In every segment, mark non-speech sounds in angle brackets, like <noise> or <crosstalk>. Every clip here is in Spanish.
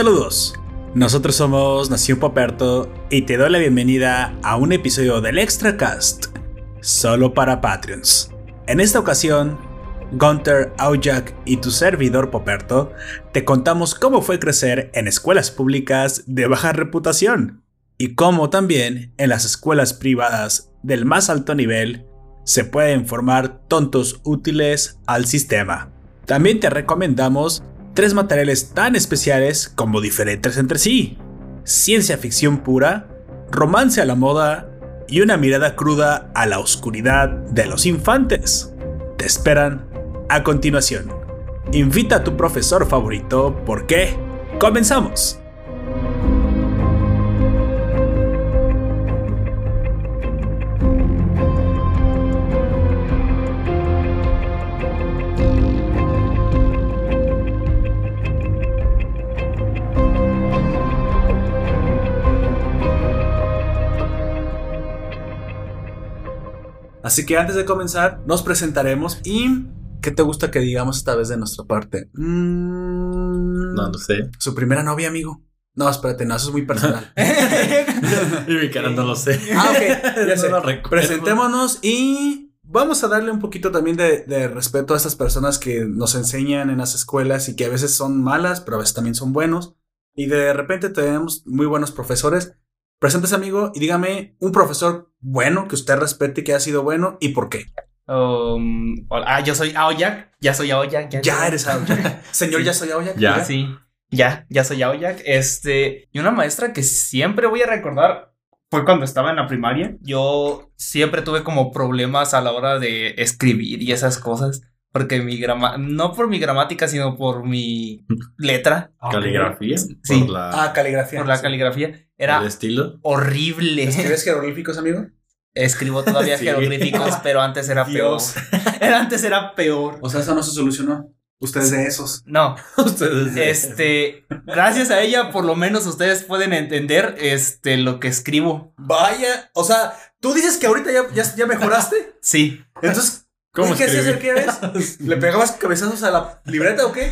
Saludos. Nosotros somos Nación Poperto y te doy la bienvenida a un episodio del Extra Cast, solo para Patreons. En esta ocasión, Gunter, Aujak y tu servidor Poperto te contamos cómo fue crecer en escuelas públicas de baja reputación y cómo también en las escuelas privadas del más alto nivel se pueden formar tontos útiles al sistema. También te recomendamos tres materiales tan especiales como diferentes entre sí. Ciencia ficción pura, romance a la moda y una mirada cruda a la oscuridad de los infantes. Te esperan a continuación. Invita a tu profesor favorito porque comenzamos. Así que antes de comenzar, nos presentaremos y ¿qué te gusta que digamos esta vez de nuestra parte? Mm, No, no sé. Su primera novia, amigo. No, espérate, no, eso es muy personal. <laughs> y mi cara no lo sé. ah, ok, ya <laughs> No lo. Presentémonos y vamos a darle un poquito también de, de respeto a estas personas que nos enseñan en las escuelas y que a veces son malas, pero a veces también son buenos. Y de repente tenemos muy buenos profesores. Preséntese, amigo, y dígame un profesor bueno que usted respete y que ha sido bueno y por qué. Um, hola- ah, yo soy Aoyak. Ya soy Aoyak. Ya eres Aoyak. <laughs> <laughs> Señor, ya soy Aoyak. Ya. Sí. Ya, ya soy Aoyak. Este. Y una maestra que siempre voy a recordar fue cuando estaba en la primaria. Yo siempre tuve como problemas a la hora de escribir y esas cosas. Porque mi grama. No por mi gramática, sino por mi letra. Caligrafía. Sí. Por la, Ah, caligrafía. Por la Sí. caligrafía. Era el estilo. horrible. ¿Escribes jeroglíficos, amigo? Escribo todavía <laughs> Sí. jeroglíficos, pero antes era Dios. peor. <laughs> Era antes era peor. O sea, eso no se solucionó. Usted es de esos. No, <laughs> Ustedes. Este, gracias a ella, por lo menos ustedes pueden entender este lo que escribo. Vaya, o sea, tú dices que ahorita ya, ya, ya mejoraste. Sí. Entonces, ¿Cómo ¿qué hacías el que ves? ¿Le pegabas cabezazos a la libreta o qué?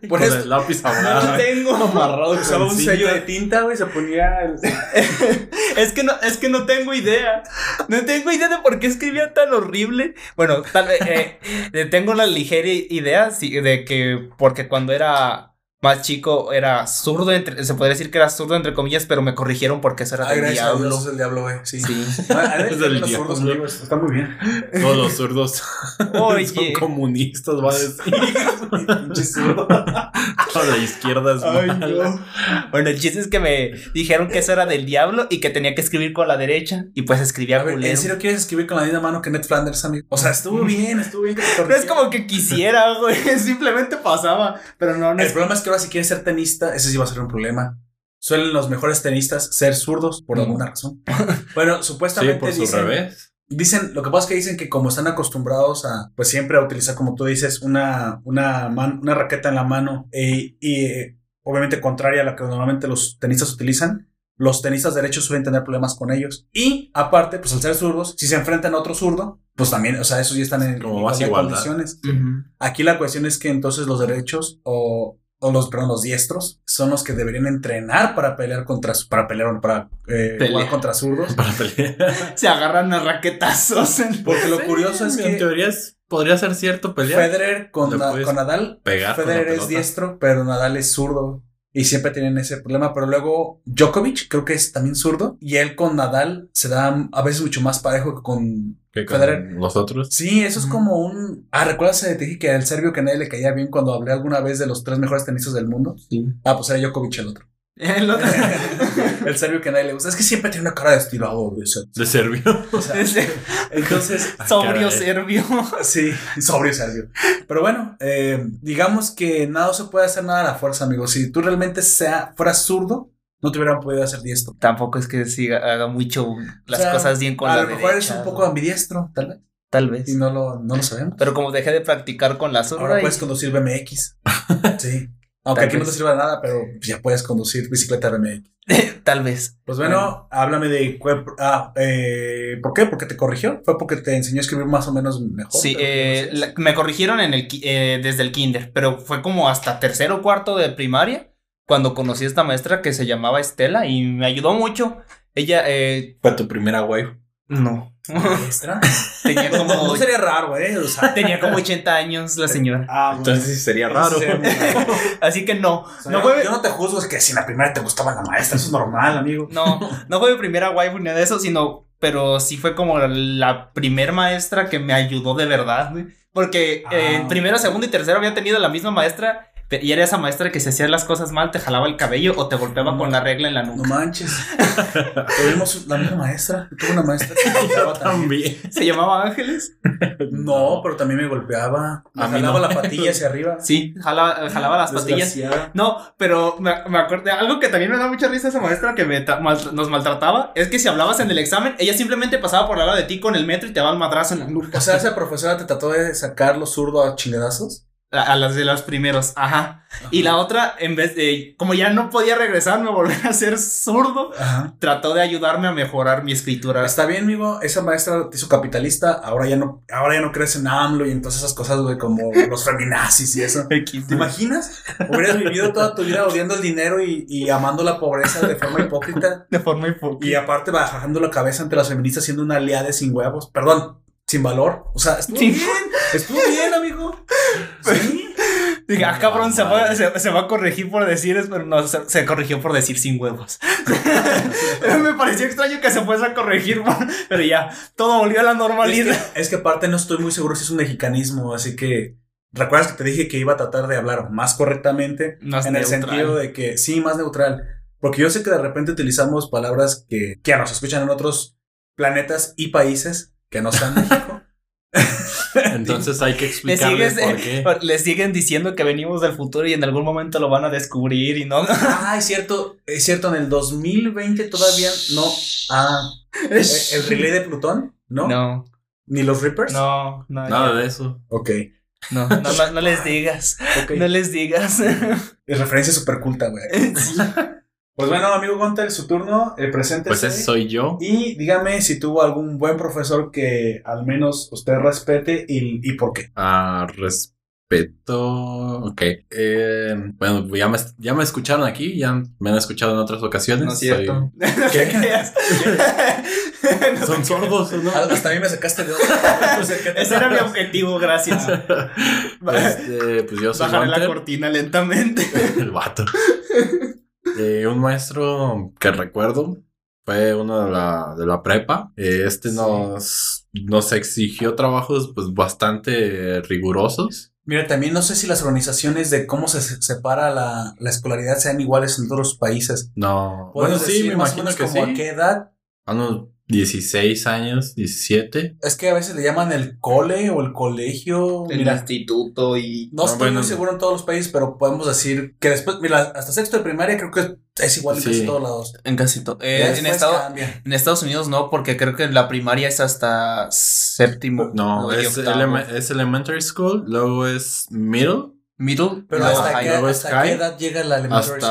<laughs> Por Con eso el lápiz amarrado. tengo. amarrado usaba un sello de tinta, güey, se ponía el... <laughs> Es que no, es que no tengo idea. No tengo idea de por qué escribía tan horrible. Bueno, tal vez eh, eh, tengo una ligera idea sí, de que porque cuando era más chico era zurdo, entre- se podría decir que era zurdo entre comillas, pero me corrigieron porque eso era Ay, del diablo. Dios, es el diablo, güey, sí. Sí. <laughs> Ah, Es del los diablo. zurdos, está muy bien. Todos los zurdos <laughs> Oye. son comunistas, va a decir. Pinche zurdo. <laughs> Toda la izquierda es Ay, mala. no. Bueno, el chiste es que me dijeron que eso era del diablo y que tenía que escribir con la derecha y pues escribía A ver. ¿en serio quieres escribir con la misma mano que Ned Flanders, amigo? O sea, estuvo bien, estuvo bien que No es como que quisiera, güey, simplemente pasaba, pero no, no El es... problema es que ahora si quieres ser tenista, ese sí va a ser un problema. Suelen los mejores tenistas ser zurdos por Mm. alguna razón. Bueno, Sí, supuestamente por su dicen, revés. dicen, lo que pasa es que dicen que como están acostumbrados a, pues siempre a utilizar, como tú dices, una, una, man- una raqueta en la mano eh, y eh, obviamente contraria a la que normalmente los tenistas utilizan, los tenistas derechos suelen tener problemas con ellos. Y aparte, pues al ser zurdos, si se enfrentan a otro zurdo, pues también, o sea, esos ya están en Como más igualdad. condiciones. Aquí la cuestión es que entonces los derechos o, o los, perdón, los diestros son los que deberían entrenar para pelear contra, para pelear, para eh, Pelear. jugar contra zurdos. <laughs> Para pelear. <laughs> Se agarran a raquetazos. en- <laughs> Porque lo Sí, curioso es En que teoría es- podría ser cierto pelear. Federer con, Na- con Nadal, pegar con la Federer es diestro, pero Nadal es zurdo. Y siempre tienen ese problema. Pero luego Djokovic creo que es también zurdo. Y él con Nadal se da a veces mucho más parejo que con... Que con Federer. nosotros. Sí, eso es como un... Ah, ¿recuerdas que te dije que al serbio que a nadie le caía bien cuando hablé alguna vez de los tres mejores tenistas del mundo? Sí. Ah, pues era Djokovic el otro. El otro- <laughs> el serbio que a nadie le gusta. Es que siempre tiene una cara de estirado. o sea, De Serbio. o sea, <laughs> Ese entonces, sobrio caray. serbio. <laughs> sí, sobrio serbio. Pero bueno, eh, digamos que nada se puede hacer nada a la fuerza, amigo. Si tú realmente sea, fueras zurdo, no te hubieran podido hacer diestro. Tampoco es que siga, haga mucho las O sea, cosas bien con a la lo mejor eres derecha, un poco ambidiestro, tal vez. Tal vez. Y no lo, no lo sabemos. Pero como dejé de practicar con la Ahora zurda y- puedes conducir BMX. <laughs> sí. Aunque Tal aquí no te sirva de nada, pero ya puedes conducir bicicleta BMX. <laughs> tal vez. Pues bueno, háblame de... Ah, eh, ¿Por qué? ¿Porque te corrigió? ¿Fue porque te enseñó a escribir más o menos mejor? Sí, eh, la- me corrigieron en el eh, desde el kinder, pero fue como hasta tercero o cuarto de primaria cuando conocí a esta maestra que se llamaba Estela y me ayudó mucho. Ella, eh, Fue tu primera wife. No, ¿Maestra? tenía como, No sería raro, güey. O sea, tenía como 80 años la señora. ah, bueno. Entonces sí sería raro. Así que no, O sea, no yo, fue, yo no te juzgo, es que si en la primera te gustaba la maestra, eso es normal, amigo. no, no fue mi primera waifu ni nada de eso, sino, pero sí fue como la primer maestra que me ayudó de verdad, güey. Porque Ah. eh, en primero, segundo y tercero había tenido la misma maestra. Y era esa maestra que si hacías las cosas mal te jalaba el cabello o te golpeaba con la regla en la No nuca. manches. Tuvimos la misma maestra. Tuve una maestra que me golpeaba también. También. ¿Se llamaba Ángeles? No, pero también me golpeaba. Me A jalaba no. la patilla hacia arriba. Sí, jalaba, jalaba las patillas. No, pero me, me acuerdo de algo que también me da mucha risa esa maestra que me mal- nos maltrataba. Es que si hablabas en el examen, ella simplemente pasaba por al lado de ti con el metro y te daba el madrazo en la nuca. O sea, esa profesora te trató de sacar lo zurdo a chingadazos. A, a las de los primeros, ajá. Y la otra, en vez de, como ya no podía regresarme a volver a ser zurdo, Ajá. trató de ayudarme a mejorar mi escritura. Está bien, amigo. Esa maestra te hizo capitalista. Ahora ya no, ahora ya no crees en AMLO y en todas esas cosas, güey, como los feminazis y eso. ¿Te imaginas? Hubieras vivido toda tu vida odiando el dinero y, y amando la pobreza de forma hipócrita. <laughs> De forma hipócrita. Y aparte bajando la cabeza ante las feministas siendo una aliada sin huevos. Perdón, sin valor. O sea, estuvo bien. Estuvo bien, amigo. Sí. Dije, ah, cabrón, se va, se, se va a corregir por decir pero no, se, se corrigió por decir sin huevos. <laughs> Me pareció extraño que se fuese a corregir, <laughs> pero ya, todo volvió a la Es normalidad. que, es que aparte no estoy muy seguro si es un mexicanismo, así que recuerdas que te dije que iba a tratar de hablar más correctamente Más en el sentido de que sí, más neutral, porque yo sé que de repente utilizamos palabras que, que nos escuchan en otros planetas y países que no sean México. <laughs> <laughs> Entonces hay que Le, explicarles por qué. eh, le siguen diciendo que venimos del futuro y en algún momento lo van a descubrir y no. ah, es cierto, es cierto, en el 2020 todavía no. Ah, eh, el relay de Plutón, ¿no? No, Ni los Reapers. no, no. Nada ya. de eso. Ok, No, no, no, no les digas. <laughs> ok. No les digas. Es referencia súper culta, güey. <laughs> Pues bueno, amigo Gunter, su turno, el presente. Pues ese soy yo. Y dígame si tuvo algún buen profesor que al menos usted respete y, y por qué. Ah, respeto. Ok. Eh, bueno, ya me, ya me escucharon aquí, ya me han escuchado en otras ocasiones. No es cierto. <laughs> <laughs> Son sordos, ¿no? Hasta a mí me sacaste de <laughs> Ese era mi objetivo, gracias. Este, pues yo soy Bajaré la Gunter, cortina lentamente. el vato. Eh, un maestro que recuerdo fue uno de la, de la prepa. Eh, este nos, nos exigió trabajos pues bastante rigurosos. Mira, también no sé si las organizaciones de cómo se se- separa la, la escolaridad sean iguales en todos los países. No, bueno, ¿Puedes sí, me imagino que como sí. a qué edad? A unos 16 años, 17. Es que a veces le llaman el cole o el colegio. mira, instituto y. no No, estoy bueno. muy seguro en todos los países, pero podemos decir que después, mira, hasta sexto de primaria creo que es igual en Sí. casi todos lados. En casi todo. Eh, en, Estado- Estados Unidos no, porque creo que en la primaria es hasta séptimo. No, es, eleme- es elementary school, luego es middle, Middle. Pero hasta, high. qué, luego es hasta qué high, edad llega la elementary school.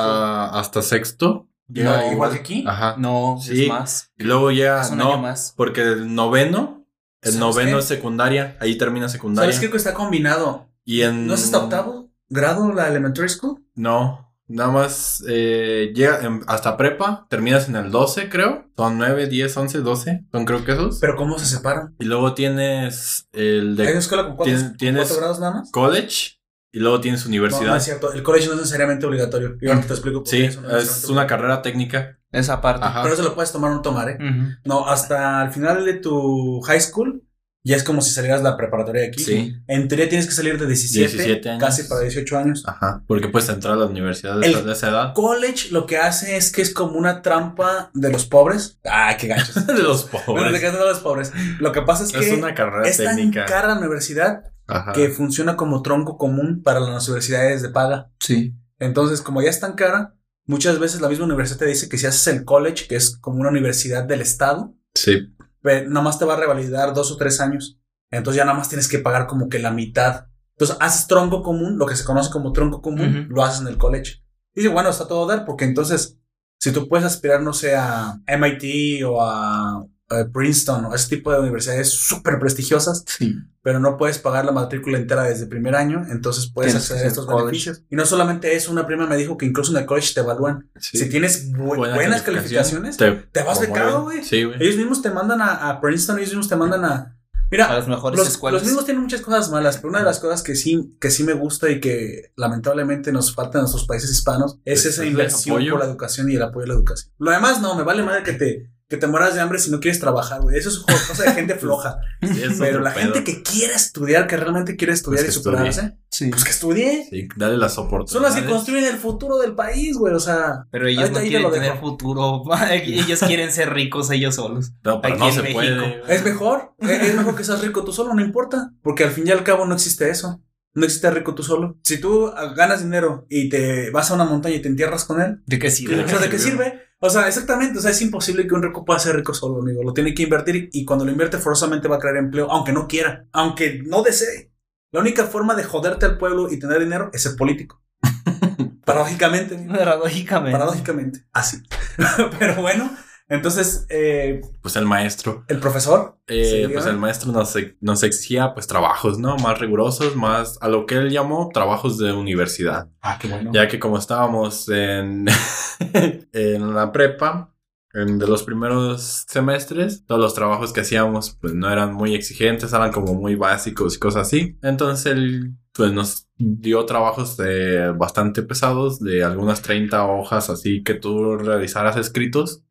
hasta sexto. Igual, No. igual que aquí. Ajá. No, Sí. es más. Y luego ya, no, más. porque el noveno, el ¿Sabes noveno qué? es secundaria, ahí termina secundaria. ¿Sabes qué? Que está combinado. Y en... ¿No es hasta octavo grado la elementary school? No, nada más eh, llega en- hasta prepa, terminas en el 12 creo, son 9, 10, 11, 12, son creo que esos. Pero ¿cómo se separan? y luego tienes el ¿Hay de escuela con cuatro, tienes- con cuatro grados nada más? college y luego tienes universidad. no es cierto. El college no es necesariamente obligatorio. Y ahorita te explico por sí, qué es una, necesariamente carrera técnica. Esa parte. Ajá. Pero eso lo puedes tomar o no tomar, ¿eh? No, hasta el final de tu high school ya es como si salieras la preparatoria de aquí. Sí. En teoría tienes que salir de 17, 17 años. casi para 18 años. Ajá, porque puedes entrar a la universidad de, El- esa- de esa edad. College lo que hace es que es como una trampa de los pobres. Ay, qué gachos. <laughs> de los pobres. de que de los pobres. Lo que pasa es que es una carrera es tan técnica. cara la universidad Ajá. que funciona como tronco común para las universidades de paga. Sí. Entonces, como ya es tan cara, muchas veces la misma universidad te dice que si haces el college, que es como una universidad del estado, Sí, pe- nada más te va a revalidar dos o tres años. Entonces ya nada más tienes que pagar como que la mitad. Entonces haces tronco común, lo que se conoce como tronco común, lo haces en el college. Y dice, bueno, está todo a dar, porque entonces, si tú puedes aspirar, no sé, a MIT o a Princeton o ese tipo de universidades súper prestigiosas, Sí. pero no puedes pagar la matrícula entera desde el primer año, entonces puedes Tienes que acceder a hacer estos college. beneficios. Y no solamente eso, una prima me dijo que incluso en el college te evalúan. Sí. Si tienes bu- Buena buenas calificaciones, te vas promueven. becado, güey. Sí, güey. ellos mismos te mandan a, a Princeton, ellos mismos te mandan a... Mira, A las mejores los, escuelas. los mismos tienen muchas cosas malas, pero una de las cosas que sí, que sí me gusta y que lamentablemente nos falta en nuestros países hispanos es Es esa inversión por la educación y el apoyo a la educación. Lo demás no, me vale madre que te, que te mueras de hambre si no quieres trabajar, güey. Eso es cosa de gente <laughs> floja. Sí, pero la pedo. gente que quiere estudiar, que realmente quiere estudiar Pues y que superarse, Sí. pues que estudie. Sí, dale las Son oportunidades. las que construyen el futuro del país, güey. O sea, Pero ellos no quieren tener futuro. <laughs> ellos quieren ser ricos ellos solos. No, pero aquí no en se México. puede. es mejor. es es mejor que seas rico tú solo, no importa. Porque al fin y al cabo no existe eso. No existe rico tú solo. Si tú ganas dinero y te vas a una montaña y te entierras con él, ¿De qué sirve? ¿de qué sirve? O sea, exactamente. O sea, es imposible que un rico pueda ser rico solo, amigo. Lo tiene que invertir y cuando lo invierte forzosamente va a crear empleo, aunque no quiera, aunque no desee. La única forma de joderte al pueblo y tener dinero es ser político. <laughs> Paradójicamente. Paradójicamente. Paradójicamente. Así. <laughs> Pero bueno, entonces, eh, Pues el maestro. el profesor. Eh, Sí, pues el maestro nos, nos exigía pues trabajos, ¿no? Más rigurosos, más a lo que él llamó trabajos de universidad. Ah, qué bueno. Ya que como estábamos en, <laughs> en la prepa, en de los primeros semestres, todos los trabajos que hacíamos pues no eran muy exigentes, eran como muy básicos y cosas así. Entonces él pues nos dio trabajos de bastante pesados, de algunas 30 hojas así que tú realizaras escritos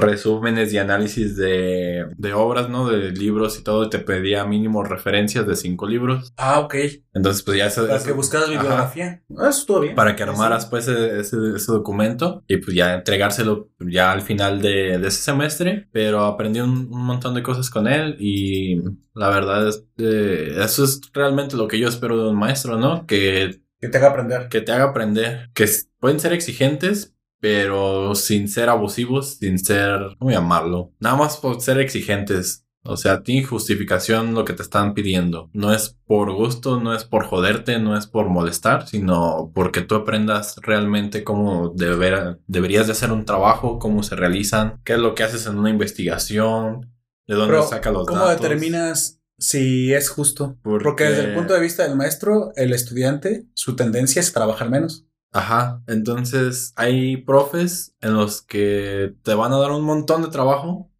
resúmenes y análisis de, de obras, ¿no? De libros y todo, y te pedía mínimo referencias de cinco libros. Ah, ok. Entonces, pues ya eso, Para eso- que buscaras Ajá. bibliografía. Ah, Eso estuvo bien. para que armaras pues ese, ese- ese documento y pues ya entregárselo ya al final de, de ese semestre, pero aprendí un, un montón de cosas con él y la verdad es eh, eso es realmente lo que yo espero de un maestro, ¿no? Que, Que te haga aprender. que te haga aprender, que pueden ser exigentes, pero sin ser abusivos, sin ser, ¿cómo llamarlo? Nada más por ser exigentes. O sea, tiene justificación lo que te están pidiendo. No es por gusto, no es por joderte, no es por molestar, sino porque tú aprendas realmente cómo deber- deberías de hacer un trabajo, cómo se realizan, qué es lo que haces en una investigación, de dónde Pero, saca los ¿Cómo datos. determinas si es justo? Porque- Porque desde el punto de vista del maestro, el estudiante, su tendencia es trabajar menos. Ajá, entonces hay profes en los que te van a dar un montón de trabajo,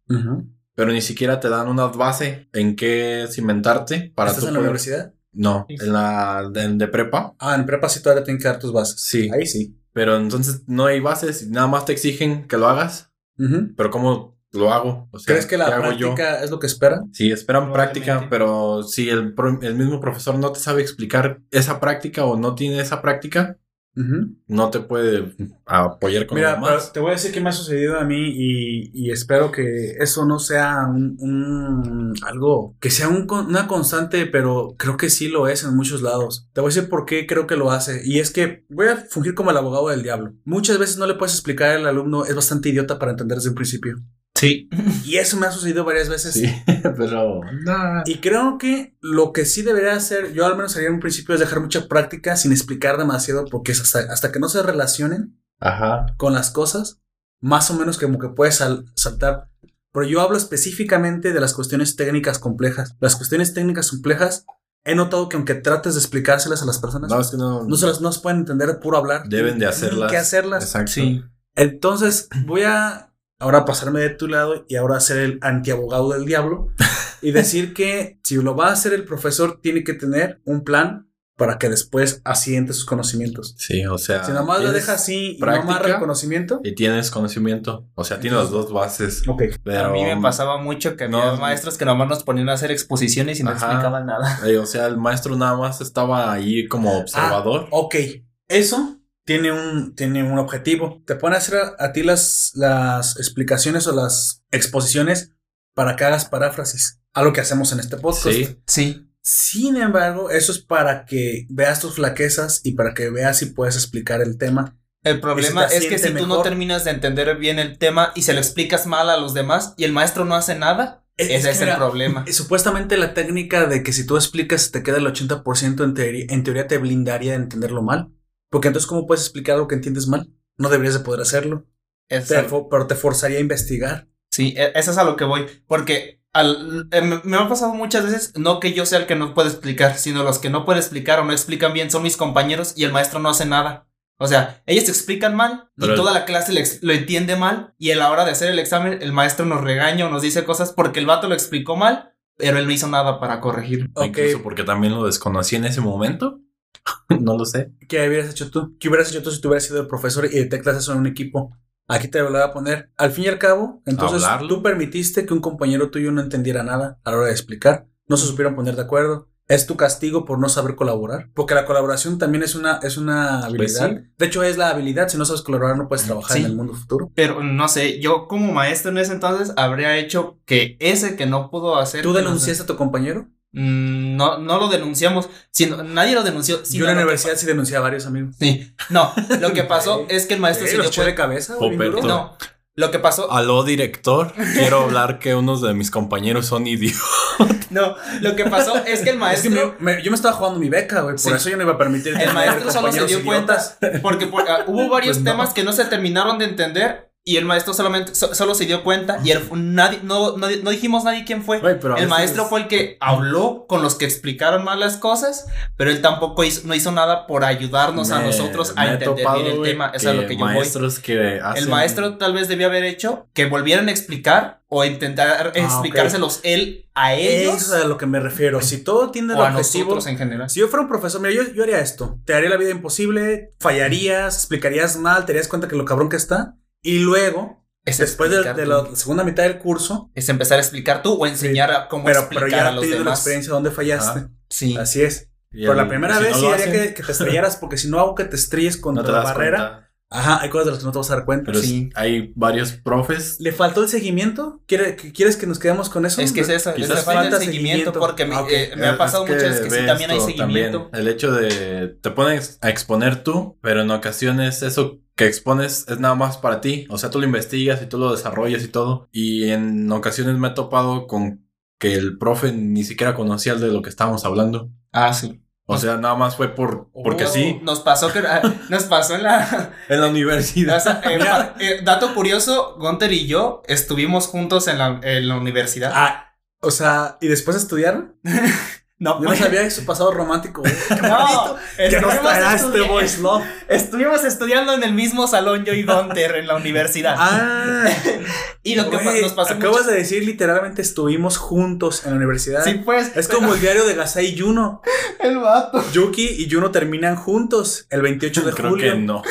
pero ni siquiera te dan una base en qué cimentarte para ¿Estás en la universidad? No, en la de, de prepa, Ah, en prepa sí todavía tienen que dar tus bases. Sí. Ahí sí. pero entonces no hay bases y nada más te exigen que lo hagas, Ujú. pero ¿cómo lo hago? O sea, ¿Crees que la práctica es lo que espera? Sí, esperan práctica, pero si el, pro- el mismo profesor no te sabe explicar esa práctica o no tiene esa práctica, No te puede apoyar con Mira, demás. te voy a decir qué me ha sucedido a mí y, y espero que eso no sea un, un- algo que sea un una constante, pero creo que sí lo es en muchos lados. Te voy a decir por qué creo que lo hace y es que voy a fungir como el abogado del diablo. Muchas veces no le puedes explicar al alumno, es bastante idiota para entender desde un principio. Sí. <laughs> Y eso me ha sucedido varias veces. Sí, <laughs> pero... nah. Y creo que lo que sí debería hacer, yo al menos haría en un principio, es dejar mucha práctica sin explicar demasiado, porque es hasta, hasta que no se relacionen Ajá. con las cosas, más o menos como que puedes sal- saltar. Pero yo hablo específicamente de las cuestiones técnicas complejas. Las cuestiones técnicas complejas, he notado que aunque trates de explicárselas a las personas, No, no, es que no... se las no se pueden entender de puro hablar. Deben de Tienen hacerlas. que hacerlas. Exacto. Sí. Entonces, voy a ahora pasarme de tu lado y ahora ser el antiabogado del diablo y <laughs> decir que si lo va a hacer el profesor, tiene que tener un plan para que después asiente sus conocimientos. Sí, o sea... Si nomás lo deja así y no práctica amarra el conocimiento, Y tienes conocimiento. O sea, tienes las dos bases. ok. Pero, a mí me pasaba mucho que no, había sí. maestros que nomás nos ponían a hacer exposiciones y no Ajá. explicaban nada. eh, o sea, el maestro nada más estaba ahí como observador. Ok, eso tiene un, tiene un objetivo. Te pone a hacer a, a ti las, las explicaciones o las exposiciones para que hagas paráfrasis. Algo que hacemos en este podcast. sí. Sí. Sin embargo, eso es para que veas tus flaquezas y para que veas si puedes explicar el tema. El problema es que si tú no terminas de entender bien el tema y se lo explicas mal a los demás y el maestro no hace nada, ese que es el mira, problema. y <laughs> Supuestamente la técnica de que si tú explicas te queda el 80% en teoría, en teoría te blindaría de entenderlo mal. Porque entonces, ¿cómo puedes explicar algo que entiendes mal? No deberías de poder hacerlo. Te pero te forzaría a investigar. Sí, e- eso es a lo que voy. Porque al- eh, me me ha pasado muchas veces, no que yo sea el que no puede explicar, sino los que no puede explicar o no explican bien son mis compañeros y el maestro no hace nada. O sea, ellos explican mal y Pero el- toda la clase lo entiende mal y a la hora de hacer el examen el maestro nos regaña o nos dice cosas porque el vato lo explicó mal, pero él no hizo nada para corregir. Incluso porque también lo desconocí en ese momento. <laughs> no lo sé. ¿Qué hubieras hecho tú? ¿Qué hubieras hecho tú si tú hubieras sido el profesor y detectas eso en un equipo? Aquí te lo voy a poner. Al fin y al cabo, entonces Hablarlo. tú permitiste que un compañero tuyo no entendiera nada a la hora de explicar. No se supieron poner de acuerdo. Es tu castigo por no saber colaborar. Porque la colaboración también es una, es una habilidad. sí. De hecho, es la habilidad. Si no sabes colaborar, no puedes trabajar Sí. en el mundo futuro. Pero no sé, yo como maestro en ese entonces habría hecho que ese que no pudo hacer... ¿Tú denunciaste a tu compañero? Mm, No, no lo denunciamos, sino, nadie lo denunció. Yo en la universidad sí denuncié a varios amigos. Sí, no, lo que <laughs> pasó es que el maestro Eh, se dio eché de cuenta. cabeza. No, lo que pasó, Aló, director. <laughs> Quiero hablar que unos de mis compañeros son idiotas. <laughs> no, lo que pasó es que el Es que maestro, me- me- yo me estaba jugando mi beca, güey. Por Sí. eso yo no iba a permitir el maestro solo se dio idiotas. cuenta, porque por- ah, hubo varios Pues no. temas que no se terminaron de entender y el maestro solamente, so- solo se dio cuenta y él, nadie, no, no, no dijimos nadie quién fue. Güey, pero a El maestro fue el que habló con los que explicaron mal las cosas, pero él tampoco hizo, no hizo nada por ayudarnos a Me- nosotros a me he entender bien el güey, tema. Eso es a lo que yo voy. maestros que hacen- El maestro tal vez debía haber hecho que volvieran a explicar o intentar explicárselos él a ellos Eso es a lo que me refiero. Si todo tiene el o a objetivo. nosotros en general. Si yo fuera un profesor, mira, yo, yo haría esto. Te haría la vida imposible, fallarías, explicarías mal, te darías cuenta que lo cabrón que está. Y luego, Es después de, de la segunda mitad del curso, Es empezar a explicar tú o enseñar a cómo pero, explicar pero a ya los teniendo la demás. experiencia donde fallaste. Ajá. Sí. Así es. Y Por la el- primera si vez no sí haría que, que te estrellaras, porque si no hago que te estrelles contra no te la barrera, cuenta. ajá, hay cosas de las que no te vas a dar cuenta. Pero Sí. hay varios profes. ¿Le faltó el seguimiento? ¿Quiere- que- ¿Quieres que nos quedemos con eso? Es que es eso, es Quizás la falta de falta seguimiento, seguimiento. porque me, Ah, ok. eh, me ha Es pasado que muchas veces que sí, ve también hay seguimiento. también. El hecho de te pones a exponer tú, pero en ocasiones eso que expones es nada más para ti. O sea, tú lo investigas y tú lo desarrollas y todo. Y en ocasiones me he topado con que el profe ni siquiera conocía de lo que estábamos hablando. Ah, sí. O sea, nada más fue por porque Oh, sí. Nos pasó que <laughs> nos pasó en la En la universidad. O sea, eh, pa- eh, dato curioso, Gunter y yo estuvimos juntos en la, en la universidad. Ah, o sea, ¿y después estudiaron? <laughs> no, Yo no sabía de su pasado romántico. güey. <laughs> No, bonito. ¿Qué nos estuvimos, este estudi- boys love? estuvimos estudiando en el mismo salón yo y Gunter en la universidad. Ah, <laughs> y lo que güey, nos pasó acabas mucho- de decir literalmente estuvimos juntos en la universidad. Sí, pues. Es como el diario de Gasai y Juno. <laughs> el vato. Yuki y Juno terminan juntos el 28 de Creo julio. que no.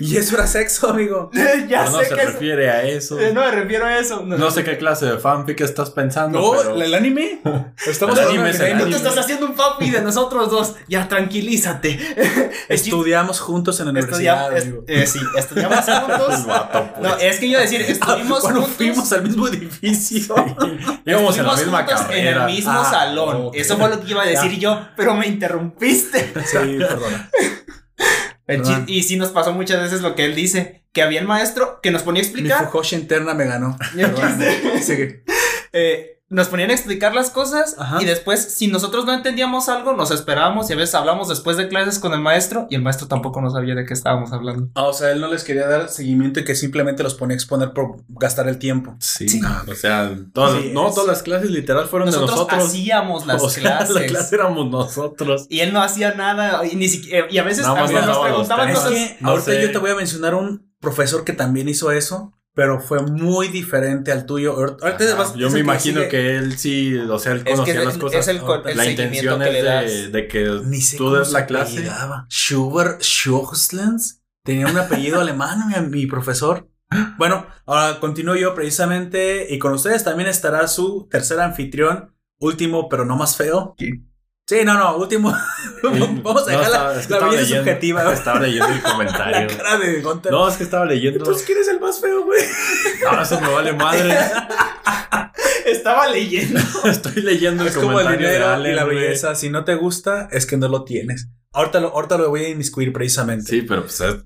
Y eso era sexo, amigo. ya no sé se que es- refiere a eso. eh, no me refiero a eso. No sé qué clase de fanfic estás pensando. No, pero- el anime. Estamos El anime es que el anime. Estás haciendo un papi de nosotros dos. Ya, tranquilízate. <laughs> Estudiamos juntos en la universidad, Estudiamos, eh, sí, estudiamos <laughs> juntos. Vato, pues. No, es que yo decir, estuvimos Cuando juntos. fuimos al mismo edificio. Íbamos en la misma carrera. En el mismo Ah, salón. Eso fue lo que iba a decir yo, pero me interrumpiste. Sí, perdona. <laughs> Perdón. y sí nos pasó muchas veces lo que él dice, que había el maestro que nos ponía a Mi explicar. Fujoshi interna me ganó. Perdón. Sigue. eh, nos ponían a explicar las cosas Ajá. y después, si nosotros no entendíamos algo, nos esperábamos y a veces hablamos después de clases con el maestro y el maestro tampoco no sabía de qué estábamos hablando. Ah, o sea, él no les quería dar seguimiento y que simplemente los ponía a exponer por gastar el tiempo. Sí, Sí. o sea, todas, Sí, no, es- todas las clases literal fueron Nosotros, de nosotros. hacíamos las <laughs> o sea, clases. la clase éramos nosotros. Y él no hacía nada y ni siquiera y a veces Nada más hasta nos nos preguntaban. Es cosas. que no ahorita sé. yo te voy a mencionar un profesor que también hizo eso, pero fue muy diferente al tuyo. Ahorita Ajá, vas- Yo me imagino que él sí, o sea, él Es que conocía es, las cosas. es el, la intención que le es das. de, de que Ni sé tú des la clase. apellidaba. Schubert Schuchslens. Tenía un apellido <laughs> alemán, mi, mi profesor. Bueno, ahora continúo yo precisamente y con ustedes también estará su tercer anfitrión, último pero no más feo. Sí, no, no, último. <laughs> Vamos a dejar la, es que la leyendo- subjetiva. Estaba leyendo el <laughs> La comentario. cara de Gunter. No, es que estaba leyendo. Entonces, ¿quién es el más feo, güey? No, eso me vale madre. <laughs> Estaba leyendo. Estoy leyendo el Es como el comentario de dinero y la belleza. Si no te gusta, es que no lo tienes. Ahorita lo, ahorita lo voy a inmiscuir precisamente. Sí, pero pues es-.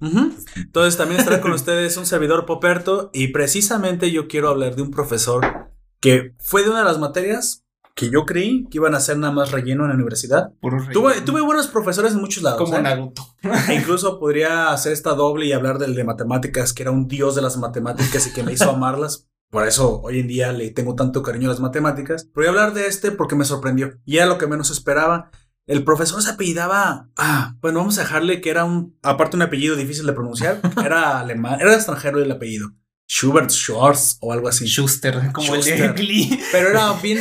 Entonces también estará con ustedes un servidor Poperto y precisamente yo quiero hablar de un profesor que fue de una de las materias que yo creí que iban a ser nada más relleno en la universidad. Tuve, tuve buenos profesores en muchos lados. como ¿eh? Naruto. E incluso podría hacer esta doble y hablar del de matemáticas, que era un dios de las matemáticas y que me hizo <laughs> amarlas. Por eso hoy en día le tengo tanto cariño a las matemáticas. Pero voy a hablar de este porque me sorprendió. Y era lo que menos esperaba. El profesor se apellidaba. Ah, bueno, vamos a dejarle que era un. Aparte, un apellido difícil de pronunciar. <laughs> Era alemán. Era extranjero el apellido. Schubert Schwarz o algo así. Schuster, como el de. Glee. <laughs> Pero era <laughs> bien.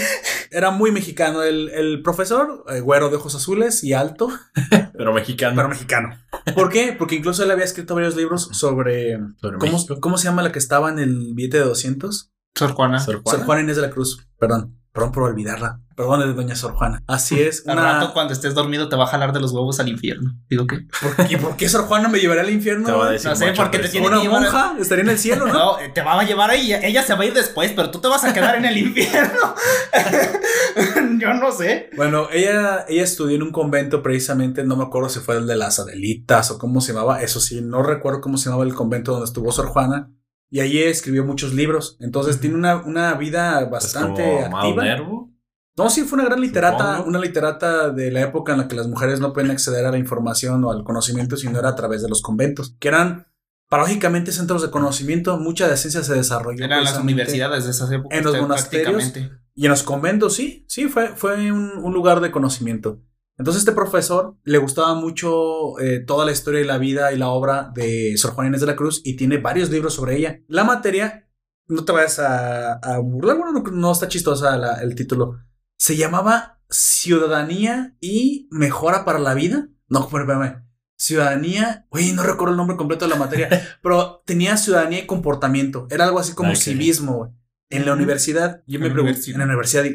Era muy mexicano. El, el profesor, eh, güero de ojos azules y alto, <laughs> Pero mexicano. pero mexicano. ¿Por qué? Porque incluso él había escrito varios libros sobre. Sobre ¿Cómo. ¿Cómo se llama la que estaba en el billete de 200? Sor Juana. Sor Sor Juana Inés de la Cruz. Perdón. Perdón por olvidarla. Perdón de doña Sor Juana. Así es. Al Una... rato, cuando estés dormido, te va a jalar de los huevos al infierno. Digo que. ¿Por, qué, por qué Sor Juana me llevaría al infierno? Te va a decir No sé, porque te tiene ¿Una que llevar- monja? Estaría en el cielo, ¿no? <laughs> No, eh, te va a llevar ahí. Ella se va a ir después, pero tú te vas a quedar en el infierno. <laughs> Yo no sé. Bueno, ella, ella estudió en un convento precisamente, no me acuerdo si fue el de las Adelitas o cómo se llamaba, eso sí, no recuerdo cómo se llamaba el convento donde estuvo Sor Juana, y allí escribió muchos libros, entonces tiene una, una vida Es bastante como activa. Nervo. No, sí, fue una gran literata, Supongo. una literata de la época en la que las mujeres no pueden acceder a la información o al conocimiento si no era a través de los conventos, que eran paradójicamente centros de conocimiento, mucha de la ciencia se desarrolló. Eran las universidades de esas épocas. en los monasterios. Y en los conventos, sí, sí, fue, fue un, un lugar de conocimiento. Entonces, este profesor le gustaba mucho eh, toda la historia y la vida y la obra de Sor Juana Inés de la Cruz y tiene varios libros sobre ella. La materia, no te vayas a, a burlar, bueno, no, no está chistosa la- el título. Se llamaba Ciudadanía y Mejora para la Vida. No, pero espérame. Ciudadanía, oye, no recuerdo el nombre completo de la materia, <laughs> pero tenía ciudadanía y comportamiento. Era algo así como civismo. En la universidad, yo me pregunté, en la universidad,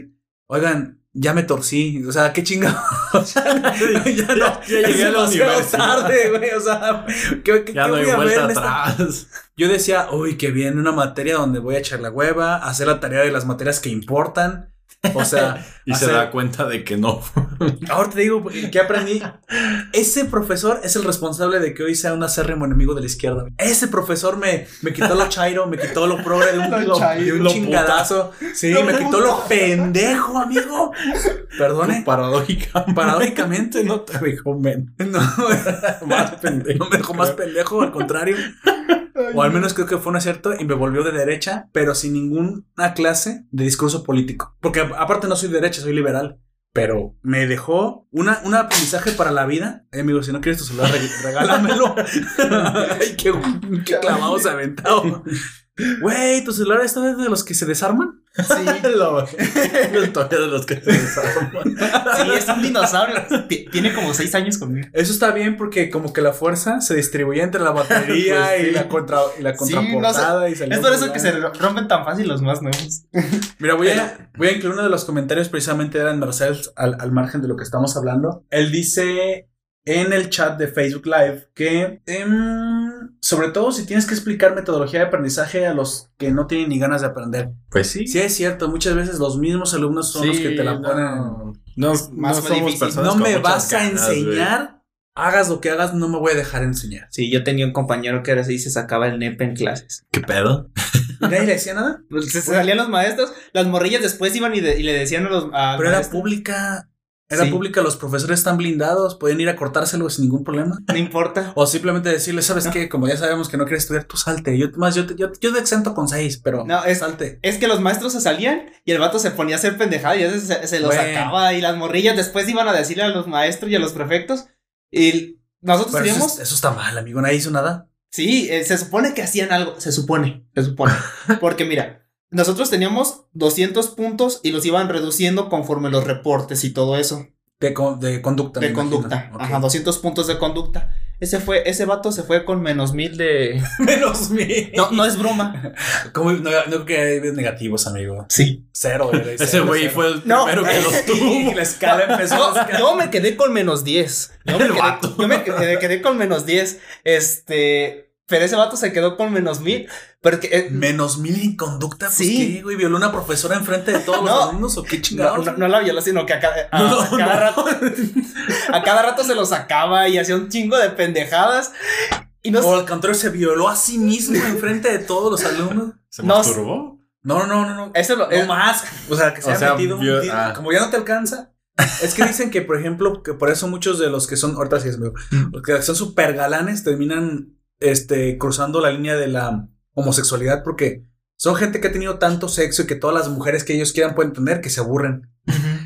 oigan, ya me torcí, o sea, qué chingados. <laughs> <laughs> ya no, Ya- ya llegué a la universidad. tarde, güey, o sea, ¿qué, qué- Ya qué no voy a ver en esta- atrás. <laughs> Yo decía, uy, que viene una materia donde voy a echar la hueva, hacer la tarea de las materias que importan. O sea, <laughs> Y se da cuenta de que no. <laughs> Ahora te digo que aprendí. Ese profesor es el responsable de que hoy sea un acérrimo enemigo de la izquierda. Ese profesor me, me quitó lo chairo, me quitó lo progre de un, <laughs> Lo lo- chairo. de un Lo chingadazo. Sí, Lo me quitó lo pendejo, amigo. Perdone. Paradójica. Paradójicamente, no te dijo men. no, Más pendejo. no me dejó más pendejo, al contrario. O al menos creo que fue un acierto y me volvió de derecha, pero sin ninguna clase de discurso político. Porque aparte no soy de derecha, soy liberal. Pero me dejó una, un aprendizaje para la vida. Eh, amigo, si no quieres tu celular, reg- regálamelo. <laughs> <laughs> Ay, qué, qué clavado se aventado. Güey, tu celular está de los que se desarman. Sí. <laughs> Lo- historia <laughs> de los que se desarman. Sí, es un dinosaurio. Ti- Tiene como seis años conmigo. Eso está bien porque como que la fuerza se distribuye entre la batería <laughs> Pues sí. y la contra y la Sí, contraportada y salió Es por eso que se rompen tan fácil los más nuevos. Mira, voy a, voy a incluir uno de los comentarios precisamente de Marcel al, al margen de lo que estamos hablando. Él dice en el chat de Facebook Live que, em, sobre todo si tienes que explicar metodología de aprendizaje a los que no tienen ni ganas de aprender. Pues sí. Sí, es cierto, muchas veces los mismos alumnos son los que te la no. ponen. No, Más no somos difícil. personas No con me vas a ganas, enseñar, hagas lo que hagas, no me voy a dejar enseñar. Sí, yo tenía un compañero que ahora sí se sacaba el nepe en clases. ¿Qué pedo? ¿Y nadie le decía nada? Pues se salían los maestros, las morrillas después iban y, de- y le decían a los. Pero era pública. Era Sí. pública, los profesores están blindados, pueden ir a cortárselo sin ningún problema. No importa. <laughs> O simplemente decirle, ¿sabes qué? Como ya sabemos que no quieres estudiar, tú salte. Yo, más, yo, te- yo, yo te exento con seis, pero No, es- salte. Es que los maestros se salían y el vato se ponía a hacer pendejada y se, se lo Bueno. sacaba y las morrillas después iban a decirle a los maestros y a los prefectos. Y nosotros Pero eso, teníamos. es- eso está mal, amigo. Nadie hizo nada. Sí, eh, se supone que hacían algo. Se supone, se supone. <laughs> Porque mira, nosotros teníamos 200 puntos y los iban reduciendo conforme los reportes y todo eso. De, con- de conducta. De conducta. Ok. Ajá, 200 puntos de conducta. Ese fue, ese vato se fue con menos mil de. <laughs> Menos mil. No, no es broma. <laughs> No, no que hay negativos, amigo. Sí. Cero. era, <laughs> Ese güey fue el No. primero que los tuvo. Y la escala empezó Yo, a escalar. yo me quedé con menos 10. Yo me El quedé, vato. yo me quedé, quedé con menos 10. Este. Pero ese vato se quedó con menos mil. Porque. eh, Menos mil en conducta. Pues Sí. ¿qué, güey? ¿Violó una profesora enfrente de todos los No. alumnos o qué chingados? no, no la violó, sino que a cada, a- No, a cada rato. A cada rato se lo sacaba y hacía un chingo de pendejadas. Y no O al contrario, se violó a sí mismo enfrente de todos los alumnos. ¿Se No, masturbó? No, no, no, no. Eso lo. No es- más. O sea, que se O ha sea, metido un vio- ah. Como ya no te alcanza. Es que dicen que, por ejemplo, que por eso muchos de los que son, ahorita sí es Mm. los que son súper galanes terminan este, cruzando la línea de la homosexualidad porque son gente que ha tenido tanto sexo y que todas las mujeres que ellos quieran pueden tener que se aburren.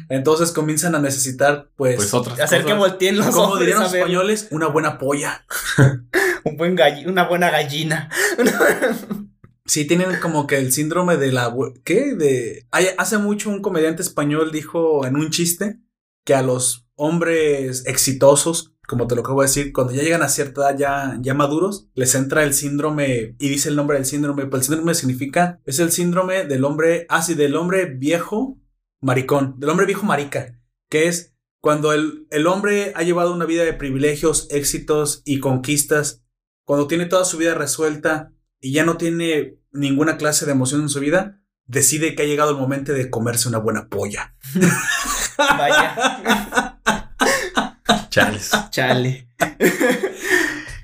Entonces comienzan a necesitar, pues, Pues otras Hacer que volteen los como dirían los españoles, una buena polla. <laughs> Un buen galli- una buena gallina. <laughs> Sí, tienen como que el síndrome de la... ¿Qué? De... hay- hace mucho un comediante español dijo en un chiste que a los hombres exitosos, como te lo acabo de decir, cuando ya llegan a cierta edad ya, ya maduros, les entra el síndrome, y dice el nombre del síndrome, pues el síndrome significa, es el síndrome del hombre, ah, sí, del hombre viejo maricón, del hombre viejo marica, que es cuando el, el hombre ha llevado una vida de privilegios, éxitos y conquistas, cuando tiene toda su vida resuelta y ya no tiene ninguna clase de emoción en su vida, decide que ha llegado el momento de comerse una buena polla. <laughs> Vaya. <laughs> Chales. Chale.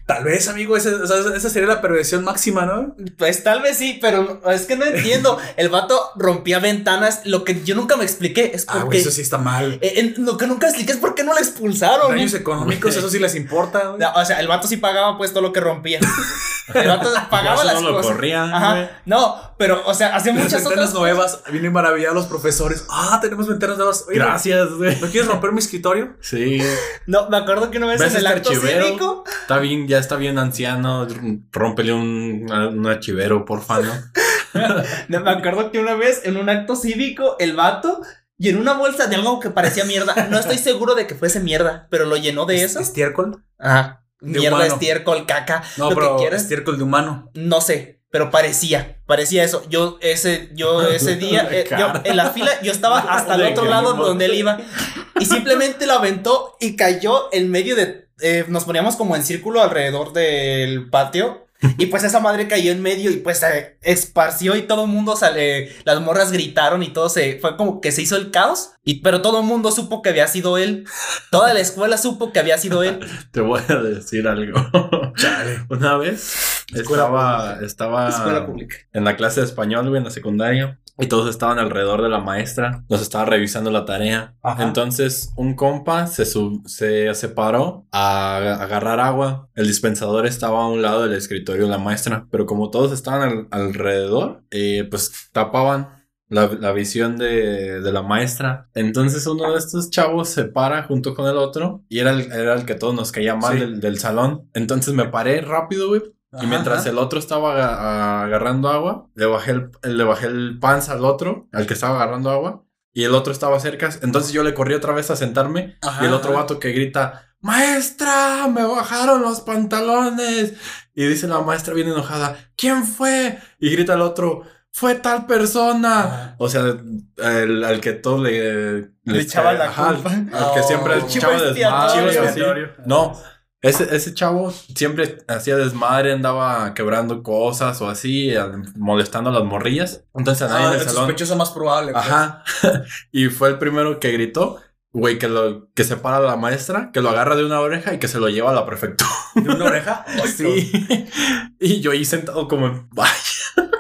Tal vez, amigo, esa, sería la perversión máxima, ¿no? Pues tal vez sí, pero es que no entiendo. El vato rompía ventanas. Lo que yo nunca me expliqué es Ah, güey, porque. eso sí está mal. Eh, en- lo que nunca expliqué es por qué no lo expulsaron. Daños económicos, eso sí les importa, güey. O sea, el vato sí pagaba pues todo lo que rompía. <laughs> <laughs> Pagaba Por eso las no lo cosas. corrían. Ajá. No, pero, o sea, hacía muchas otras nuevas, vienen maravillados los profesores. Ah, tenemos ventanas nuevas. Oye, Gracias, güey. ¿No quieres romper mi escritorio? Sí. No, me acuerdo que una vez ¿Ves en el este acto archivero? cívico. Está bien, ya está bien anciano. Rómpele un, un archivero, porfa, ¿no? <laughs> no, Me acuerdo que una vez en un acto cívico, el vato llenó una bolsa de algo que parecía mierda. No estoy seguro de que fuese mierda, pero lo llenó de eso. ¿Estiércol? Ajá. De Mierda, humano. estiércol, caca. No, lo pero que quieras. estiércol de humano. No sé, pero parecía, parecía eso. Yo ese, yo <laughs> ese día, eh, yo en la fila, yo estaba <laughs> hasta el otro lado donde él iba y simplemente lo aventó y cayó en medio de, eh, nos poníamos como en círculo alrededor del patio. Y pues esa madre cayó en medio y pues se esparció y todo el mundo sale, las morras gritaron y todo se, fue como que se hizo el caos. Y, pero todo el mundo supo que había sido él. Toda la escuela supo que había sido él. <laughs> Te voy a decir algo. Chale. Una vez Escuela estaba, estaba Escuela pública. en la clase de español, güey, en la secundaria. Y todos estaban alrededor de la maestra. Nos estaba revisando la tarea. Ajá. Entonces, un compa se, sub- se separó a agarrar agua. El dispensador estaba a un lado del escritorio de la maestra. Pero como todos estaban al- alrededor, eh, pues tapaban la, la visión de, de la maestra. Entonces uno de estos chavos se para junto con el otro y era el, era el que todos nos caía mal Sí. del, del salón. Entonces me paré rápido, güey. Y Ajá, mientras ajá. el otro estaba agarrando agua, le bajé el, le bajé el panza al otro, al que estaba agarrando agua, y el otro estaba cerca. Entonces yo le corrí otra vez a sentarme Ajá, y el otro vato que grita, maestra, me bajaron los pantalones. Y dice la maestra bien enojada, ¿quién fue? Y grita el otro, fue tal persona. O sea, el, al que todo le... Le echaba la ajá, culpa. Al, al que Oh. siempre Chivo echaba expiatorio. desmadre. No, ese, ese chavo siempre hacía desmadre, andaba quebrando cosas o así, molestando a las morrillas. Entonces a nadie Ah, en el el salón... sospechoso más probable. pues. Ajá. <laughs> y fue el primero que gritó, güey, que lo que separa a la maestra, que lo agarra de una oreja y que se lo lleva a la prefectura. ¿De una oreja? <laughs> Sí. <laughs> y yo ahí sentado como en vaya.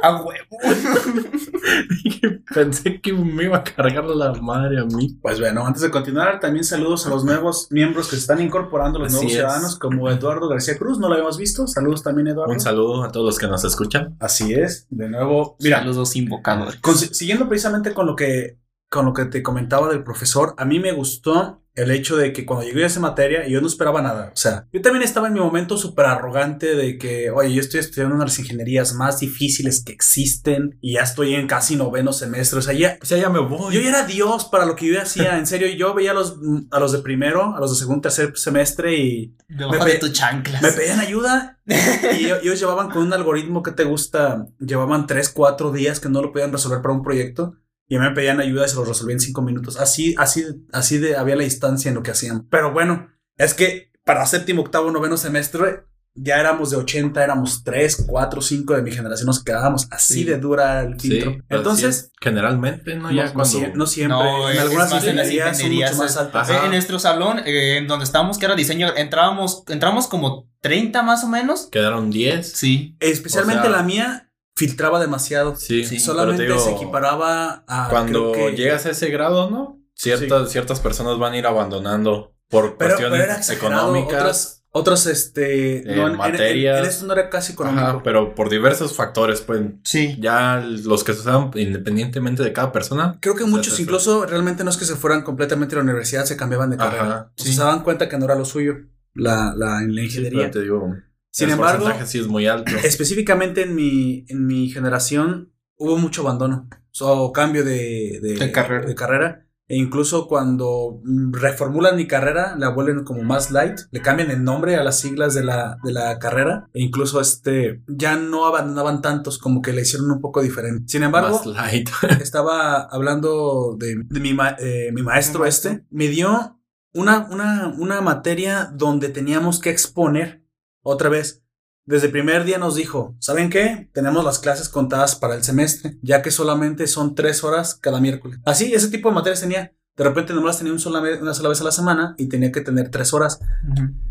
A huevo. <laughs> Pensé que me iba a cargar la madre a mí. Pues bueno, antes de continuar, también saludos a los nuevos miembros que se están incorporando, los Así nuevos es. ciudadanos, como Eduardo García Cruz, no lo habíamos visto. Saludos también, Eduardo. Un saludo a todos los que nos escuchan. Así es, de nuevo. Mira, los dos invocadores. con- siguiendo precisamente con lo que con lo que te comentaba del profesor, a mí me gustó el hecho de que cuando llegué a esa materia yo no esperaba nada. O sea, yo también estaba en mi momento súper arrogante de que, oye, yo estoy estudiando una de las ingenierías más difíciles que existen y ya estoy en casi noveno semestre. O sea, ya, O sea, ya me voy. yo ya era Dios para lo que yo hacía. En serio, yo veía a los, a los de primero, a los de segundo, tercer semestre y Debajo Me de tu chanclas. me pedían ayuda. Y ellos, llevaban con un algoritmo que te gusta, llevaban 3, 4 días que no lo podían resolver para un proyecto. Y me pedían ayuda y se lo resolví en 5 minutos. Así, así, así de había la distancia en lo que hacían. Pero bueno, es que para séptimo, octavo, noveno semestre ya éramos de 80, éramos 3, 4, 5 de mi generación, nos quedábamos así Sí. de dura el Sí, filtro. pero Entonces, sí, generalmente, ¿no? Ya no cuando... no siempre, No, en algunas más en las ingenierías son mucho más altas. En nuestro salón, eh, en donde estábamos, que era diseño, entrábamos, entramos como 30 más o menos. Quedaron 10. Sí. Especialmente o sea- la mía filtraba demasiado. Sí, Sí, Solamente digo, se equiparaba a. Cuando creo que- llegas a ese grado, ¿no? Ciertas, ciertas personas van a ir abandonando por Pero, pero cuestiones económicas. Otras, Otros, este. Eh, no, en, en- materias. en esto no era casi económico. Ajá, pero por diversos factores, pues Sí. ya los que se usaban independientemente de cada persona. Creo que sea, muchos eso- incluso realmente no es que se fueran completamente a la universidad, se cambiaban de carrera. Ajá, O sea, sí. se daban cuenta que no era lo suyo, la, la, la Sí, ingeniería. pero te digo, Sin el embargo, porcentaje sí es muy alto. específicamente en mi, en mi generación hubo mucho abandono o cambio de, de, De carrera. de carrera. E incluso cuando reformulan mi carrera, la vuelven como más light, le cambian el nombre a las siglas de la, de la carrera. E incluso este ya no abandonaban tantos, como que le hicieron un poco diferente. Sin embargo, Más light. <laughs> estaba hablando de, de mi, ma- eh, Mi maestro. este, me dio una, una, una materia donde teníamos que exponer otra vez. Desde el primer día nos dijo, ¿saben qué? Tenemos las clases contadas para el semestre, ya que solamente son tres horas cada miércoles. Así, ese tipo de materias tenía. De repente nomás las tenía un sola ve- una sola vez a la semana y tenía que tener tres horas.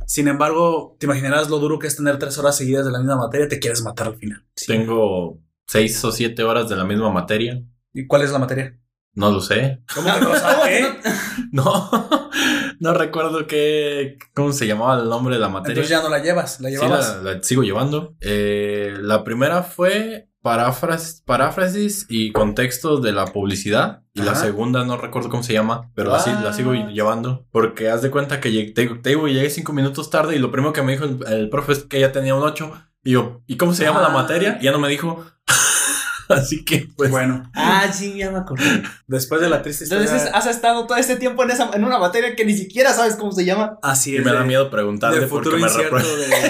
Sin embargo, te imaginarás lo duro que es tener tres horas seguidas de la misma materia, te quieres matar al final. Tengo seis o siete horas de la misma materia. ¿Y cuál es la materia? No lo sé. ¿Cómo que no sabes? <laughs> No, <laughs> no recuerdo qué, cómo se llamaba el nombre de la materia. Entonces ya no la llevas, la Sí, llevabas. la, la sigo llevando. Eh, la primera fue paráfrasis, paráfrasis y contextos de la publicidad. Y la segunda no recuerdo cómo se llama, pero la, si- la sigo llevando. Porque haz de cuenta que llegué, te, te digo, llegué cinco minutos tarde y lo primero que me dijo el, el profe es que ya tenía un 8. Y yo, ¿y cómo se llama la materia? Y ya no me dijo. <laughs> Así que, pues. Bueno, Ah, sí, ya me acordé. después de la triste historia. Entonces has estado todo este tiempo en, esa, en una materia que ni siquiera sabes cómo se llama. así Y es. me da miedo preguntarle porque futuro me de <laughs>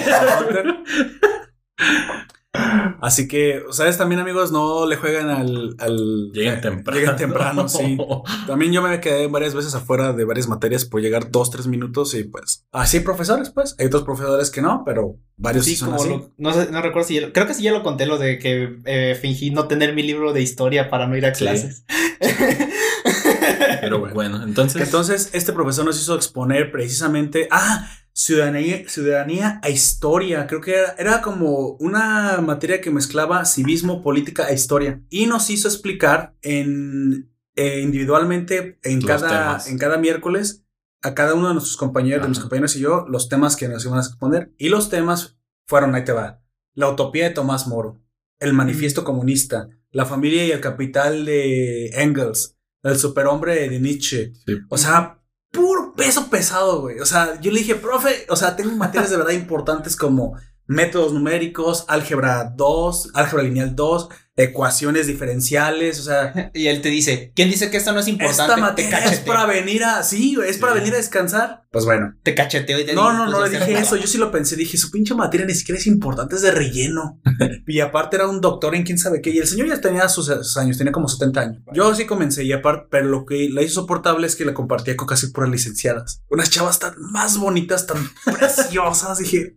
Así que, ¿sabes? También, amigos, no le jueguen al. al Lleguen eh, temprano. Lleguen temprano, sí. <laughs> También yo me quedé varias veces afuera de varias materias por llegar dos, tres minutos y pues. Así profesores, pues. Hay otros profesores que no, pero varios sí, Sí, son como así. lo- no, sé, no recuerdo si ya creo que sí ya lo conté lo de que eh, fingí no tener mi libro de historia para no ir a Sí. clases. <laughs> Pero bueno, entonces. Entonces, este profesor nos hizo exponer precisamente. Ah, ciudadanía, ciudadanía a historia. Creo que era, era como una materia que mezclaba civismo, política e historia. Y nos hizo explicar en, eh, individualmente en Los cada, temas. en cada miércoles a cada uno de nuestros compañeros, de mis compañeros y yo, los temas que nos iban a exponer. Y los temas fueron, ahí te va, la utopía de Tomás Moro, el manifiesto comunista, la familia y el capital de Engels, el superhombre de Nietzsche. Sí. O sea, puro peso pesado, güey. O sea, yo le dije, profe, o sea, tengo materias de verdad importantes como métodos numéricos, álgebra 2, álgebra lineal 2, ecuaciones diferenciales, o sea, <laughs> y él te dice, ¿quién dice que esto no es importante? esta te materia es para venir a, sí, es para Sí. venir a descansar. Pues bueno. Te cacheteo y te No, digo, no, pues, no le dije eso. Yo sí lo pensé. Dije, su pinche materia ni siquiera es importante, es de relleno. <laughs> y aparte era un doctor en quién sabe qué. Y el señor ya tenía sus, sus años, tenía como 70 años. Yo sí comencé. Y aparte, pero lo que la hizo soportable es que la compartía con casi puras licenciadas. Unas chavas tan más bonitas, tan <laughs> preciosas. Dije,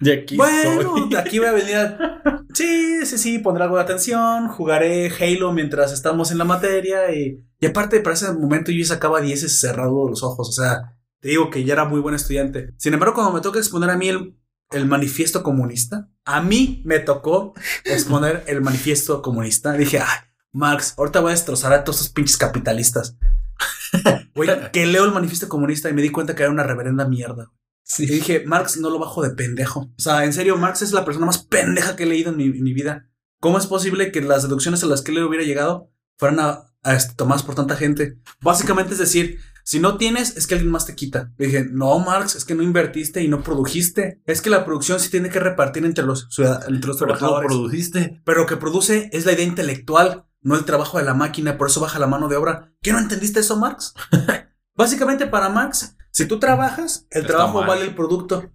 De aquí bueno, soy. de aquí voy a venir a... Sí, sí, sí, pondré algo de atención. Jugaré Halo mientras estamos en la materia. Y, y aparte, para ese momento yo sacaba 10 cerrado los ojos. O sea, te digo que ya era muy buen estudiante. Sin embargo, cuando me toca exponer a mí el, el manifiesto comunista, a mí me tocó exponer el manifiesto comunista. Dije, ay, Marx, ahorita voy a destrozar a todos esos pinches capitalistas. <laughs> Güey, que leo el manifiesto comunista y me di cuenta que era una reverenda mierda. Y dije, Marx no lo bajo de pendejo. O sea, en serio, Marx es la persona más pendeja que he leído en mi, en mi vida. ¿Cómo es posible que las deducciones a las que le hubiera llegado fueran a, a este, tomadas por tanta gente? Básicamente es decir, si no tienes, es que alguien más te quita. Le dije, no, Marx, es que no invertiste y no produjiste. Es que la producción sí tiene que repartir entre los, entre los Pero trabajadores. produjiste. Pero lo que produce es la idea intelectual, no el trabajo de la máquina, por eso baja la mano de obra. ¿Qué no entendiste eso, Marx? <laughs> Básicamente para Marx, si tú trabajas, el Está trabajo mal. vale el producto.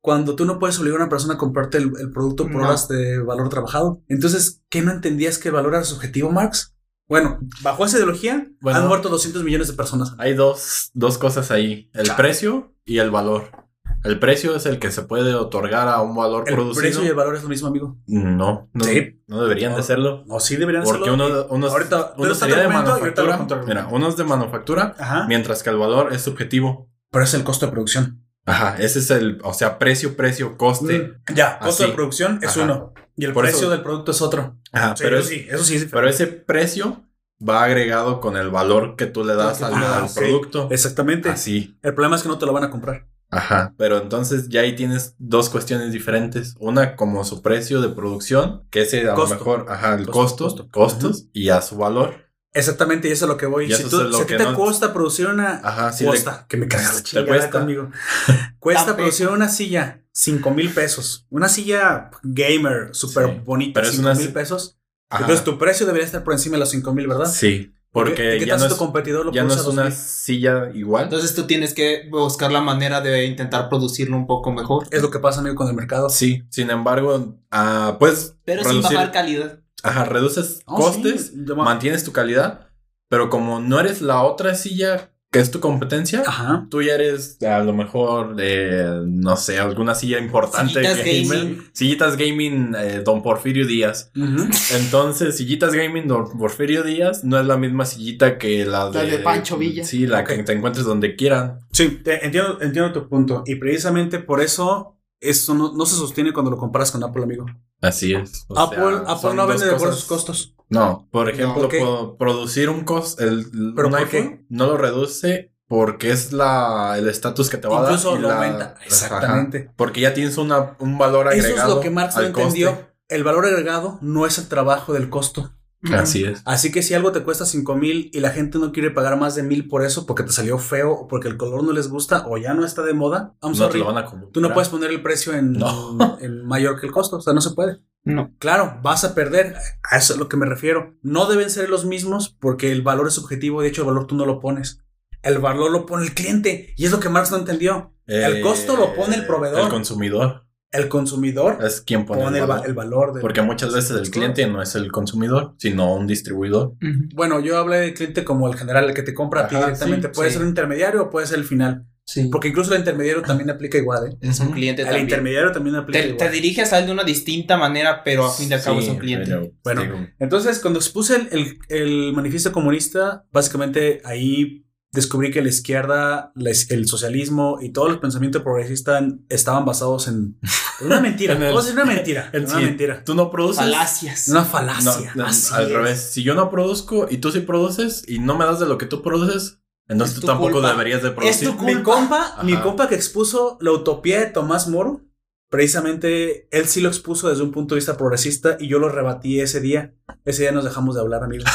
Cuando tú no puedes obligar a una persona a comprarte el, el producto por No. horas de valor trabajado. Entonces, ¿qué no entendías que el valor era subjetivo, Marx? Bueno, bajo esa ideología Bueno. han muerto 200 millones de personas. Hay dos, dos cosas ahí: el Chale. precio y el valor. El precio es el que se puede otorgar a un valor El producido. precio y el valor es lo mismo, amigo. No, no, Sí. no deberían de No. serlo. O sí deberían Porque serlo. uno, uno, Ahorita, uno sería de ahorita manufactura. Mira, uno es de manufactura, Ajá. mientras que el valor es subjetivo. Pero es el costo de producción. Ajá, ese es el, o sea, precio, precio, coste. Mm, Ya, costo Así. de producción es Ajá. uno. Y el Por precio eso- del producto es otro. Ajá, Sí, pero, eso es- sí, eso sí es pero ese precio va agregado con el valor que tú le das al, producto. Exactamente. Así. El problema es que no te lo van a comprar. Ajá, pero entonces ya ahí tienes dos cuestiones diferentes. Una como su precio de producción, que ese a Costo. lo mejor, ajá, el Costo, costo, costo. costos y a su valor. Exactamente, y eso es a lo que voy. Y Si, tú, si te no- cuesta producir una. Ajá, sí. cuesta, que me cargas la cuesta. conmigo. <laughs> cuesta producir una silla, 5 mil pesos. Una silla gamer, súper Sí, bonita, pero es 5 una mil si- pesos. Ajá, Entonces tu precio debería estar por encima de los 5 mil, ¿verdad? Sí, porque ¿Y qué ya no es, tu competidor lo ya no es una 2000? silla igual. Entonces tú tienes que buscar la manera de intentar producirlo un poco mejor. Es lo que pasa, amigo, con el mercado. Sí, sin embargo, ah, pues Pero sin bajar calidad. Ajá, reduces Oh, costes, sí, mantienes tu calidad, pero como no eres la otra silla que es tu competencia, Ajá. tú ya eres a lo mejor, eh, no sé, alguna silla importante. Sillitas gamer. gaming. Sillitas Gaming, eh, Don Porfirio Díaz. Entonces, Sillitas Gaming, Don Porfirio Díaz, no es la misma sillita que la de, La de Pancho Villa. Sí, la que te encuentres donde quieran. Sí, te- entiendo, entiendo tu punto. Y precisamente por eso eso no, no se sostiene cuando lo comparas con Apple, amigo. Así es. O Apple, sea, Apple no vende cosas- sus costos. No, por ejemplo, producir un costo, el, ¿Pero un por iPhone qué? no lo reduce porque es la el estatus que te va Incluso a dar. y lo la- aumenta. ajá, Exactamente. porque ya tienes una, un valor Eso agregado. es lo que Marx no coste. entendió. El valor agregado no es el trabajo del costo. Así es. Así que si algo te cuesta 5 mil y la gente no quiere pagar más de mil por eso porque te salió feo o porque el color no les gusta o ya no está de moda, I'm No sorry, te lo van a comprar. tú no puedes poner el precio en, No. en mayor que el costo. O sea, no se puede. No. Claro, vas a perder. A eso es a lo que me refiero. No deben ser los mismos porque el valor es subjetivo. De hecho, el valor tú no lo pones. El valor lo pone el cliente. Y es lo que Marx no entendió. El costo lo pone el proveedor. Eh, El consumidor El consumidor es quien pone, pone el el, va- valor. el valor. de- Porque muchas veces el cliente no es el consumidor, sino un distribuidor. Bueno, yo hablé del cliente como el general, el que te compra a ti directamente. sí, puede sí. ser un intermediario o puede ser el final. Sí. Porque incluso el intermediario también aplica igual, ¿eh? es un cliente El también. intermediario también aplica Te, te igual. diriges a él de una distinta manera, pero a fin de al cabo es Sí, un cliente. pero, Bueno. digo, Entonces, cuando expuse el, el- el manifiesto comunista, básicamente ahí descubrí que la izquierda, el socialismo y todo el pensamiento progresista estaban basados en una mentira. <laughs> En el- una mentira. en en una sí. mentira. tú no produces. Falacias. Una falacia. no, al es. revés. Si yo no produzco y tú sí produces y no me das de lo que tú produces, entonces Es tú tu tampoco culpa. deberías de producir. tu Mi culpa. compa, Ajá. mi compa que expuso la utopía de Tomás Moro, precisamente él sí lo expuso desde un punto de vista progresista y yo lo rebatí ese día. Ese día nos dejamos de hablar, amigos.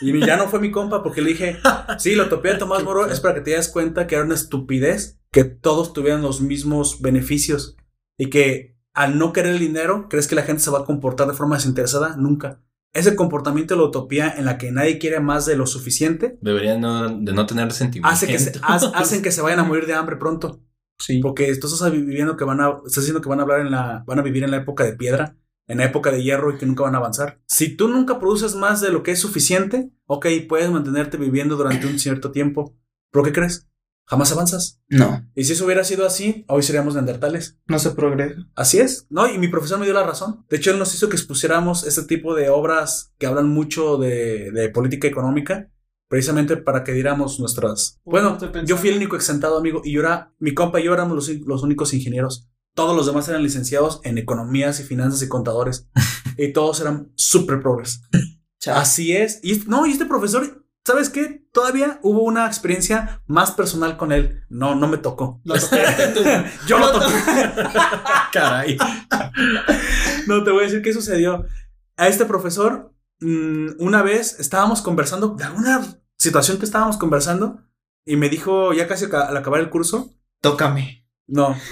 Y ya no fue mi compa porque le dije, <laughs> sí, la utopía de Tomás Moro es para que te das cuenta que era una estupidez que todos tuvieran los mismos beneficios y que al no querer el dinero, ¿crees que la gente se va a comportar de forma desinteresada? Nunca. Ese comportamiento de la utopía en la que nadie quiere más de lo suficiente Deberían no- de no tener sentimientos. hace que se, <laughs> haz- hacen que se vayan a morir de hambre pronto. Sí. Porque tú estás viviendo que van a, estás diciendo que van a hablar en la, van a vivir en la época de piedra, en la época de hierro y que nunca van a avanzar. Si tú nunca produces más de lo que es suficiente, ok, puedes mantenerte viviendo durante un cierto tiempo. ¿Pero qué crees? Jamás avanzas. No, Y si eso hubiera sido así, hoy seríamos neandertales. no se progresa. Así es, ¿no? Y mi profesor me dio la razón. De hecho, él nos hizo que expusiéramos este tipo de obras que hablan mucho de, de política económica, precisamente para que diéramos nuestras... Bueno, yo fui el único exentado, amigo, y yo era, mi compa y yo éramos los, los únicos ingenieros. Todos los demás eran licenciados en economías y finanzas y contadores. <laughs> y todos eran súper progres. Así es. Y no, y este profesor, ¿sabes qué? Todavía hubo una experiencia más personal con él. No, no me tocó. Lo. <laughs> Yo lo toqué. <laughs> Caray. No, te voy a decir qué sucedió. A este profesor, mm, una vez estábamos conversando de alguna situación que estábamos conversando y me dijo, ya casi al acabar el curso, Tócame. no. <laughs>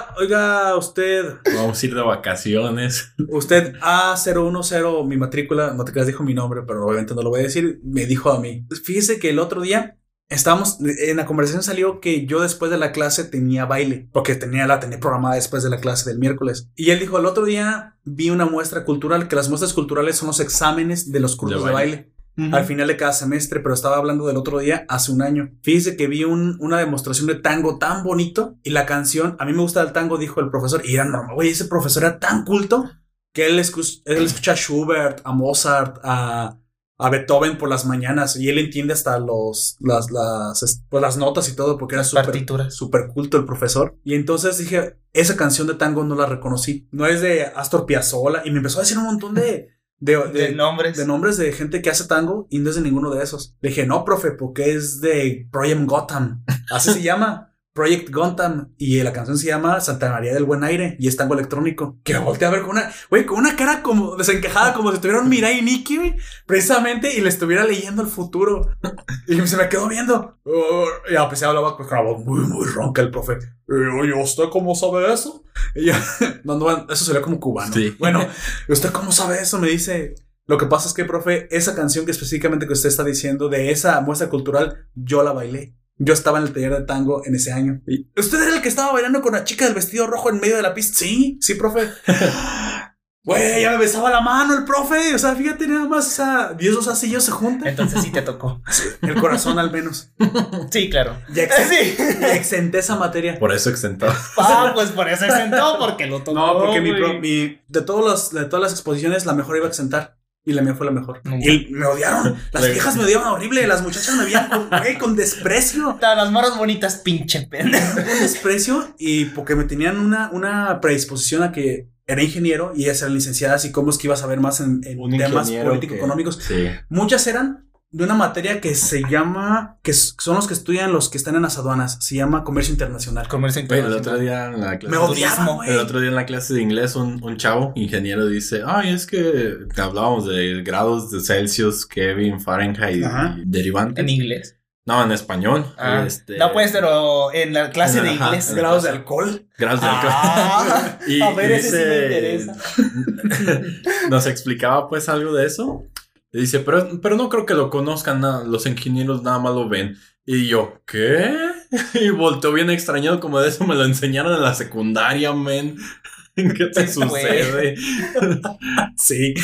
Oiga, oiga, usted, Vamos a ir de vacaciones. usted A010, mi matrícula, no te creas, dijo mi nombre, pero obviamente no lo voy a decir, me dijo a mí. Fíjese que el otro día estábamos, en la conversación salió que yo después de la clase tenía baile, porque tenía la tenía programada después de la clase del miércoles. Y él dijo, el otro día vi una muestra cultural, que las muestras culturales son los exámenes de los cursos de De baile. Al final de cada semestre, pero estaba hablando del otro día, hace un año. Fíjese que vi un- una demostración de tango tan bonito y la canción, a mí me gusta el tango, dijo el profesor, y era normal, güey, ese profesor era tan culto que él, escu- él escucha a Schubert, a Mozart, a, a Beethoven por las mañanas y él entiende hasta los, las, las, es- pues, las notas y todo porque era súper súper culto el profesor. Y entonces dije, esa canción de tango no la reconocí. No es de Astor Piazzolla y me empezó a decir un montón de... De, De, de- nombres. de nombres de gente que hace tango y no es de ninguno de esos. Le dije, no, profe, porque es de Proyem Gotham. Así se llama. <laughs> Project Gotham y la canción se llama Santa María del Buen Aire y es tango electrónico. Que volteé a ver con una, güey, con una cara como desencajada, como si estuviera un Mirai y Nikki, güey, precisamente, y le estuviera leyendo el futuro. Y se me quedó viendo. Uh, y a pesar hablaba con una voz muy, muy ronca el profe. Eh, Oye, ¿usted cómo sabe eso? Y yo, <laughs> eso sería como cubano. Sí. Bueno, ¿usted cómo sabe eso? Me dice. Lo que pasa es que, profe, esa canción que específicamente que usted está diciendo de esa muestra cultural, yo la bailé. Yo estaba en el taller de tango en ese año. Y, ¿Usted era el que estaba bailando con la chica del vestido rojo en medio de la pista? Sí, sí, profe. <laughs> Güey, ya me besaba la mano el profe. O sea, fíjate nada más, o sea, Dios los hace y ellos se juntan. Entonces sí te tocó. El corazón al menos. <laughs> Sí, claro. Ya, ex- Sí. ya exenté esa materia. Por eso exentado. Ah, pues por eso exentó, porque lo tocó. No, porque mi, pro- mi- de, todos los, de todas las exposiciones, la mejor iba a exentar. Y la mía fue la mejor. No. Y me odiaron. Las <laughs> viejas me odiaban horrible. Las muchachas me veían con, güey, con desprecio. <laughs> Las morras bonitas, pinche pendejo. Con desprecio. Y porque me tenían una, una predisposición a que era ingeniero y ellas eran licenciadas y cómo es que iba a saber más en, temas político-económicos. Sí. Muchas eran de una materia que se llama, que son los que estudian los que están en las aduanas. Se llama comercio internacional. Comercio Güey, el internacional. otro día en la clase. Me güey. El otro día en la clase de inglés, un, un chavo, ingeniero, dice, ay, es que hablábamos de grados de Celsius, Kelvin, Fahrenheit y derivantes. En inglés. No, en español. Ah, Este, No, pues, pero en la clase de Ajá. inglés. Grados de alcohol. Grados de Ah, <laughs> Y- a ver, y ese sí me interesa. <laughs> nos explicaba pues algo de eso. Y dice, pero, pero no creo que lo conozcan, na- los ingenieros nada más lo ven. Y yo, ¿qué? <laughs> Y volteó bien extrañado como de eso me lo enseñaron en la secundaria, men. <laughs> ¿Qué te Sí, sucede? <laughs> Sí.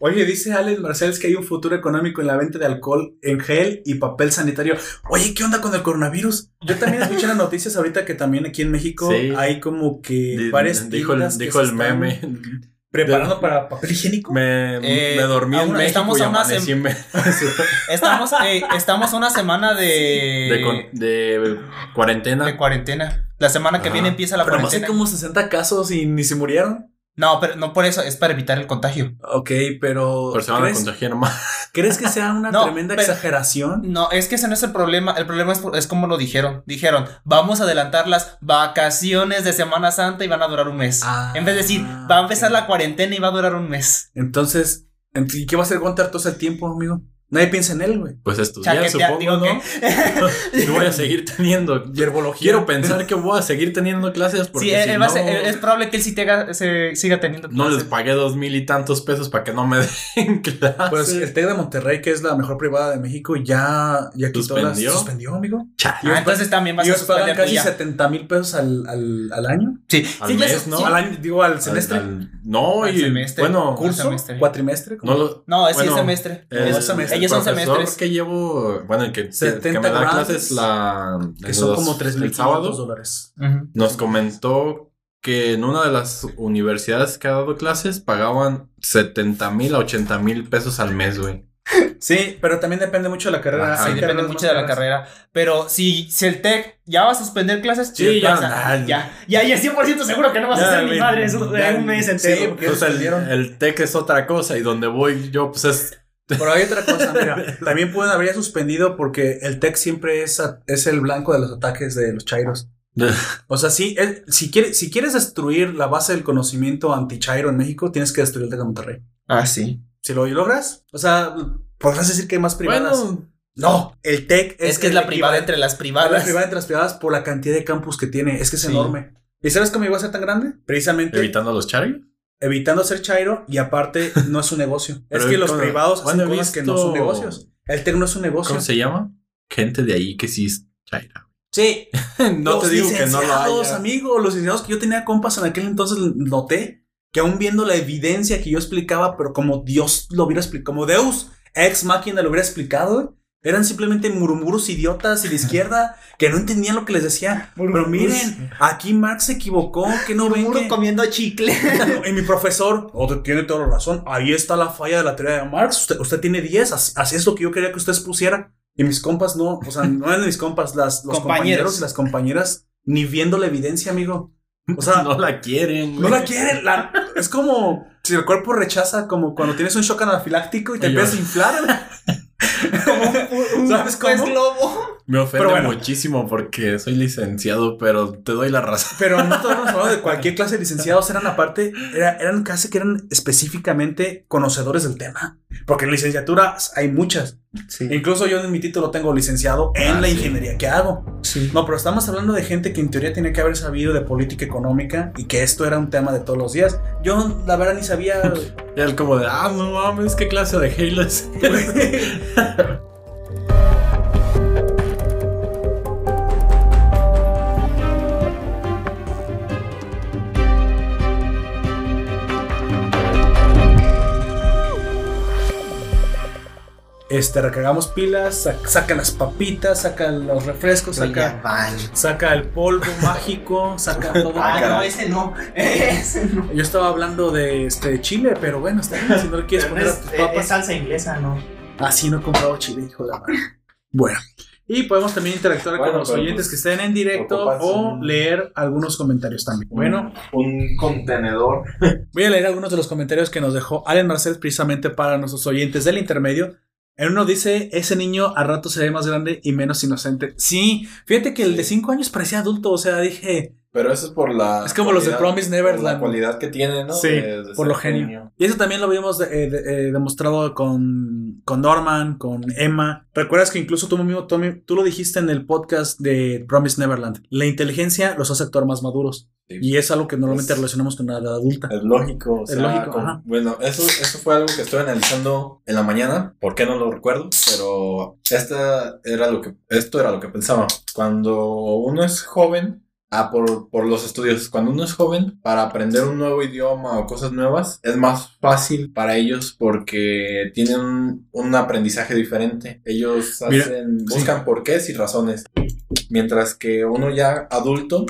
Oye, dice Alex Marcels que hay un futuro económico en la venta de alcohol en gel y papel sanitario. Oye, ¿qué onda con el coronavirus? Yo también escuché las noticias ahorita que también aquí en México Sí. hay como que varias dijo tiendas que dijo el están meme. Preparando para papel higiénico. Me, Eh, me dormí en aún México estamos y a una amanecí en <laughs> Estamos, eh, estamos a una semana de, de, con- de cuarentena. de cuarentena. La semana que Ajá. viene empieza la Pero más hay cuarentena. como 60 casos y ni se murieron. No, pero no por eso, es para evitar el contagio. Ok, pero Pero se van a ¿crees, contagiar más. ¿crees que sea una <laughs> No, tremenda pero- exageración? No, es que ese no es el problema. El problema es, es como lo dijeron. Dijeron, vamos a adelantar las vacaciones de Semana Santa y van a durar un mes. Ah, en vez de decir, va a empezar ok. la cuarentena y va a durar un mes. Entonces, ¿y qué va a hacer Gunter todo ese tiempo, amigo? Nadie piensa en él, güey. Pues estudiar, Chaquetea- supongo, digo ¿no? <laughs> Voy a seguir teniendo. <laughs> Hierbología. Quiero pensar que voy a seguir teniendo clases porque Sí, si él va a no, ser- es probable que él sí tenga- se siga teniendo. no les clases. pagué dos mil y tantos pesos para que no me <laughs> den clases. Pues el TEC de Monterrey, que es la mejor privada de México, ya, ya quitó las... ¿Suspendió? ¿Suspendió, amigo? Chale. Ah, entonces también vas a Ellos pagan casi ya. 70 mil pesos al, al, al año. Sí, Al sí, mes, ¿no? sí. Al año, digo, al semestre. Al- al- no, Al y semestre. bueno, Curso. semestre. Cuatrimestre. no lo. No, es sí es bueno, semestre. Ellos son semestres. que llevo, bueno, el que, que 70 me da clases la, Que son los- como 3 el mil sábado, dólares. Ujú. nos comentó que en una de las universidades que ha dado clases pagaban 70 mil a 80 mil pesos al mes, güey. Sí, pero también depende mucho de la carrera. Ajá. Sí, depende mucho de la carrera. Pero si, si el TEC ya va a suspender clases, Sí, ya, nah, ya, ya, ya, 100% seguro que no vas a Ya, hacer ni güey, madre eso ya, de un mes sí, entero. porque Pues el, el TEC es otra cosa y donde voy yo, pues es. Pero hay otra cosa, <laughs> mira, también pueden haber ya suspendido porque el TEC siempre es, a- es el blanco de los ataques de los chairos. <laughs> O sea, sí, es- si, quieres, si quieres destruir la base del conocimiento anti-chairo en México, tienes que destruir el TEC de Monterrey. Ah, sí. Si lo logras, o sea, podrás decir que hay más privadas. Bueno, no, el TEC Es, es, que es la privada entre las la privadas. privada entre las privadas por la cantidad de campus que tiene. Es que es Sí. enorme. ¿Y sabes cómo iba a ser tan grande? Precisamente evitando a los charios. Evitando ser chairo y aparte no es un negocio. <laughs> es que los privados hacen cosas que no son negocios. El TEC no es un negocio. ¿Cómo se llama? Gente de ahí que sí es chaira. Sí, <laughs> no te digo que no lo haya. amigo, los licenciados que yo tenía compas en aquel entonces noté que aún viendo la evidencia que yo explicaba, pero como Dios lo hubiera explicado, como Deus ex máquina lo hubiera explicado, eran simplemente murmuros idiotas y de izquierda <laughs> que no entendían lo que les decía. Pero miren, aquí Marx se equivocó, que no ven que... comiendo chicle. <laughs> Y mi profesor, oh, tiene toda la razón, ahí está la falla de la teoría de Marx, usted, usted tiene 10, así, así es lo que yo quería que ustedes pusieran. Y mis compas no, o sea, no eran mis compas, las, los Compañeros. compañeros y las compañeras, ni viendo la evidencia, amigo. O sea, <laughs> no la quieren. no güey. la quieren. la- es como si el cuerpo rechaza, como cuando tienes un shock anafiláctico y te Ay, empiezas a yo- inflar. Como un, ¿Sabes pez cómo? globo. Me ofende Pero bueno. muchísimo porque soy licenciado, pero te doy la razón. Pero no <laughs> estamos hablando de cualquier clase de licenciados, eran aparte, era- eran casi que eran específicamente conocedores del tema. Porque en licenciaturas hay muchas. Sí. Incluso yo en mi título tengo licenciado en Ah, la sí. ingeniería que hago. Sí. No, pero estamos hablando de gente que en teoría tiene que haber sabido de política económica y que esto era un tema de todos los días. Yo, la verdad, ni sabía. <laughs> Y él como de, ah, no mames, qué clase de Halo es. <laughs> Este, recargamos pilas, sa- saca las papitas, saca los refrescos, saca, saca el polvo <laughs> mágico, saca todo. Ah, no, ese no. <laughs> Ese no. Yo estaba hablando de este Chile, pero bueno, está bien. Si no le quieres poner a Es, tus es- papas. es salsa inglesa, ¿no? Así no he comprado chile, hijo de la madre. Bueno. Y podemos también interactuar Bueno, con los pero, oyentes pues, que estén en directo o un- leer algunos comentarios también. Bueno, un contenedor. voy a leer algunos de los comentarios que nos dejó Allen Marcel precisamente para nuestros oyentes del intermedio. En uno dice, ese niño a rato se ve más grande y menos inocente. Sí, fíjate que el de 5 años parecía adulto, o sea, dije, Pero eso es por la. Es como los de cualidad- Promise por Neverland. La cualidad que tiene, ¿no? Sí, De- de por lo ser genio. Y eso también lo habíamos eh, de- eh, demostrado con, con Norman, con Emma. ¿Recuerdas que incluso tú mismo, Tommy, tú lo dijiste en el podcast de Promise Neverland? La inteligencia los hace actuar más maduros. Sí. Y es algo que normalmente Es- relacionamos con la edad adulta. Es lógico. o Es sea, lógico, como- ajá. bueno, eso, eso fue algo que estoy analizando en la mañana. ¿Por qué no lo recuerdo? Pero esta era lo que, esto era lo que pensaba. Cuando uno es joven, por, por los estudios, cuando uno es joven, para aprender un nuevo idioma o cosas nuevas, es más fácil para ellos porque tienen un, un aprendizaje diferente. Ellos Mira, hacen, buscan porqués y razones. Mientras que uno ya adulto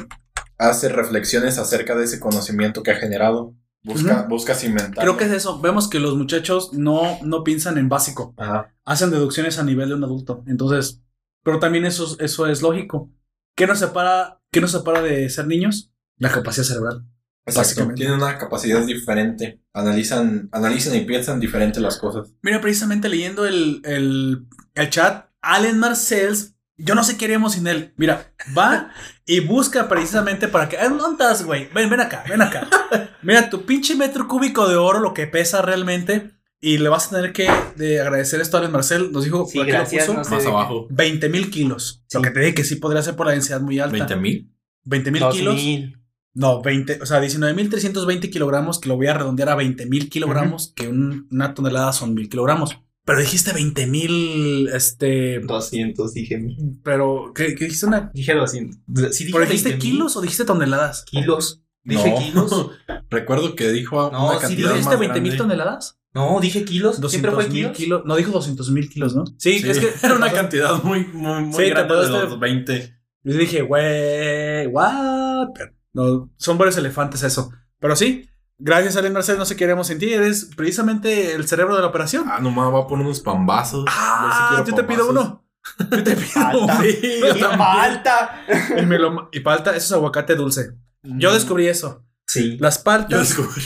hace reflexiones acerca de ese conocimiento que ha generado. Busca, Ujú. busca cimentar. Creo que es eso. Vemos que los muchachos no, no piensan en básico. Ajá. Hacen deducciones a nivel de un adulto. Entonces, pero también eso, eso es lógico. ¿Qué nos separa, qué nos separa de ser niños? La capacidad cerebral. Exacto. Básicamente. Tienen una capacidad diferente. Analizan, analizan y piensan diferente las cosas. Mira, precisamente leyendo el, el, el chat, Allen Marcells, yo no sé qué haríamos sin él. Mira, va <laughs> y busca precisamente para que. ¿Dónde estás, güey? Ven, ven acá, ven acá. <laughs> Mira, tu pinche metro cúbico de oro, lo que pesa realmente. Y le vas a tener que de agradecer esto a Allen Marcel. Nos dijo Sí, por aquí lo gracias, puso, no sé. Más abajo. 20 mil kilos. Lo Sí. que te dije que sí podría ser por la densidad muy alta. 20 mil. 20 mil kilos. mil. No, 20, o sea, 19.320 kilogramos, que lo voy a redondear a 20.000 kilogramos, que un- una tonelada son mil kilogramos. Pero dijiste 20.000, este, 200, dije mil. pero, ¿qué, qué dijiste una? Dije 200. Sí, dije ¿Pero dijiste 20,000. kilos o dijiste toneladas? Kilos. Dije No. kilos. <laughs> Recuerdo que dijo No, una cantidad ¿Dijiste más 20 mil toneladas? No, dije kilos. Siempre 200 fue mil kilos. kilos. No, dijo 200 mil kilos, ¿no? Sí, Sí, es que <laughs> era una cantidad muy, muy, muy Sí, te grande de los 20. Yo dije, güey, what? Pero no, son varios elefantes eso. Pero sí, gracias, Alen Marcel, no sé qué haremos sin ti. Eres precisamente el cerebro de la operación. Ah, nomás va a poner unos pambazos. Ah, Yo sí yo te pido uno. Yo te pido <laughs> Falta. uno. Sí, yo Y falta. Y, me lo- y palta, eso es aguacate dulce. Yo descubrí eso. Sí. Las Yo paltas. descubrí.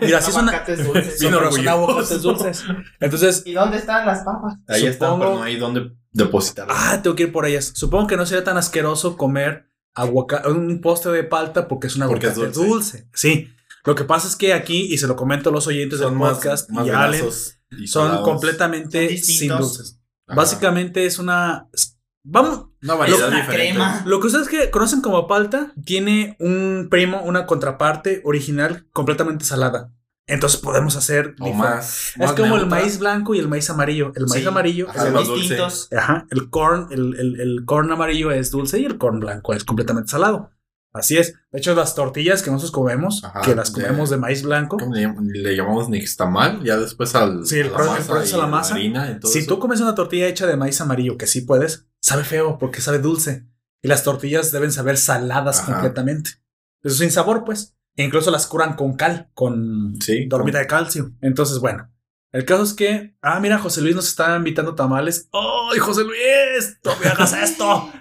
Mira, sí son, Aguacates dulces. Bien son aguacates dulces. Entonces, ¿Y dónde están las papas? Ahí están, pero no hay dónde depositarlos. ah, tengo que ir por ellas. Supongo que no sería tan asqueroso comer aguacate, un postre de palta porque es un Porque es aguacate dulce. dulce. Sí. Lo que pasa es que aquí, y se lo comento a los oyentes del más- podcast más y Allen, y son completamente Son sin dulces. Ajá. Básicamente es una. Vamos, Una variedad una diferente. crema. Lo que ustedes que conocen como palta tiene un primo, una contraparte original completamente salada. Entonces podemos hacer O más. Es más como el maíz blanco y el maíz amarillo. El maíz Sí. amarillo, Ajá, es distintos. ajá, el corn, el, el, el corn amarillo es dulce y el corn blanco es completamente salado. Así es. De hecho, las tortillas que nosotros comemos, Ajá, que las de- comemos de maíz blanco, ¿Cómo le, llam- le llamamos nixtamal? Ya después al. Sí, el a la el masa proceso a la harina si eso. tú comes una tortilla hecha de maíz amarillo, que sí puedes, sabe feo porque sabe dulce. Y las tortillas deben saber saladas Ajá. completamente. Eso sin sabor, pues. E incluso las curan con cal, con Sí, dormita de calcio. Entonces, bueno. El caso es que, ah, mira, José Luis nos está invitando tamales. ¡Ay, José Luis! ¡No me hagas esto!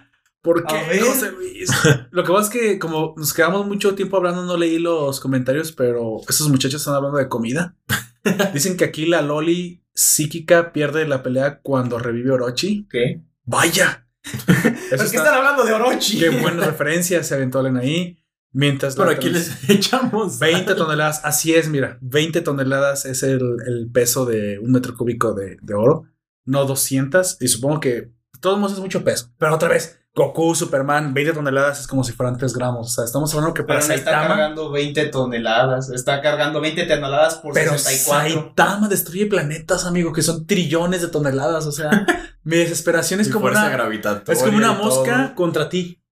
¿Por qué, ver. José Luis? <laughs> Lo que pasa es que, como nos quedamos mucho tiempo hablando, no leí los comentarios, pero esos muchachos están hablando de comida. <laughs> Dicen que aquí la Loli psíquica pierde la pelea cuando revive Orochi. ¿Qué? ¡Vaya! ¿Por qué están hablando de Orochi? Qué buenas referencias se aventó Allen ahí. Mientras Pero aquí les <laughs> echamos 20 toneladas, así es, mira, 20 toneladas es el, el peso de un metro cúbico de, de oro, no 200, y supongo que de todos modos es mucho peso. Pero otra vez, Goku, Superman, 20 toneladas es como si fueran 3 gramos, o sea, estamos hablando que Pero para no está Saitama, cargando 20 toneladas. Está cargando 20 toneladas por pero 64. Saitama destruye planetas, amigo, que son trillones de toneladas, o sea, <laughs> mi desesperación es Y como una, gravitatoria es como una y todo. mosca contra ti,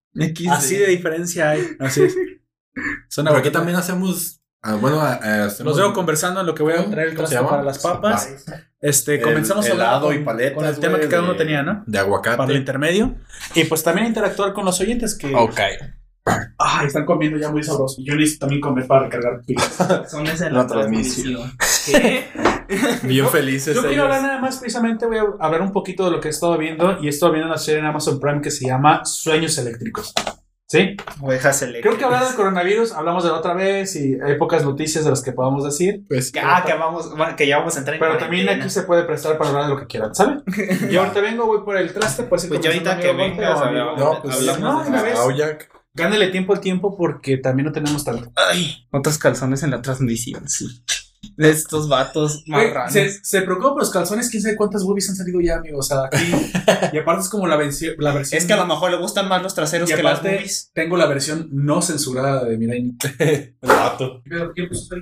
así de diferencia hay, así es. <laughs> Suena Pero aquí bonito. también hacemos. Ah, bueno, ah, hacemos- Los veo conversando en lo que voy a traer el ¿Cómo se traste llama? para las papas. Este, El comenzamos hablar helado con, y paletas, con el tema güey, que cada uno de- tenía, ¿no? De aguacate. Para el intermedio. Y pues también interactuar con los oyentes que Ok. ah, están comiendo ya muy sabroso. Y yo necesito también comer para recargar pilas. <laughs> Son esa La la transmisión. transmisión. <laughs> Bien felices. Yo quiero ellos. hablar nada más, precisamente voy a hablar un poquito de lo que he estado viendo. Y he estado viendo una serie en Amazon Prime que se llama Sueños Eléctricos. ¿Sí? Ovejas eléctricas. Creo que hablar del coronavirus, hablamos de la otra vez y hay pocas noticias de las que podamos decir. Pues, Ah, que vamos, bueno, que ya vamos a entrar en Pero también aquí se puede prestar para hablar de lo que quieran, ¿sabe? <laughs> Yo ahorita vengo, voy por el traste, pues, Pues ya ahorita que vengas, amigo. no, pues hablamos no, de una vez. Aoyak. Gánale tiempo al tiempo porque también no tenemos tanto. Ay, otros calzones en la transmisión, sí. De estos vatos marranos. se, se preocupa por los calzones, quién sabe cuántas boobies han salido ya, amigo. O sea, aquí. <laughs> y aparte es como la, la versión. Es que a lo mejor le gustan más los traseros y que las aparte boobies. tengo la versión no censurada de Mirai. <laughs> El vato. ¿Qué puso ahí?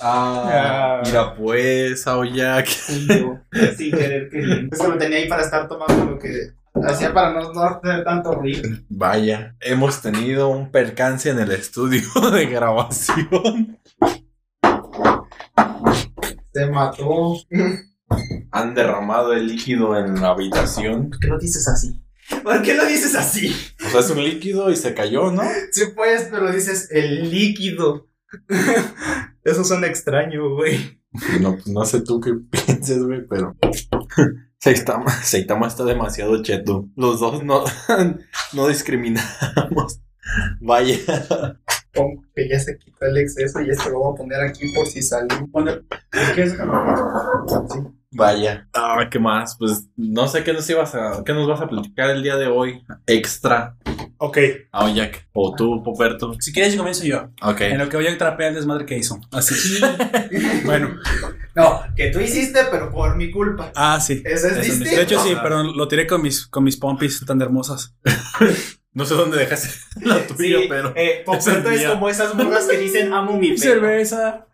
Ah, Ah. mira pues, Aoyak. <laughs> Sin querer que. Es que lo tenía ahí para estar tomando lo que hacía para no, no tener tanto ruido. Vaya, hemos tenido un percance en el estudio de grabación. Se mató. Han derramado el líquido en la habitación. ¿Por qué lo dices así? ¿Por qué lo dices así? O sea, es un líquido y se cayó, ¿no? Sí, pues, pero dices el líquido. <laughs> Eso suena extraño, güey. No, no sé tú qué <laughs> pienses, güey, pero. <laughs> Saitama, Saitama está demasiado cheto. Los dos no, no discriminamos. Vaya. Como que ya se quitó el exceso y esto lo voy a poner aquí por si sale. ¿Qué es? Vaya. Ah, ¿qué más? Pues no sé qué nos ibas a, qué nos vas a platicar el día de hoy. Extra. Ok. Aoyak. O tú, Poperto. Si quieres, yo comienzo yo. Ok. En lo que voy a trapear el desmadre que hizo. Así. <laughs> bueno. No, que tú hiciste, pero por mi culpa. Ah, sí. Eso es Eso es distinto. De hecho, sí, pero lo tiré con mis, con mis pompis tan hermosas. <laughs> No sé dónde dejaste <laughs> la Sí, tuya, pero. eh, Poperto es como esas morras que dicen amo mi pelo. cerveza.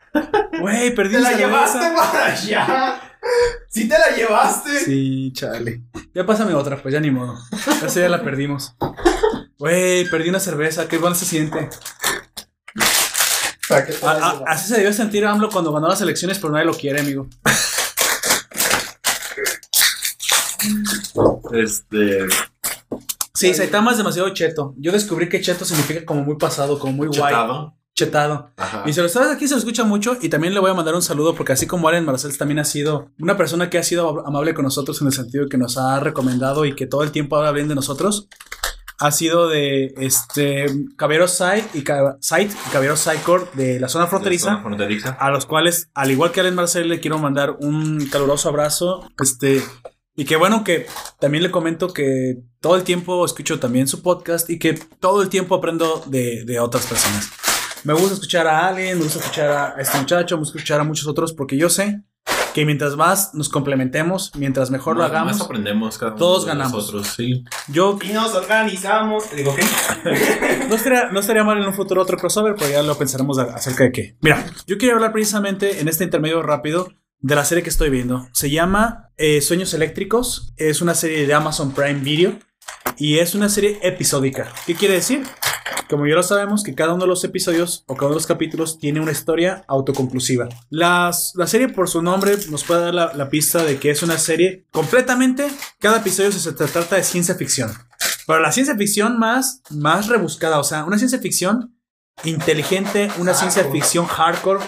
Güey, perdí Te la cerveza. llevaste para allá. Sí te la llevaste. Sí, chale. Ya pásame otra, pues ya ni modo. Esa ya la perdimos. Güey, perdí una cerveza. Qué bueno se siente. Así se debió sentir AMLO cuando ganó las elecciones, pero nadie lo quiere, amigo. Este. Sí, Saitama es demasiado cheto. Yo descubrí que cheto significa como muy pasado, como muy guay. Chetado. Chetado. Ajá. Y se lo sabes aquí se lo escucha mucho y también le voy a mandar un saludo porque así como Allen Marcel también ha sido una persona que ha sido amable con nosotros en el sentido que nos ha recomendado y que todo el tiempo habla bien de nosotros. Ha sido de este Caballero Side y Ca- Site y Caballero Sidecore de la zona fronteriza. Zona fronteriza. a los cuales, al igual que Allen Marcel, le quiero mandar un caluroso abrazo. Este, y que bueno que también le comento que todo el tiempo escucho también su podcast y que todo el tiempo aprendo de, de otras personas. Me gusta escuchar a Allen, me gusta escuchar a este muchacho, me gusta escuchar a muchos otros porque yo sé que mientras más nos complementemos, mientras mejor lo Más- hagamos, Más aprendemos cada uno todos de ganamos. Nosotros, sí. yo Y nos organizamos. Digo, ¿qué? <laughs> No estaría, no estaría mal en un futuro otro crossover, pero ya lo pensaremos a- acerca de qué. Mira, yo quería hablar precisamente en este intermedio rápido de la serie que estoy viendo. Se llama eh, Sueños Eléctricos. Es una serie de Amazon Prime Video y es una serie episódica. ¿Qué quiere decir? Como ya lo sabemos, que cada uno de los episodios o cada uno de los capítulos tiene una historia autoconclusiva. Las- la serie, por su nombre, nos puede dar la, la pista de que es una serie completamente. Cada episodio se, trata de ciencia ficción. Pero la ciencia ficción más, más rebuscada, o sea, una ciencia ficción inteligente, una ciencia ficción hardcore,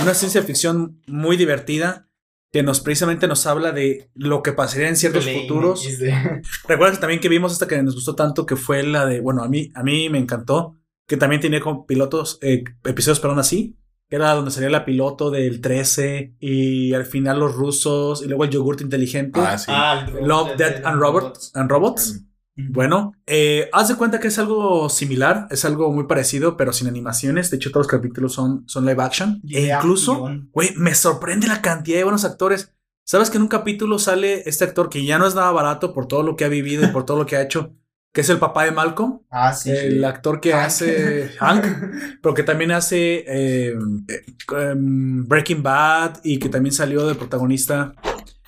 una ciencia ficción muy divertida que nos precisamente nos habla de lo que pasaría en ciertos futuros. <laughs> Recuerda también que vimos esta que nos gustó tanto que fue la de, bueno, a mí a mí me encantó, que también tenía como pilotos eh, episodios pero aún así, que era donde salía la piloto del 13 y al final los rusos y luego el yogurte inteligente. Ah, sí. Ah, el Love, de- Death de- and Robots. And Robots. Bueno, eh, haz de cuenta que es algo similar, es algo muy parecido, pero sin animaciones. De hecho, todos los capítulos son, son live action. E incluso, güey, me sorprende la cantidad de buenos actores. ¿Sabes que en un capítulo sale este actor que ya no es nada barato por todo lo que ha vivido y por todo lo que ha hecho? Que es el papá de Malcolm, Ah, sí. el actor que Hank. hace <laughs> Hank, pero que también hace eh, eh, em, Breaking Bad y que también salió de protagonista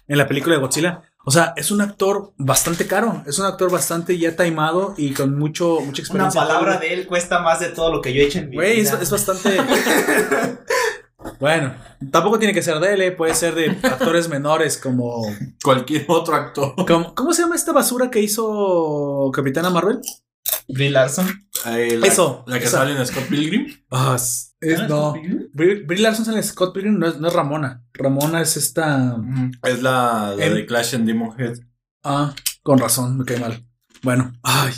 en la película de Godzilla. O sea, es un actor bastante caro, es un actor bastante ya taimado y con mucho, mucha Una experiencia. palabra de él cuesta más de todo lo que yo he hecho en mi Güey, es, vida. es bastante. <laughs> bueno, tampoco tiene que ser de él, eh, puede ser de actores menores como, Cualquier otro actor. como- ¿Cómo se llama esta basura que hizo Capitana Marvel? Brie Larson. Eh, la, Eso, La que esa. sale en Scott Pilgrim. Ah, es- es- no. Brie, Brie Larson sale en Scott Pilgrim, no es, no es Ramona. Ramona es esta. Es la, la de Clash and Demon Head. Ah, con razón, me cae mal. Bueno, ay,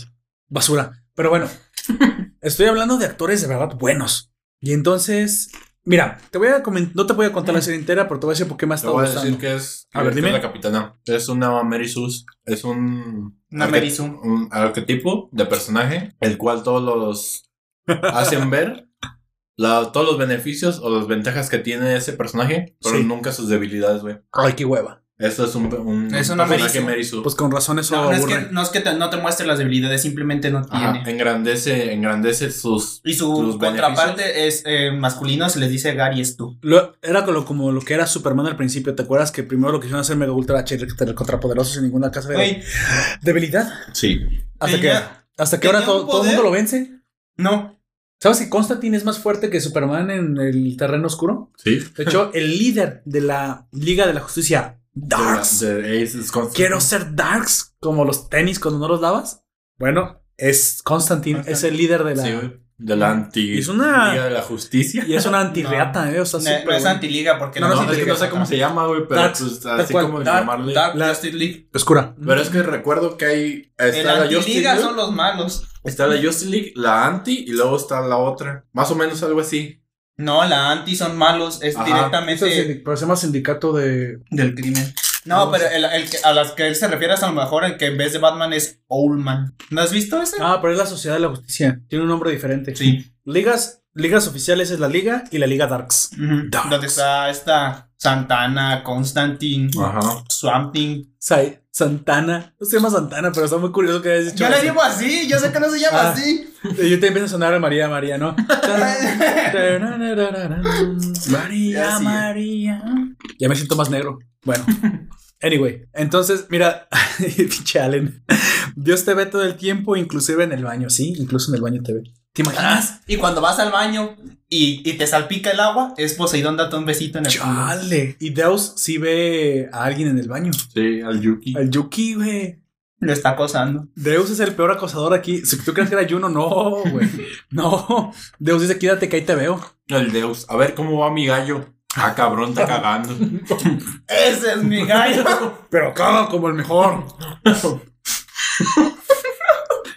basura. Pero bueno, <laughs> estoy hablando de actores de verdad buenos. Y entonces, mira, te voy a comen- no te voy a contar la serie entera, pero te voy a decir por qué me ha Te estado voy a decir que es, A ver, que es dime. la capitana. Es una Mary Sus. Es un. Una arque- Mary Sue. Un arquetipo de personaje, el cual todos los <laughs> hacen ver la- todos los beneficios o las ventajas que tiene ese personaje, pero Sí. nunca sus debilidades, güey. Ay, qué hueva. Esto es un, un Es una personaje Mary Mary Sue. Pues con razón eso No, no es que, no es que te- no te muestre las debilidades, simplemente no Ajá, tiene. engrandece, engrandece sus. Y su sus contraparte es eh, masculino, se les dice Gary es tú. Lo- era como, como lo que era Superman al principio. ¿Te acuerdas que primero lo quisieron hacer Mega Ultra H contrapoderoso sin ninguna casa de debilidad? Sí. Hasta que, hasta que ahora todo, todo el mundo lo vence. no. ¿Sabes que Constantine es más fuerte que Superman en el terreno oscuro? Sí. De hecho, el líder de la Liga de la Justicia, Darks. De, de Ace is Constantine. Quiero ser Darks, como los tenis cuando no los lavas. Bueno, es Constantine, Constantine. es el líder de la. Sí, güey. De la anti. Es una- Liga de la Justicia. y es una <laughs> antirreata, ¿eh? O sea, No, súper no es antiliga porque No, No, no, es que no sé cómo se llama, güey, pero Darks, pues así cual. como Dark, llamarle. Dark La- Justice League. Oscura. Pero es que recuerdo que hay. El Está la Justice League. son los malos. Está la Justice League, la anti y luego está la otra. Más o menos algo así. No, la anti son malos, es Ajá. Directamente es sindi- pero se llama sindicato de. del crimen. No, pero el, el que- a las que él se refiere es a lo mejor en que en vez de Batman es Owlman. ¿No has visto ese? Ah, pero es la Sociedad de la Justicia. Tiene un nombre diferente. Sí. Ligas, ligas oficiales es la Liga y la Liga Darks. Donde está esta Santana, Constantine, Ajá. Swamp Thing. Sai, Santana. No se llama Santana, pero está muy curioso que hayas dicho. Yo así. digo así, yo sé que no se llama Ah. así. Yo te empiezo a sonar a María, María, ¿no? <laughs> María. María. Ya me siento más negro. Bueno. Anyway, entonces, mira, <laughs> pinche Allen. Dios te ve todo el tiempo, inclusive en el baño, ¿sí? Incluso en el baño te ve. ¿Te imaginas? Y cuando vas al baño y, y te salpica el agua, es Poseidón date un besito en el culo. Chale. Y Deus sí ve a alguien en el baño. Sí, al Yuki. Al Yuki, güey. Lo está acosando. Deus es el peor acosador aquí. Si tú crees que era Juno, no, güey. <laughs> No. Deus dice, quédate que ahí te veo. El Deus. A ver cómo va mi gallo. Ah, cabrón, está cagando. <laughs> Ese es mi gallo. Pero caga como el mejor. <laughs>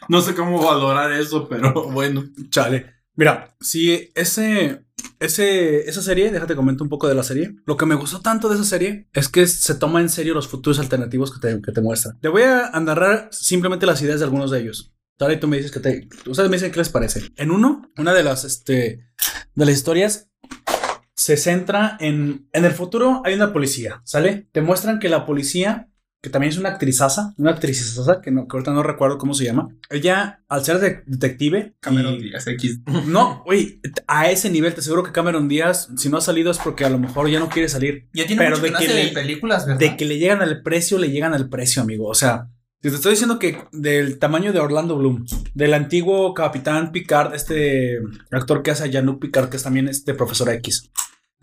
No sé cómo valorar eso, pero <laughs> bueno. Chale. Mira, si ese, ese, esa serie, déjate comento un poco de la serie. Lo que me gustó tanto de esa serie es que se toma en serio los futuros alternativos que te, que te muestran. Te voy a narrar simplemente las ideas de algunos de ellos. Y tú me dices que te. Ustedes me dicen qué les parece. En uno, una de las, este, de las historias se centra en. En el futuro hay una policía, ¿sale? Te muestran que la policía, que también es una actrizaza, una actrizaza que, no, que ahorita no recuerdo cómo se llama. Ella, al ser de- detective. Cameron y- Díaz X. <laughs> no, oye, a ese nivel te aseguro que Cameron Díaz, si no ha salido es porque a lo mejor ya no quiere salir. Ya tiene Pero mucho de que le- películas, ¿verdad? De que le llegan al precio, le llegan al precio, amigo. O sea, si te estoy diciendo que del tamaño de Orlando Bloom, del antiguo Capitán Picard, este actor que hace a Jean-Luc Picard, que es también este Profesor X.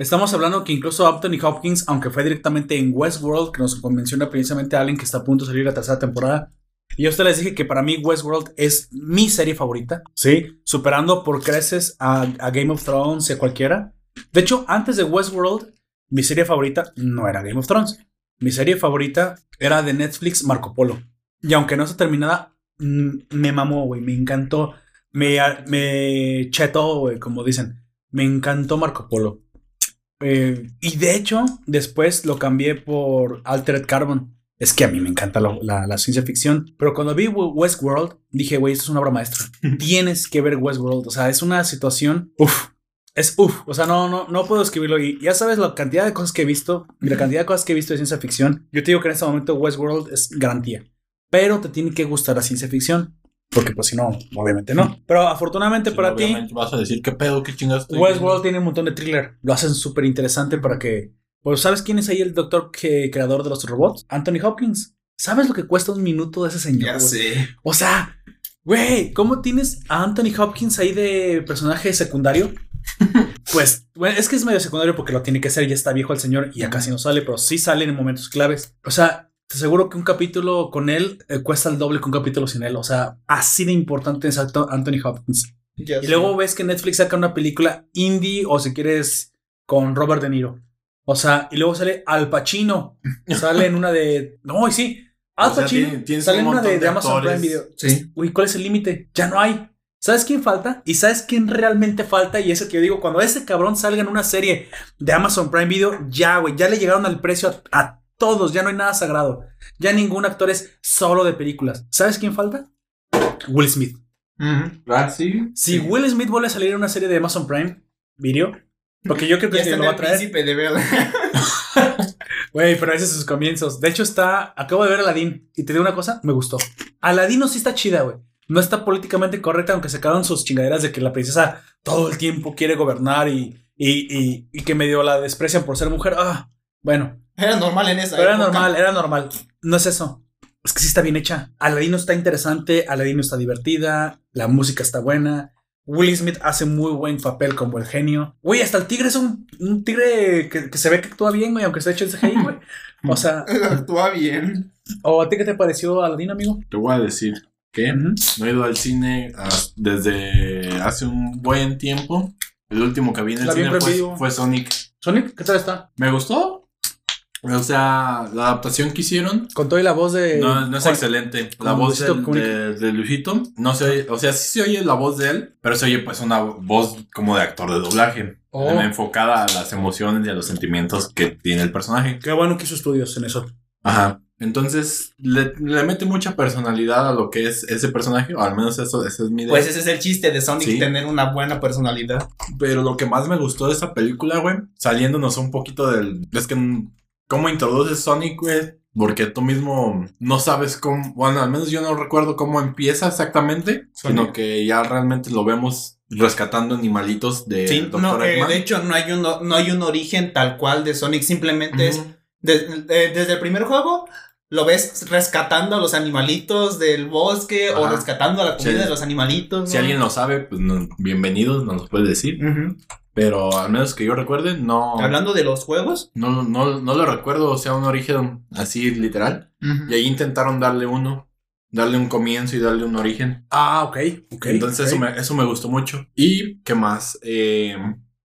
Estamos hablando que incluso Anthony Hopkins, aunque fue directamente en Westworld, que nos menciona precisamente alguien que está a punto de salir la tercera temporada, y yo a ustedes les dije que para mí Westworld es mi serie favorita. Sí. Superando por creces a, a Game of Thrones y a cualquiera. De hecho, antes de Westworld, mi serie favorita no era Game of Thrones. Mi serie favorita era de Netflix Marco Polo. Y aunque no está terminada, mm, me mamó, güey. Me encantó. Me, me chetó, güey, como dicen. Me encantó Marco Polo. Eh, y de hecho, después lo cambié por Altered Carbon. Es que a mí me encanta la, la- la ciencia ficción. Pero cuando vi We- Westworld, dije, güey, esto es una obra maestra. <laughs> Tienes que ver Westworld. O sea, es una situación. Uf. Es uf. O sea, no, no, no puedo escribirlo. Y ya sabes la cantidad de cosas que he visto. Y la cantidad de cosas que he visto de ciencia ficción. Yo te digo que en este momento Westworld es garantía. Pero te tiene que gustar la ciencia ficción. Porque pues si no, obviamente no. Pero afortunadamente Sí, para ti, Vas a decir, ¿qué pedo? ¿Qué chingados estoy Westworld tiene un montón de thriller. Lo hacen súper interesante para que. Pues, ¿sabes quién es ahí el doctor que, creador de los robots? Anthony Hopkins. ¿Sabes lo que cuesta un minuto de ese señor? Ya sé. O sea, güey, ¿cómo tienes a Anthony Hopkins ahí de personaje secundario? <laughs> Pues, bueno, es que es medio secundario porque lo tiene que ser, ya está viejo el señor y ya casi no sale, pero sí sale en momentos claves. O sea, te aseguro que un capítulo con él eh, cuesta el doble que un capítulo sin él. O sea, así de importante es Anthony Hopkins. Ya Y luego ves que Netflix saca una película indie o si quieres con Robert De Niro. O sea, y luego sale Al Pacino. <laughs> Sale en una de. No, y sí. Al O sea, Pacino. tiene- sale un en una de, Amazon. Prime Video. Sí. Uy, ¿cuál es el límite? Ya no hay. ¿Sabes quién falta? ¿Y sabes quién realmente falta? Y eso que yo digo, cuando ese cabrón salga en una serie de Amazon Prime Video, ya, güey, ya le llegaron al precio a, a todos, ya no hay nada sagrado. Ya ningún actor es solo de películas. ¿Sabes quién falta? Will Smith. Sí. Si Will Smith vuelve a salir en una serie de Amazon Prime Video, porque yo creo Ya que está lo va a traer. príncipe de Bel. <laughs> Güey, pero ese es sus comienzos. De hecho, está. Acabo de ver Aladdin y te digo una cosa, me gustó. Aladdin no sí está chida, güey. No está políticamente correcta, aunque sacaron sus chingaderas de que la princesa todo el tiempo quiere gobernar y, y, y, y que medio la desprecian por ser mujer. Ah, bueno, Era normal en esa pero era normal, era normal. No es eso. Es que sí está bien hecha. Aladino está interesante, Aladino está divertida, la música está buena. Will Smith hace muy buen papel como el genio. Güey, hasta el tigre es un, un tigre que, que se ve que actúa bien, güey, aunque esté hecho en CGI, güey. <laughs> O sea, <laughs> Actúa bien. ¿o a ti qué te pareció Aladino, amigo? Te voy a decir que no he ido al cine ah, desde hace un buen tiempo. El último que vi en el La cine fue Sonic. Sonic, ¿qué tal está? ¿Me gustó? O sea, la adaptación que hicieron Con todo y la voz de. no, no es Juan- excelente. La voz Luisito del- Comunica. de, de Luisito no se oye, o sea, sí se oye la voz de él, pero se oye pues una voz como de actor de doblaje, Oh. enfocada a las emociones y a los sentimientos que tiene el personaje. Qué bueno que hizo estudios en eso. Ajá. Entonces le, le mete mucha personalidad a lo que es ese personaje, o al menos eso, esa es mi idea. Pues ese es el chiste de Sonic, Sí. tener una buena personalidad. Pero lo que más me gustó de esa película, güey, saliéndonos un poquito del. Es que. ¿Cómo introduces Sonic, güey? Porque tú mismo no sabes cómo. Bueno, al menos yo no recuerdo cómo empieza exactamente, Sonic. sino que ya realmente lo vemos rescatando animalitos de Sí, Dr. no, eh, de hecho no hay, un, no hay un origen tal cual de Sonic, simplemente es de- desde el primer juego lo ves rescatando a los animalitos del bosque o rescatando a la comida Sí. de los animalitos. Si alguien lo sabe, pues no- bienvenidos, nos lo puede decir. Ujú. Pero al menos que yo recuerde, no. Hablando de los juegos, No, no, no lo recuerdo, o sea, un origen así literal. Y ahí intentaron darle uno, darle un comienzo y darle un origen. Ah, ok. ok, Entonces. Eso, me, eso me gustó mucho. ¿Y qué más? Eh,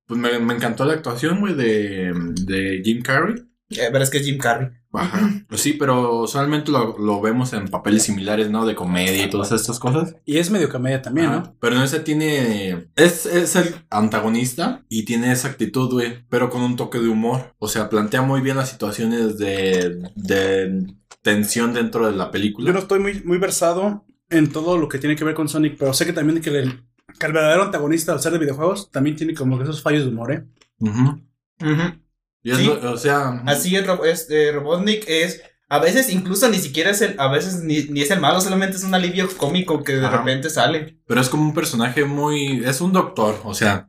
pues me, me encantó la actuación, güey, de, de Jim Carrey. eh, pero es que es Jim Carrey. Ajá. Pues sí, pero usualmente lo, lo vemos en papeles similares, ¿no? De comedia y todas estas cosas. Y es medio comedia también, Ajá. ¿no? Pero en ese tiene. Es, es el antagonista y tiene esa actitud, güey. Pero con un toque de humor. O sea, plantea muy bien las situaciones de, de tensión dentro de la película. Yo no estoy muy, muy versado en todo lo que tiene que ver con Sonic, pero sé que también que el, que el verdadero antagonista al ser de videojuegos también tiene como que esos fallos de humor, ¿eh? Ujú. Ujú. Y es Sí. lo- o sea. Así es, este, Robotnik es. A veces incluso ni siquiera es el. A veces ni, ni es el malo, solamente es un alivio cómico que de Ajá. repente sale. Pero es como un personaje muy. Es un doctor, o sea.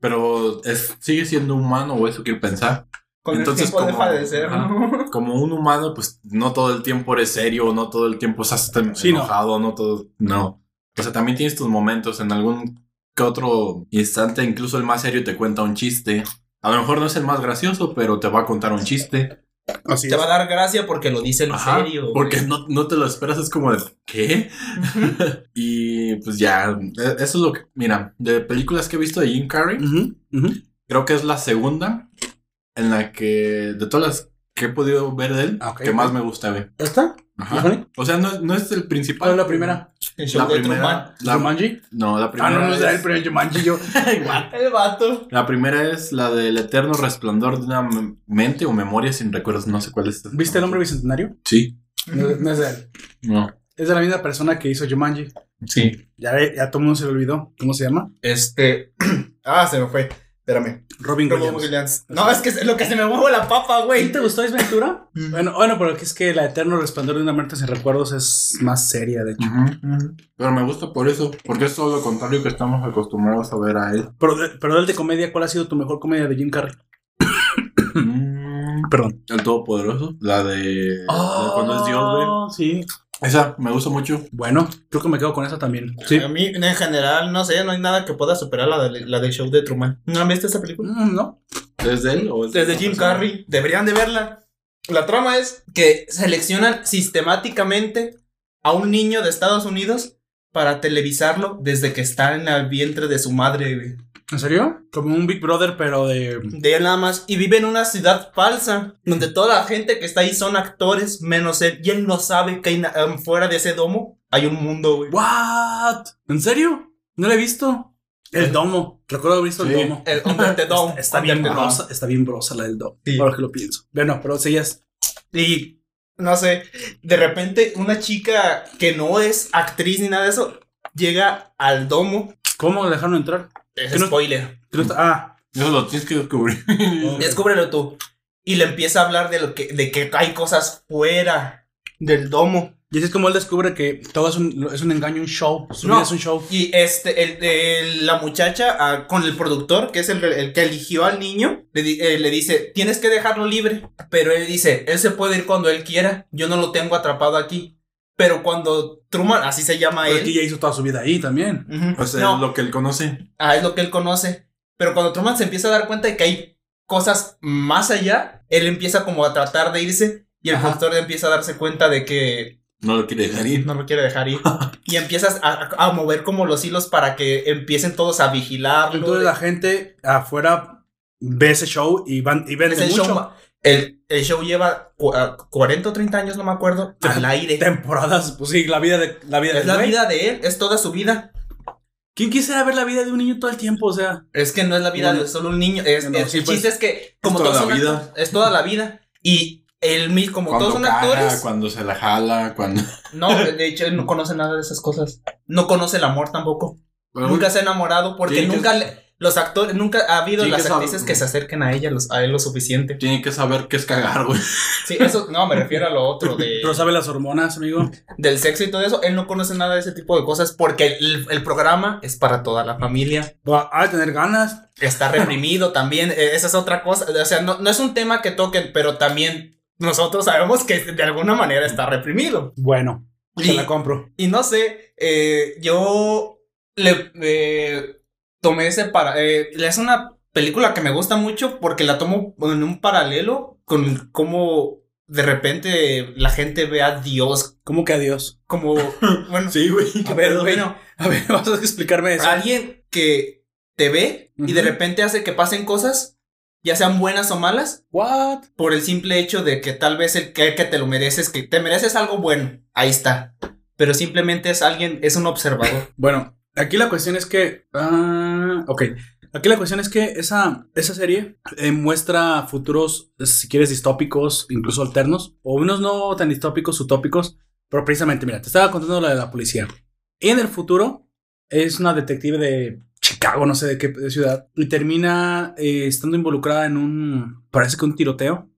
Pero es, sigue siendo humano, o eso quiero pensar. Con Entonces, el tiempo como- deja de ser, ajá. ¿no? <laughs> Como un humano, pues no todo el tiempo eres serio, no todo el tiempo estás Sí, no. enojado, no. todo. No. O sea, también tienes tus momentos en algún que otro instante, incluso el más serio te cuenta un chiste. A lo mejor no es el más gracioso, pero te va a contar un chiste. Así Te es. va a dar gracia porque lo dice en Ajá, serio. Porque no, no te lo esperas, es como de, ¿qué? <laughs> y pues ya, e- eso es lo que, mira, de películas que he visto de Jim Carrey, creo que es la segunda en la que, de todas las que he podido ver de él, Ah, que más me gusta, güey. ¿Esta? Ajá. O sea, no, no es el principal. ¿Cuál es la primera? El show La de primera. La, ¿Jumanji? no, la Ah, primera. no, no es el primer Jumanji, yo. <laughs> El vato. La primera es la del eterno resplandor de una mente o memoria sin recuerdos. No sé cuál es. ¿Viste el hombre bicentenario? Sí. No, no es de él. No. Es de la misma persona que hizo Jumanji. Sí. Ya, ve- ya todo el mundo se le olvidó. ¿Cómo se llama? Este. <clears throat> ah, se me fue. Espérame. Robin Robin Williams. Williams. No, es que es lo que se me mueve la papa, ¿Sí güey. te gustó Ace Ventura? Mm. Bueno, bueno, pero es que la eterno resplandor de una mente sin recuerdos es más seria, de hecho. Pero me gusta por eso. Porque es todo lo contrario que estamos acostumbrados a ver a él. Pero, de- pero del de comedia, ¿cuál ha sido tu mejor comedia de Jim Carrey? <coughs> Perdón. el Todopoderoso. La de. la de cuando es Dios, güey. Oh, Sí. Esa me gusta mucho. Bueno, creo que me quedo con esa también. Sí. A mí, en general, no sé, no hay nada que pueda superar la, de, la del show de Truman. ¿No han visto esa película? Mm, ¿No? ¿Es de él o es de Desde Jim persona? Carrey. Deberían de verla. La trama es que seleccionan sistemáticamente a un niño de Estados Unidos para televisarlo desde que está en el vientre de su madre, güey. ¿En serio? Como un Big Brother, pero de. De él nada más. Y vive en una ciudad falsa, donde toda la gente que está ahí son actores, menos él. Y él no sabe que hay em, fuera de ese domo hay un mundo, güey. ¿What? ¿En serio? No lo he visto. El domo. Recuerdo haber visto Sí. el domo. El Under the <laughs> Dome. Está, bien brosa, está bien brosa la del domo. Sí. Ahora que lo pienso. Bueno, pero seguías. Y no sé, de repente una chica que no es actriz ni nada de eso llega al domo. ¿Cómo le dejaron entrar? Es Que no- spoiler. Que no está- Ah, Eso lo tienes que descubrir. <laughs> Descúbrelo tú. Y le empieza a hablar de lo que, de que hay cosas fuera del domo. y así es como él descubre que todo es un, es un engaño, un show. Su No. vida es un show. Y este, el, el- la muchacha ah, con el productor, que es el, el que eligió al niño, le, eh, le dice, tienes que dejarlo libre. Pero él dice, él se puede ir cuando él quiera. Yo no lo tengo atrapado aquí. Pero cuando Truman, así se llama Pero él. aquí ya hizo toda su vida ahí también. No, es lo que él conoce. Ah, es lo que él conoce. Pero cuando Truman se empieza a dar cuenta de que hay cosas más allá, él empieza como a tratar de irse y el Ajá. productor empieza a darse cuenta de que No lo quiere dejar ir. no lo quiere dejar ir. <laughs> y empiezas a, mover como los hilos para que empiecen todos a vigilarlo. Entonces la gente afuera ve ese show y van y vende el, mucho. show, el, el show lleva cu- ah, 40 o 30 años, no me acuerdo, al aire. Temporadas, pues sí, la vida de la vida Es la güey. vida de él, es toda su vida. ¿Quién quisiera ver la vida de un niño todo el tiempo? O sea, Es que no es la vida Bueno, de solo un niño. Es, no, es- sí, el pues, chiste es que, como toda todos la vida. es toda la vida. Y él mismo, como Cuando todos son caga, actores, cuando se la jala, cuando... no, de hecho, él no conoce nada de esas cosas. No conoce el amor tampoco. Bueno, nunca se ha enamorado porque que- nunca le- los actores, nunca ha habido las que actrices que se acerquen a ella, los- a él lo suficiente. Tiene que saber qué es cagar, güey. Sí, eso, no, me refiero a lo otro de, <laughs> pero sabe las hormonas, amigo. del sexo y todo eso. Él no conoce nada de ese tipo de cosas porque el, el programa es para toda la familia. Va a tener ganas. Está reprimido <laughs> también. eh, Esa es otra cosa. O sea, no, no es un tema que toquen, pero también nosotros sabemos que de alguna manera está reprimido. Bueno, se Y- la compro. Y no sé, eh, yo le eh, tomé ese para. eh, es una película que me gusta mucho porque la tomo en un paralelo con cómo de repente la gente ve a Dios ¿Cómo que adiós? como. <laughs> Bueno, Sí, güey. A ver, bueno, A ver, <laughs> vas a explicarme eso. alguien que te ve y de repente hace que pasen cosas, ya sean buenas o malas, What? por el simple hecho de que tal vez el que, que te lo mereces, que te mereces algo bueno, ahí está. Pero simplemente es alguien, es un observador. <laughs> Bueno, aquí la cuestión es que. ah, ok. Aquí la cuestión es que esa, esa serie eh, muestra futuros, si quieres, distópicos, incluso alternos, o unos no tan distópicos, utópicos, pero precisamente, mira, te estaba contando la de la policía. En el futuro es una detective de Chicago, no sé de qué de ciudad, y termina eh, estando involucrada en un, parece que un tiroteo,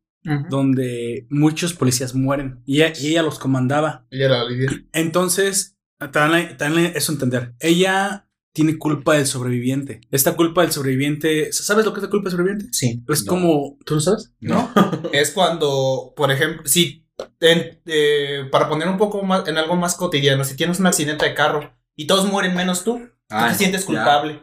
donde muchos policías mueren, y ella, y ella los comandaba. Y era Olivia. Entonces, también, también eso entender. Ella tiene culpa del sobreviviente. Esta culpa del sobreviviente, ¿sabes lo que es la culpa del sobreviviente? Sí. Es No. como, ¿tú lo sabes? No. <laughs> Es cuando, por ejemplo, si, en- eh, para poner un poco más en algo más cotidiano, si tienes un accidente de carro y todos mueren menos tú, tú te sientes culpable.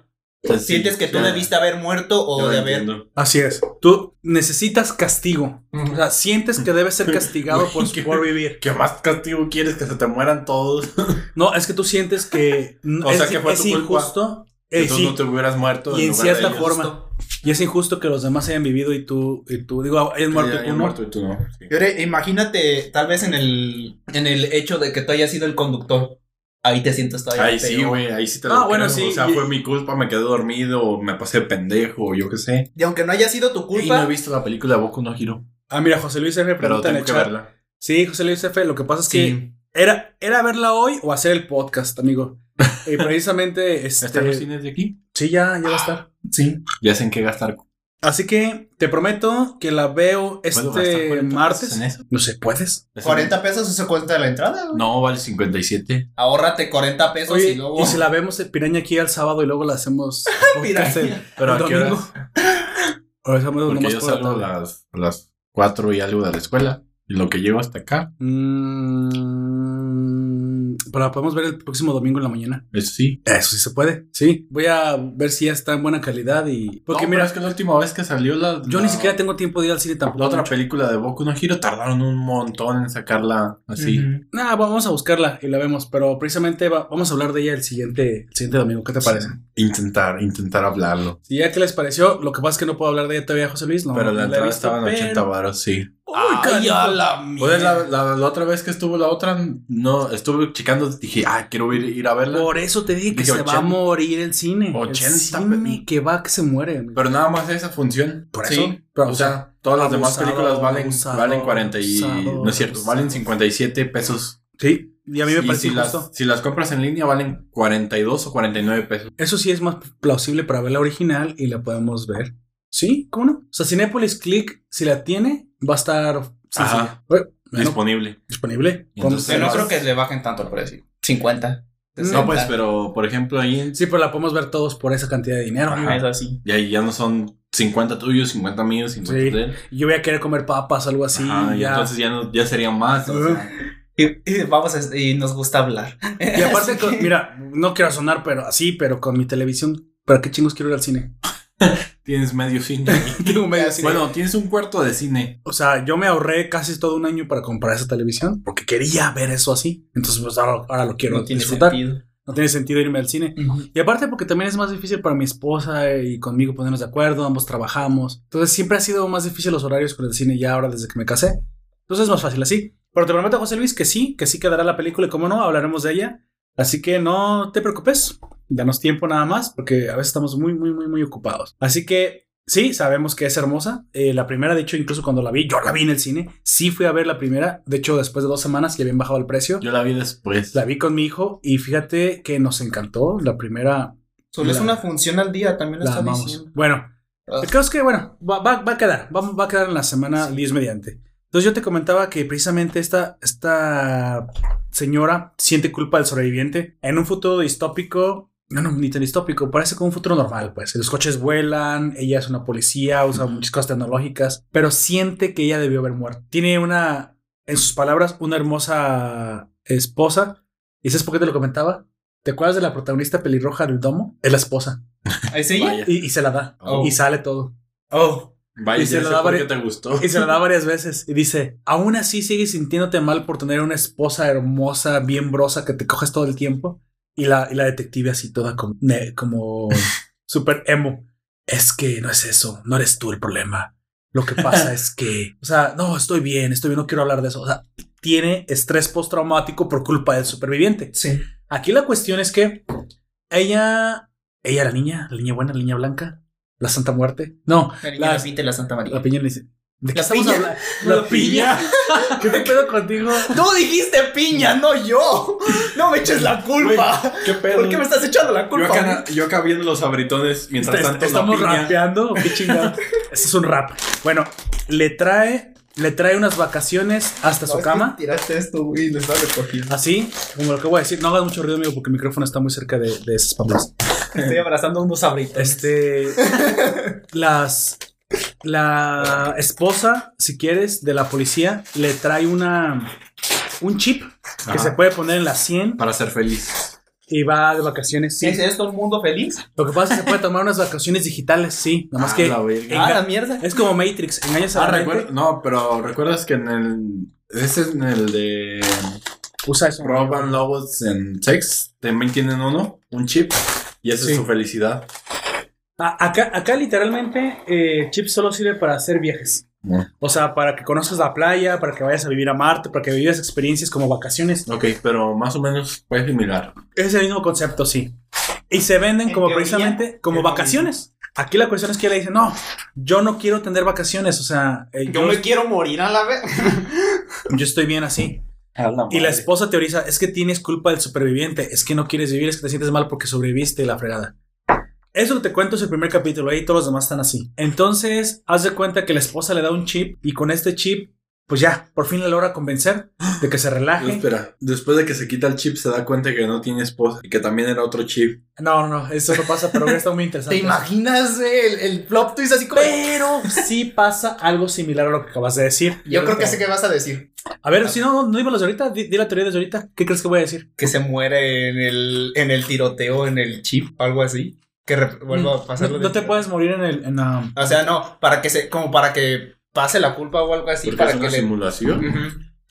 Sientes que tú ya. debiste haber muerto o de haber. entiendo. Así es. Tú necesitas castigo. O sea, sientes que debes ser castigado <laughs> por, por vivir. ¿Qué más castigo quieres? Que se te mueran todos. <laughs> No, es que tú sientes que O es, sea, que fue es tu culpa. injusto. Eh, Entonces sí. no te hubieras muerto. Y en lugar cierta de ellos. forma. Y es injusto que los demás hayan vivido y tú, y tú digo, hayan muerto y tú no. muerto y tú no. sí. Y ahora, imagínate, tal vez en el, en el hecho de que tú hayas sido el conductor. Ahí te sientes todavía Ahí sí, güey, ahí sí te Ah, lo bueno, creo. sí, O sea, y- fue mi culpa, me quedé dormido, o me pasé pendejo, o yo qué sé. Y aunque no haya sido tu Y no culpa, he visto la película de Boku no Hiro, Ah, mira, José Luis F. pero tengo que verla. Sí, José Luis F. Lo que pasa es que Sí. era, era verla hoy o hacer el podcast, amigo. <laughs> Y precisamente, ¿Está en los este, cines de aquí? sí, ya, ya va a estar. sí. Ya sé en qué gastar. Así que te prometo que la veo ¿Puedo gastar este 40 martes. pesos en eso? No sé, ¿puedes? ¿Eso 40 pesos se cuenta de la entrada. güey. No, vale 57. Ahórrate 40 pesos Oye, y luego. y si la vemos Piraña aquí al sábado y luego la hacemos <laughs> el- Piraña. Pero el ¿a qué hora? domingo. Hacemos Porque yo salgo a las, a las 4 y algo de la escuela. Y lo que llego hasta acá, Mm, pero la podemos ver el próximo domingo en la mañana. eso sí. Eso sí se puede. Sí. Voy a ver si ya está en buena calidad y. Porque No, mira, pero es que la última vez que salió la. yo la- ni siquiera tengo tiempo de ir al cine tampoco. La otra mucho. película de Boku no Hiro tardaron un montón en sacarla así. Nah, vamos a buscarla y la vemos, pero precisamente va- vamos a hablar de ella el siguiente, el siguiente domingo. ¿Qué te parece? Intentar, intentar hablarlo. Si ya qué les pareció, lo que pasa es que no puedo hablar de ella todavía, José Luis. No, pero la entrada estaba en 80 pero- varos, sí. Uy, a la Pues la, mierda. la- la otra vez que estuvo la otra, no, estuve checando, dije, ah, quiero ir, ir a verla. Por eso te dije que se va a 80. morir el cine. 80 el cine que va que se muere. amigo. Pero nada más esa función. Por Sí, eso. Pero, o sea, todas las demás películas valen, abusado, valen 40 y... abusado, no es cierto, valen abusado. 57 pesos. sí. Y a mí me parece si justo. las, si las compras en línea valen 42 o 49 pesos. Eso sí es más plausible para ver la original y la podemos ver. Sí, ¿cómo no? O sea, Cinepolis Click, si la tiene, va a estar sencilla. Ajá. Bueno, Disponible. disponible. Y entonces- Yo no creo que le bajen tanto el precio. 50. No, pues, pero por ejemplo ahí Sí, pero la podemos ver todos por esa cantidad de dinero. Ajá. Es así. ya, ya no son 50 tuyos, 50 míos, 50 Sí. de él. Y Yo voy a querer comer papas, algo así. Ajá, y ya. entonces ya, no, ya serían más. o sea, Y, y vamos a- y nos gusta hablar. Y aparte, <laughs> con- mira, no quiero sonar, pero así, pero con mi televisión, ¿para qué chingos quiero ir al cine? <laughs> tienes medio cine. <laughs> Tengo medio cine. bueno, tienes un cuarto de cine. O sea, yo me ahorré casi todo un año para comprar esa televisión porque quería ver eso así. Entonces, pues ahora, ahora lo quiero no tiene disfrutar. sentido. No tiene sentido irme al cine. Y aparte porque también es más difícil para mi esposa y conmigo ponernos de acuerdo, ambos trabajamos. Entonces siempre ha sido más difícil los horarios con el cine ya ahora desde que me casé. Entonces es más fácil así. Pero te prometo, José Luis, que sí, que sí quedará la película y como no, hablaremos de ella. Así que no te preocupes, danos tiempo nada más porque a veces estamos muy, muy, muy, muy ocupados. Así que sí, sabemos que es hermosa. Eh, la primera, de hecho, incluso cuando la vi, yo la vi en el cine. Sí fui a ver la primera. De hecho, después de dos semanas que habían bajado el precio. Yo la vi después. La vi con mi hijo y fíjate que nos encantó. La primera Solo es una función al día, también lo la está amamos. diciendo. Bueno, Ah. el caso es que, bueno, va, va- va a quedar. Va, va a quedar en la semana 10 mediante. Entonces yo te comentaba que precisamente esta, esta señora siente culpa del sobreviviente en un futuro distópico. No, no, ni tan distópico, parece como un futuro normal, pues. Los coches vuelan, ella es una policía, usa muchas cosas tecnológicas, pero siente que ella debió haber muerto. Tiene una, en sus palabras, una hermosa esposa. ¿Y sabes por qué te lo comentaba? ¿Te acuerdas de la protagonista pelirroja del domo? Es la esposa. ¿Es ella? Vaya. Y, y se la da. Oh. Y sale todo. Oh. Vaya, Y se la da por vari- qué te gustó. Y se la da <laughs> varias veces. Y dice, aún así sigues sintiéndote mal por tener una esposa hermosa, bien brosa, que te coges todo el tiempo. Y la, y la detective así toda como, como <laughs> super emo. Es que no es eso, no eres tú el problema. Lo que pasa es que, o sea, no, estoy bien, estoy bien, no quiero hablar de eso. O sea, tiene estrés postraumático por culpa del superviviente. Sí. Aquí la cuestión es que ella, ella, la niña, la niña buena, la niña blanca, la Santa Muerte. No, La niña la la Santa María. la piña le dice. ¿De qué piña. hablando? La piña. <laughs> ¿Qué te pedo contigo? Tú dijiste piña, no yo. No me eches la culpa. ¿Qué pedo? ¿Por qué me estás echando la Yo culpa? acá, yo acá viendo los abritones mientras tanto ¿Estamos la piña. rapeando? <laughs> ¿Qué chingado? Este es un rap. Bueno, le trae, le trae unas vacaciones hasta No, su cama. Tiraste esto güey, lo estaba recogiendo. Así, como lo que voy a decir. No hagas mucho ruido, amigo, porque el micrófono está muy cerca de, de esas papas. Estoy abrazando unos abritos. Este. <laughs> las. La esposa, si quieres, de la policía, le trae una. Un chip que se puede poner en la 100 Para ser feliz. y va de vacaciones. Sí. ¿Es esto el mundo feliz? Lo que pasa es que se puede tomar unas vacaciones digitales, sí. Nada más Ah, que la Ah, la mierda. es como Matrix, engañas a Ah, la recuerdo. No, pero recuerdas que en el. Ese es en el de. usa eso. Rob and Lobos en Sex. También tienen uno, un chip. Y esa Sí. es su felicidad. A- Acá, acá literalmente, eh, Chip solo sirve para hacer viajes. O sea, para que conozcas la playa, para que vayas a vivir a Marte, para que vivas experiencias como vacaciones. Ok, pero más o menos fue similar. Es el mismo concepto, sí. Y se venden En como teoría, precisamente como es vacaciones. Aquí la cuestión es que le dicen, no, yo no quiero tener vacaciones, o sea, eh, Yo me quiero morir a la vez. yo estoy bien así. Y la esposa teoriza, es que tienes culpa del superviviente, es que no quieres vivir, es que te sientes mal porque sobreviviste la fregada. Eso te cuento es el primer capítulo, ahí todos los demás están así. Entonces, haz de cuenta que la esposa le da un chip y con este chip, pues ya, por fin la logra convencer de que se relaje. <gasps> Espera, después de que se quita el chip se da cuenta que no tiene esposa y que también era otro chip. No, no, no, eso no pasa, pero estado muy interesante. ¿Te imaginas el, el plot twist así como... Pero sí pasa algo similar a lo que acabas de decir. Yo creo que sé qué vas a decir. A ver, si no, no dimos ahorita, di, di la teoría desde ahorita. ¿Qué crees que voy a decir? Que se muere en el, en el tiroteo, en el chip, algo así. Que vuelva a pasar lo No, te puedes morir en el. En, um, O sea, no, para que se, como para que pase la culpa o algo así. Para es una que le... simulación. Ujú.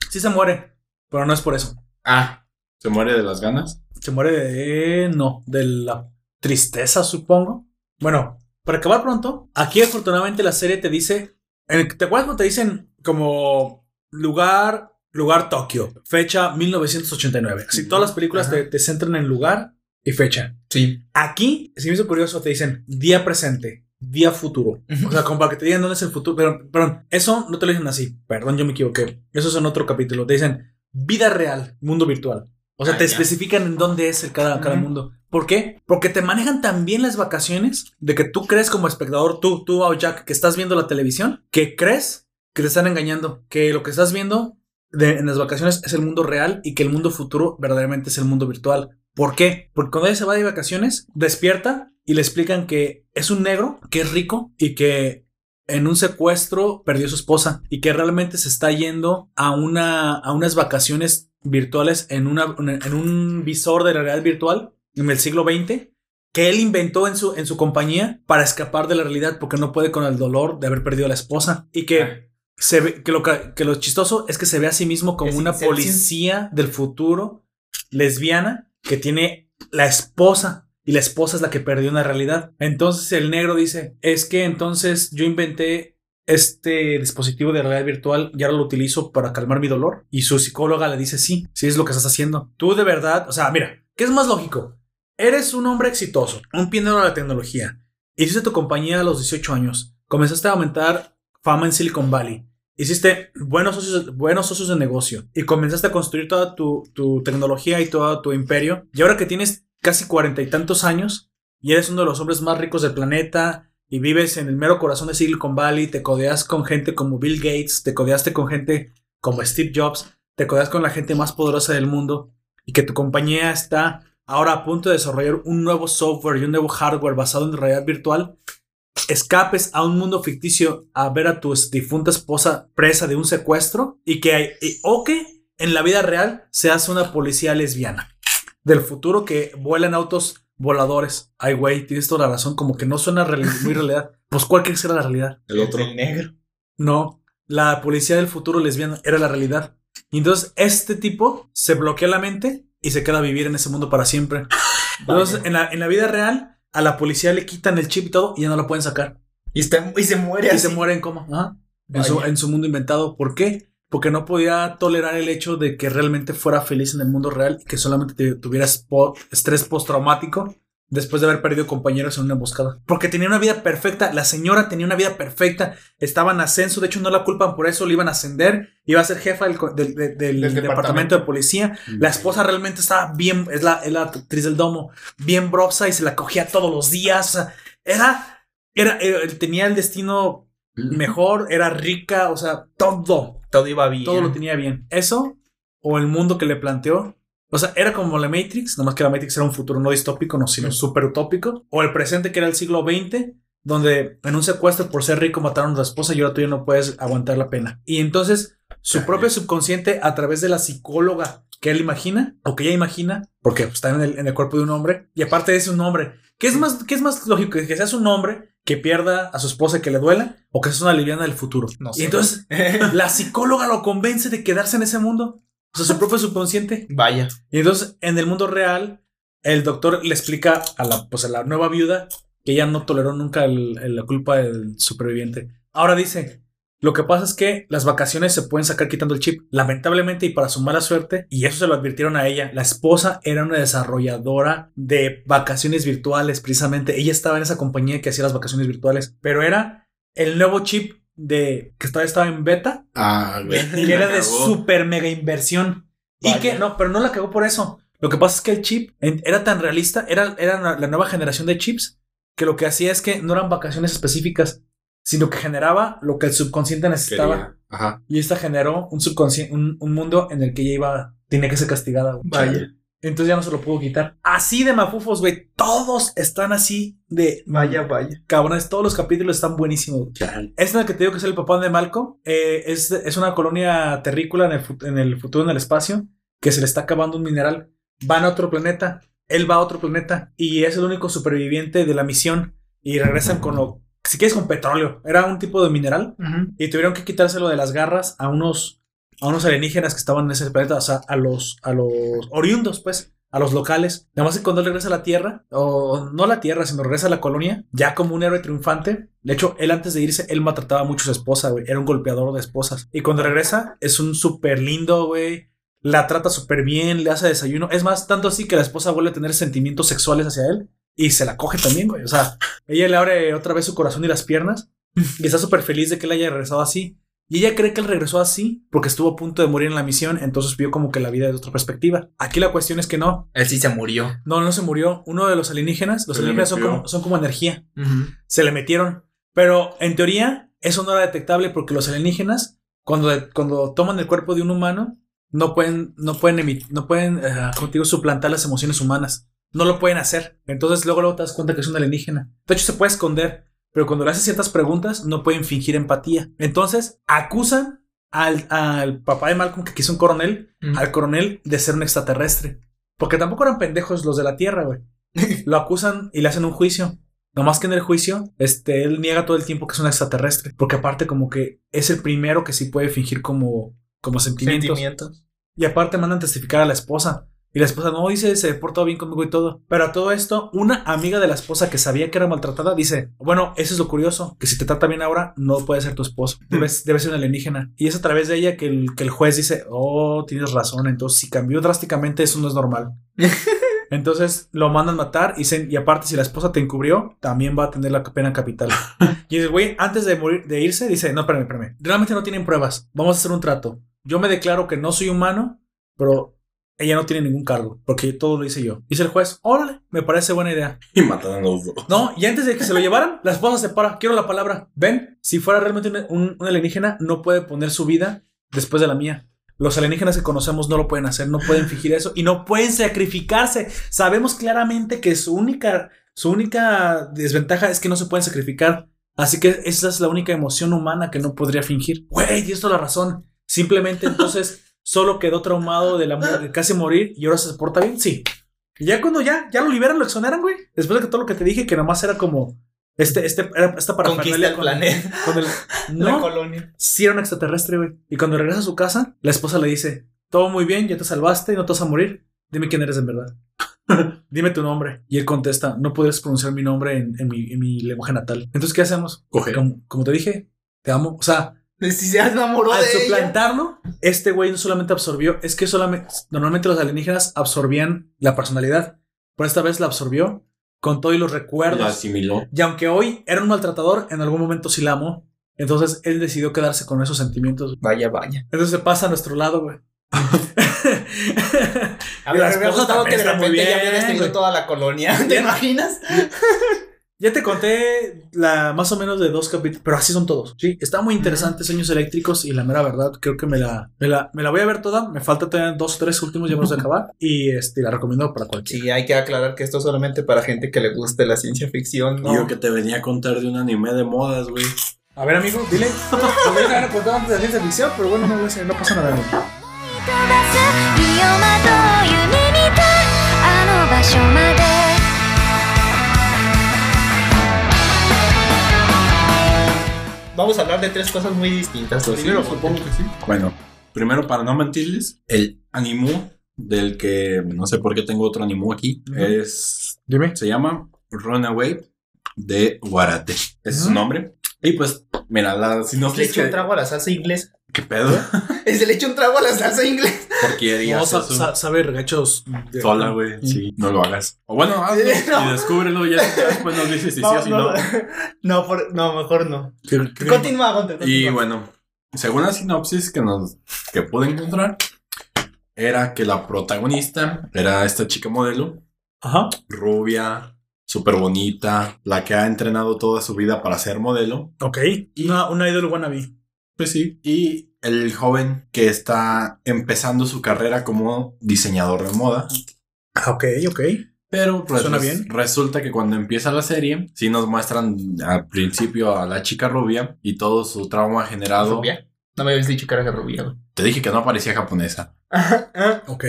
sí se muere, pero no es por eso. Ah, Se muere de las ganas. Se muere de. No, de la tristeza, supongo. Bueno, para acabar pronto, aquí afortunadamente la serie te dice. en el- ¿Te acuerdas cuando te dicen como lugar, lugar Tokio, fecha 1989? Así todas las películas te, te centran en lugar y fecha. sí. Aquí, si me hizo curioso, te dicen día presente, día futuro. O sea, como para que te digan dónde es el futuro. Pero, perdón, eso no te lo dicen así. Perdón, yo me equivoqué. Eso es en otro capítulo. Te dicen vida real, mundo virtual. O sea, Ah, te ya. especifican en dónde es el cada, mundo. ¿Por qué? Porque te manejan tan bien las vacaciones de que tú crees como espectador, tú, tú, oh, Jack, que estás viendo la televisión, que crees que te están engañando, que lo que estás viendo de- en las vacaciones es el mundo real y que el mundo futuro verdaderamente es el mundo virtual. ¿Por qué? Porque cuando ella se va de vacaciones, despierta y le explican que es un negro, que es rico y que en un secuestro perdió a su esposa y que realmente se está yendo a, una, a unas vacaciones virtuales en, una, en un visor de la realidad virtual en el siglo XX que él inventó en su, en su compañía para escapar de la realidad porque no puede con el dolor de haber perdido a la esposa y que se ve que lo, que lo chistoso es que se ve a sí mismo como una policía del futuro lesbiana que tiene la esposa y la esposa es la que perdió en la realidad. Entonces el negro dice, es que entonces yo inventé este dispositivo de realidad virtual y ahora lo utilizo para calmar mi dolor. Y su psicóloga le dice, sí, sí es lo que estás haciendo. Tú de verdad, o sea, mira, ¿qué es más lógico? Eres un hombre exitoso, un pionero de la tecnología. Hiciste tu compañía a los 18 años. Comenzaste a aumentar fama en Silicon Valley. Hiciste buenos socios, buenos socios de negocio y comenzaste a construir toda tu, tu tecnología y todo tu imperio. Y ahora que tienes casi cuarenta y tantos años y eres uno de los hombres más ricos del planeta y vives en el mero corazón de Silicon Valley, te codeas con gente como Bill Gates, te codeaste con gente como Steve Jobs, te codeas con la gente más poderosa del mundo y que tu compañía está ahora a punto de desarrollar un nuevo software y un nuevo hardware basado en realidad virtual, escapes a un mundo ficticio a ver a tu difunta esposa presa de un secuestro y que hay, y- o que en la vida real seas una policía lesbiana del futuro que vuelan autos voladores. Ay, güey, tienes toda la razón, como que no suena <laughs> muy realidad. Pues cuál que será la realidad. El otro. El negro. No, la policía del futuro lesbiana era la realidad. Y entonces este tipo se bloquea la mente y se queda a vivir en ese mundo para siempre. Entonces, en la, en la vida real, a la policía le quitan el chip y todo y ya no lo pueden sacar. Y, está- y se muere Y así. se muere en coma. Ajá. En, su, en su mundo inventado. ¿Por qué? Porque no podía tolerar el hecho de que realmente fuera feliz en el mundo real y que solamente te- tuviera estrés postraumático después de haber perdido compañeros en una emboscada. Porque tenía una vida perfecta. La señora tenía una vida perfecta. Estaba en ascenso. De hecho, no la culpan por eso. Le iban a ascender. Iba a ser jefa del, del- del- del Del departamento. departamento. de policía. La esposa realmente estaba bien. Es la, es la actriz del domo. Bien brosa y se la cogía todos los días. O sea, era. Era, era- tenía el destino mejor, era rica, o sea, todo, Todo iba bien. todo lo tenía bien. Eso, o el mundo que le planteó, o sea, era como la Matrix, nomás que la Matrix era un futuro no distópico, no, sino súper utópico, o el presente que era el siglo XX, donde en un secuestro por ser rico mataron a tu esposa y ahora tú ya no puedes aguantar la pena. Y entonces, su propio subconsciente, a través de la psicóloga que él imagina, o que ella imagina, porque está en el, en el cuerpo de un hombre, y aparte es un hombre, ¿qué es más, qué es más lógico? ¿Que seas un hombre que pierda a su esposa y que le duela, o que seas una liviana del futuro? No y sé. entonces, <laughs> la psicóloga lo convence de quedarse en ese mundo, o sea, su propio subconsciente. Vaya. Y entonces, en el mundo real, el doctor le explica a la, pues, a la nueva viuda que ella no toleró nunca el- el- la culpa del superviviente. Ahora dice, lo que pasa es que las vacaciones se pueden sacar quitando el chip. Lamentablemente y para su mala suerte, y eso se lo advirtieron a ella, la esposa era una desarrolladora de vacaciones virtuales, precisamente. Ella estaba en esa compañía que hacía las vacaciones virtuales, pero era el nuevo chip de que estaba, estaba en beta, Ah, güey. <laughs> que era de super mega inversión. Y que no, pero no la cagó por eso. Lo que pasa es que el chip era tan realista, era, era la- nueva generación de chips, que lo que hacía es que no eran vacaciones específicas, sino que generaba lo que el subconsciente necesitaba. Ajá. Y esta generó un subconsciente, un, un mundo en el que ella iba, tenía que ser castigada. Vaya. Entonces ya no se lo pudo quitar. Así de mafufos, güey. Todos están así de Vaya, vaya. cabrones. Todos los capítulos están buenísimos. Este en el que te digo que es el papá de Malco. eh, es, es una colonia terrícola en el, en el futuro, en el espacio, que se le está acabando un mineral. Van a otro planeta. Él va a otro planeta y es el único superviviente de la misión. Y regresan con lo, si quieres, con petróleo. Era un tipo de mineral y tuvieron que quitárselo de las garras a unos, a unos alienígenas que estaban en ese planeta, o sea, a los, a los oriundos, pues, a los locales. Nada más que cuando él regresa a la Tierra, o no a la Tierra, sino regresa a la colonia, ya como un héroe triunfante. De hecho, él antes de irse, él maltrataba mucho a su esposa, güey. Era un golpeador de esposas. Y cuando regresa, es un súper lindo, güey. La trata súper bien, le hace desayuno. Es más, tanto así que la esposa vuelve a tener sentimientos sexuales hacia él. Y se la coge también, güey. O sea, ella le abre otra vez su corazón y las piernas. Y está súper feliz de que él haya regresado así. Y ella cree que él regresó así porque estuvo a punto de morir en la misión, entonces vio como que la vida de otra perspectiva. Aquí la cuestión es que no, Él sí se murió. no, no se murió. Uno de los alienígenas, los alienígenas son como, son como energía, se le metieron. Pero en teoría, eso no era detectable porque los alienígenas, cuando, cuando toman el cuerpo de un humano, no pueden, no pueden, no pueden eh, digo, suplantar las emociones humanas. No lo pueden hacer. Entonces luego, luego te das cuenta que es un alienígena. De hecho, se puede esconder. Pero cuando le haces ciertas preguntas, no pueden fingir empatía. Entonces, acusan al, al papá de Malcolm, que es un coronel, al coronel de ser un extraterrestre. Porque tampoco eran pendejos los de la Tierra, güey. <laughs> Lo acusan y le hacen un juicio. Nomás que en el juicio, este, él niega todo el tiempo que es un extraterrestre. Porque aparte como que es el primero que sí puede fingir como, como sentimientos. Sentimientos. Y aparte mandan testificar a la esposa. Y la esposa no dice, se portó bien conmigo y todo. Pero a todo esto, una amiga de la esposa que sabía que era maltratada dice, bueno, eso es lo curioso, que si te trata bien ahora, no puede ser tu esposo. Debes, debe ser un alienígena. Y es a través de ella que el, que el juez dice, oh, tienes razón. Entonces, si cambió drásticamente, eso no es normal. <laughs> Entonces lo mandan matar y, se- y aparte si la esposa te encubrió, también va a tener la pena capital. <laughs> y el güey, antes de morir, de irse, dice, no, espérame, espérame. Realmente no tienen pruebas. Vamos a hacer un trato. Yo me declaro que no soy humano, pero ella no tiene ningún cargo, porque todo lo hice yo. Dice el juez, órale, me parece buena idea. Y matan a los dos. No, y antes de que se lo llevaran, la esposa se para. Quiero la palabra. Ven, si fuera realmente un, un- un alienígena, no puede poner su vida después de la mía. Los alienígenas que conocemos no lo pueden hacer, no pueden fingir eso y no pueden sacrificarse. Sabemos claramente que su única, su única desventaja es que no se pueden sacrificar. Así que esa es la única emoción humana que no podría fingir. Güey, tienes toda la razón. Simplemente entonces solo quedó traumado de, la, de casi morir y ahora se porta bien. Sí. Y ya cuando ya, ya lo liberan, lo exoneran, güey. Después de todo lo que te dije, que nomás era como este, este, era esta parafernalia el con- planeta. con el- <laughs> La no, colonia. sí era un extraterrestre, güey. Y cuando regresa a su casa, la esposa le dice, todo muy bien, ya te salvaste, no te vas a morir. Dime quién eres en verdad. <laughs> Dime tu nombre. Y él contesta, no puedes pronunciar mi nombre en, en mi, en mi lenguaje natal. Entonces, ¿qué hacemos? Coge. Como, como te dije, te amo. O sea, Si se enamoró al de ella. suplantarlo, este güey no solamente absorbió, es que solamente, normalmente los alienígenas absorbían la personalidad, pero esta vez la absorbió con todo y los Lo recuerdos. asimiló. Y aunque hoy era un maltratador, en algún momento sí la amó. Entonces él decidió quedarse con esos sentimientos. Vaya, vaya. Entonces se pasa a nuestro lado, güey. <laughs> A la ver, me que de repente ya destruido toda la colonia. ¿Te imaginas? <laughs> ya te conté la más o menos de dos capítulos, pero así son todos. Sí, está muy interesante Sueños Eléctricos y la mera verdad, creo que me la, me la, me la voy a ver toda. Me falta todavía dos o tres últimos ya vamos a <laughs> acabar y este, la recomiendo para cualquiera. Sí, hay que aclarar que esto es solamente para gente que le guste la ciencia ficción. Y Yo que te venía a contar de un anime de modas, güey. A ver, amigo, dile. Podría haber contado antes de la ciencia ficción, pero bueno, no, no pasa nada. amigo. Vamos a hablar de tres cosas muy distintas. Pues sí, supongo que sí. Bueno, primero para no mentirles, el animu del que no sé por qué tengo otro animu aquí es Dime. se llama Runaway de Guarate. Ese es su nombre. Y pues, mira, la Le sinopsis. echo un que- trago a la salsa inglesa. ¿Qué pedo? <laughs> Es le echo un trago a la salsa inglesa. Porquería. No, sa- eso. sa- sabe regachos. de- Sola, güey. Sí, no lo hagas. O bueno, hazlo <laughs> No. y descúbrelo. Ya después nos dices si sí o si no. no, por- no, mejor no. Que- que- Continúa, Gunter, Y bueno, según la sinopsis que nos que pude encontrar, era que la protagonista era esta chica modelo, Ajá. rubia, súper bonita, la que ha entrenado toda su vida para ser modelo. Ok. Una, una idol wannabe. Pues sí. Y el joven que está empezando su carrera como diseñador de moda. Ah, Ok, ok. Pero pues, Suena bien. resulta que cuando empieza la serie, sí nos muestran al principio a la chica rubia y todo su trauma generado. ¿Rubia? No me habías dicho que era rubia, güey. Te dije que no parecía japonesa. Ok.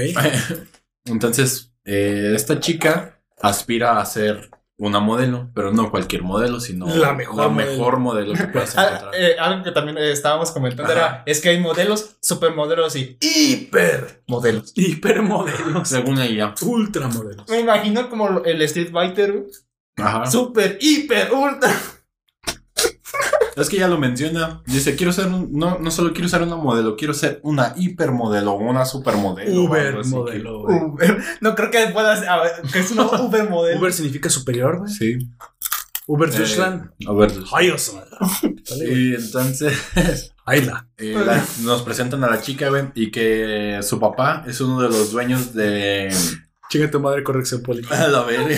<laughs> Entonces, eh, esta chica aspira a ser una modelo, pero no cualquier modelo, sino La mejor modelo. mejor modelo que puedas <laughs> Ah, encontrar. eh, algo que también eh, estábamos comentando Ajá. era, es que hay modelos, supermodelos y hiper modelos. Hipermodelos. Según ella. Ultramodelos. Me imagino como el Street Fighter. Ajá. super, hiper, ultra. Es que ella lo menciona. Dice, quiero ser un, no, no solo quiero ser una modelo, quiero ser una hipermodelo o una supermodelo. o algo así Ubermodelo. güey. Uber. No creo que puedas, a ver, que es una <laughs> Uber modelo. Uber significa superior, que- güey. Sí. Uber Eh, Deutschland. sea, dale, güey. Y entonces <laughs> Ahí la. eh, la- nos presentan a la chica, güey, y que su papá es uno de los dueños de Chica tu madre, corrección política. <laughs> A la verga.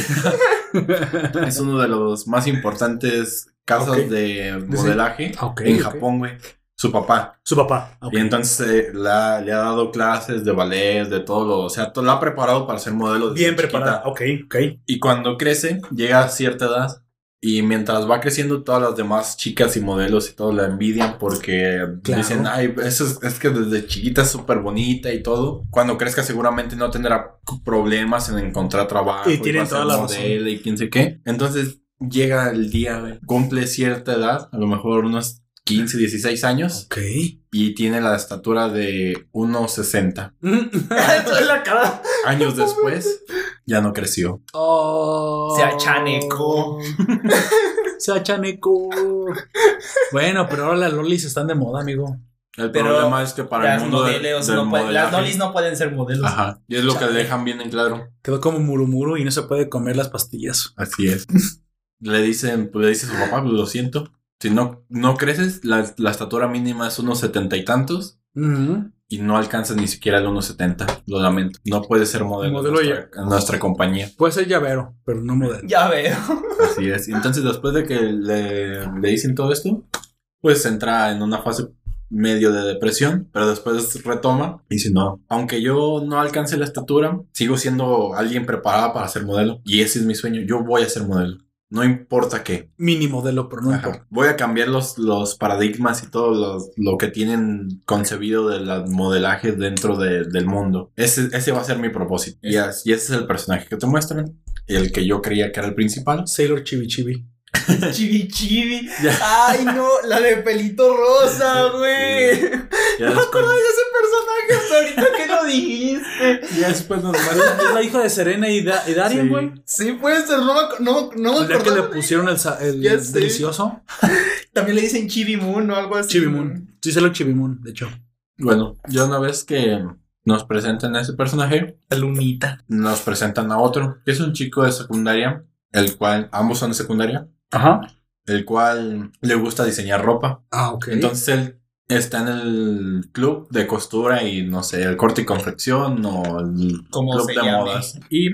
es uno de los más importantes casos Ok. de modelaje Ok, en. Japón, güey. Su papá. Su papá. Y entonces eh, la- le ha dado clases de ballet, de todo lo, o sea, la ha preparado para ser modelo. Bien preparada. Ok, ok. Y cuando crece, llega a cierta edad. Y mientras va creciendo, todas las demás chicas y modelos y todo la envidian porque Claro. dicen, ay, eso es, es que desde chiquita es súper bonita y todo. Cuando crezca, seguramente no tendrá problemas en encontrar trabajo. Y tienen ser toda la razón. modelo y quién sé qué. Entonces llega el día, güey, cumple cierta edad, a lo mejor unos 15, 16 años, Ok. y tiene la estatura de 1,60. <laughs> Toda la cara. Años después, ya no creció. Oh. Se achaneco. <laughs> Se achaneco. Bueno, pero ahora las lolis están de moda, amigo. El Pero problema es que para el mundo de- modelos del no pueden, las lolis no pueden ser modelos. Ajá. Y es lo que dejan bien en claro. Quedó como murumuru y no se puede comer las pastillas. Así es. <laughs> le dicen, pues le dice a su papá, pues lo siento. Si no, no creces, la, la estatura mínima es unos setenta y tantos y no alcanzas ni siquiera el 1.70. Lo lamento. No puedes ser modelo, Modelo en, nuestra, en nuestra compañía. Puede ser llavero, pero no modelo. Ya veo. Así es. Entonces después de que le, le dicen todo esto, pues entra en una fase medio de depresión, pero después retoma y dice, no, aunque yo no alcance la estatura, sigo siendo alguien preparada para ser modelo. Y ese es mi sueño, yo voy a ser modelo. No importa qué. Mini modelo, pero no importa. Voy a cambiar los, los paradigmas y todo los- lo que tienen concebido del modelaje dentro de- del mundo. Ese, ese va a ser mi propósito. Y, y ese es el personaje que te muestran. El que yo creía que era el principal. Sailor Chibi Chibi. <laughs> Chibi chibi. Ya. Ay, no, la de pelito rosa, güey. Ya No me acuerdo de ese personaje hasta ahorita que lo dijiste. ya después nos Es la hija de Serena y, Da- y Darien, Sí. güey. Sí, puede ser, no me, no, no me El día que le pusieron el, delicioso. <laughs> También le dicen Chibi Moon o algo así. Chibi Moon. Sí, Sailor Chibi Moon, de hecho. Bueno, ya una vez que nos presentan a ese personaje, La lunita. nos presentan a otro, que es un chico de secundaria, el cual, ambos son de secundaria, Ajá. el cual le gusta diseñar ropa. Ah, ok. Entonces él está en el club de costura y no sé, el corte y confección o el club de llame. modas. Y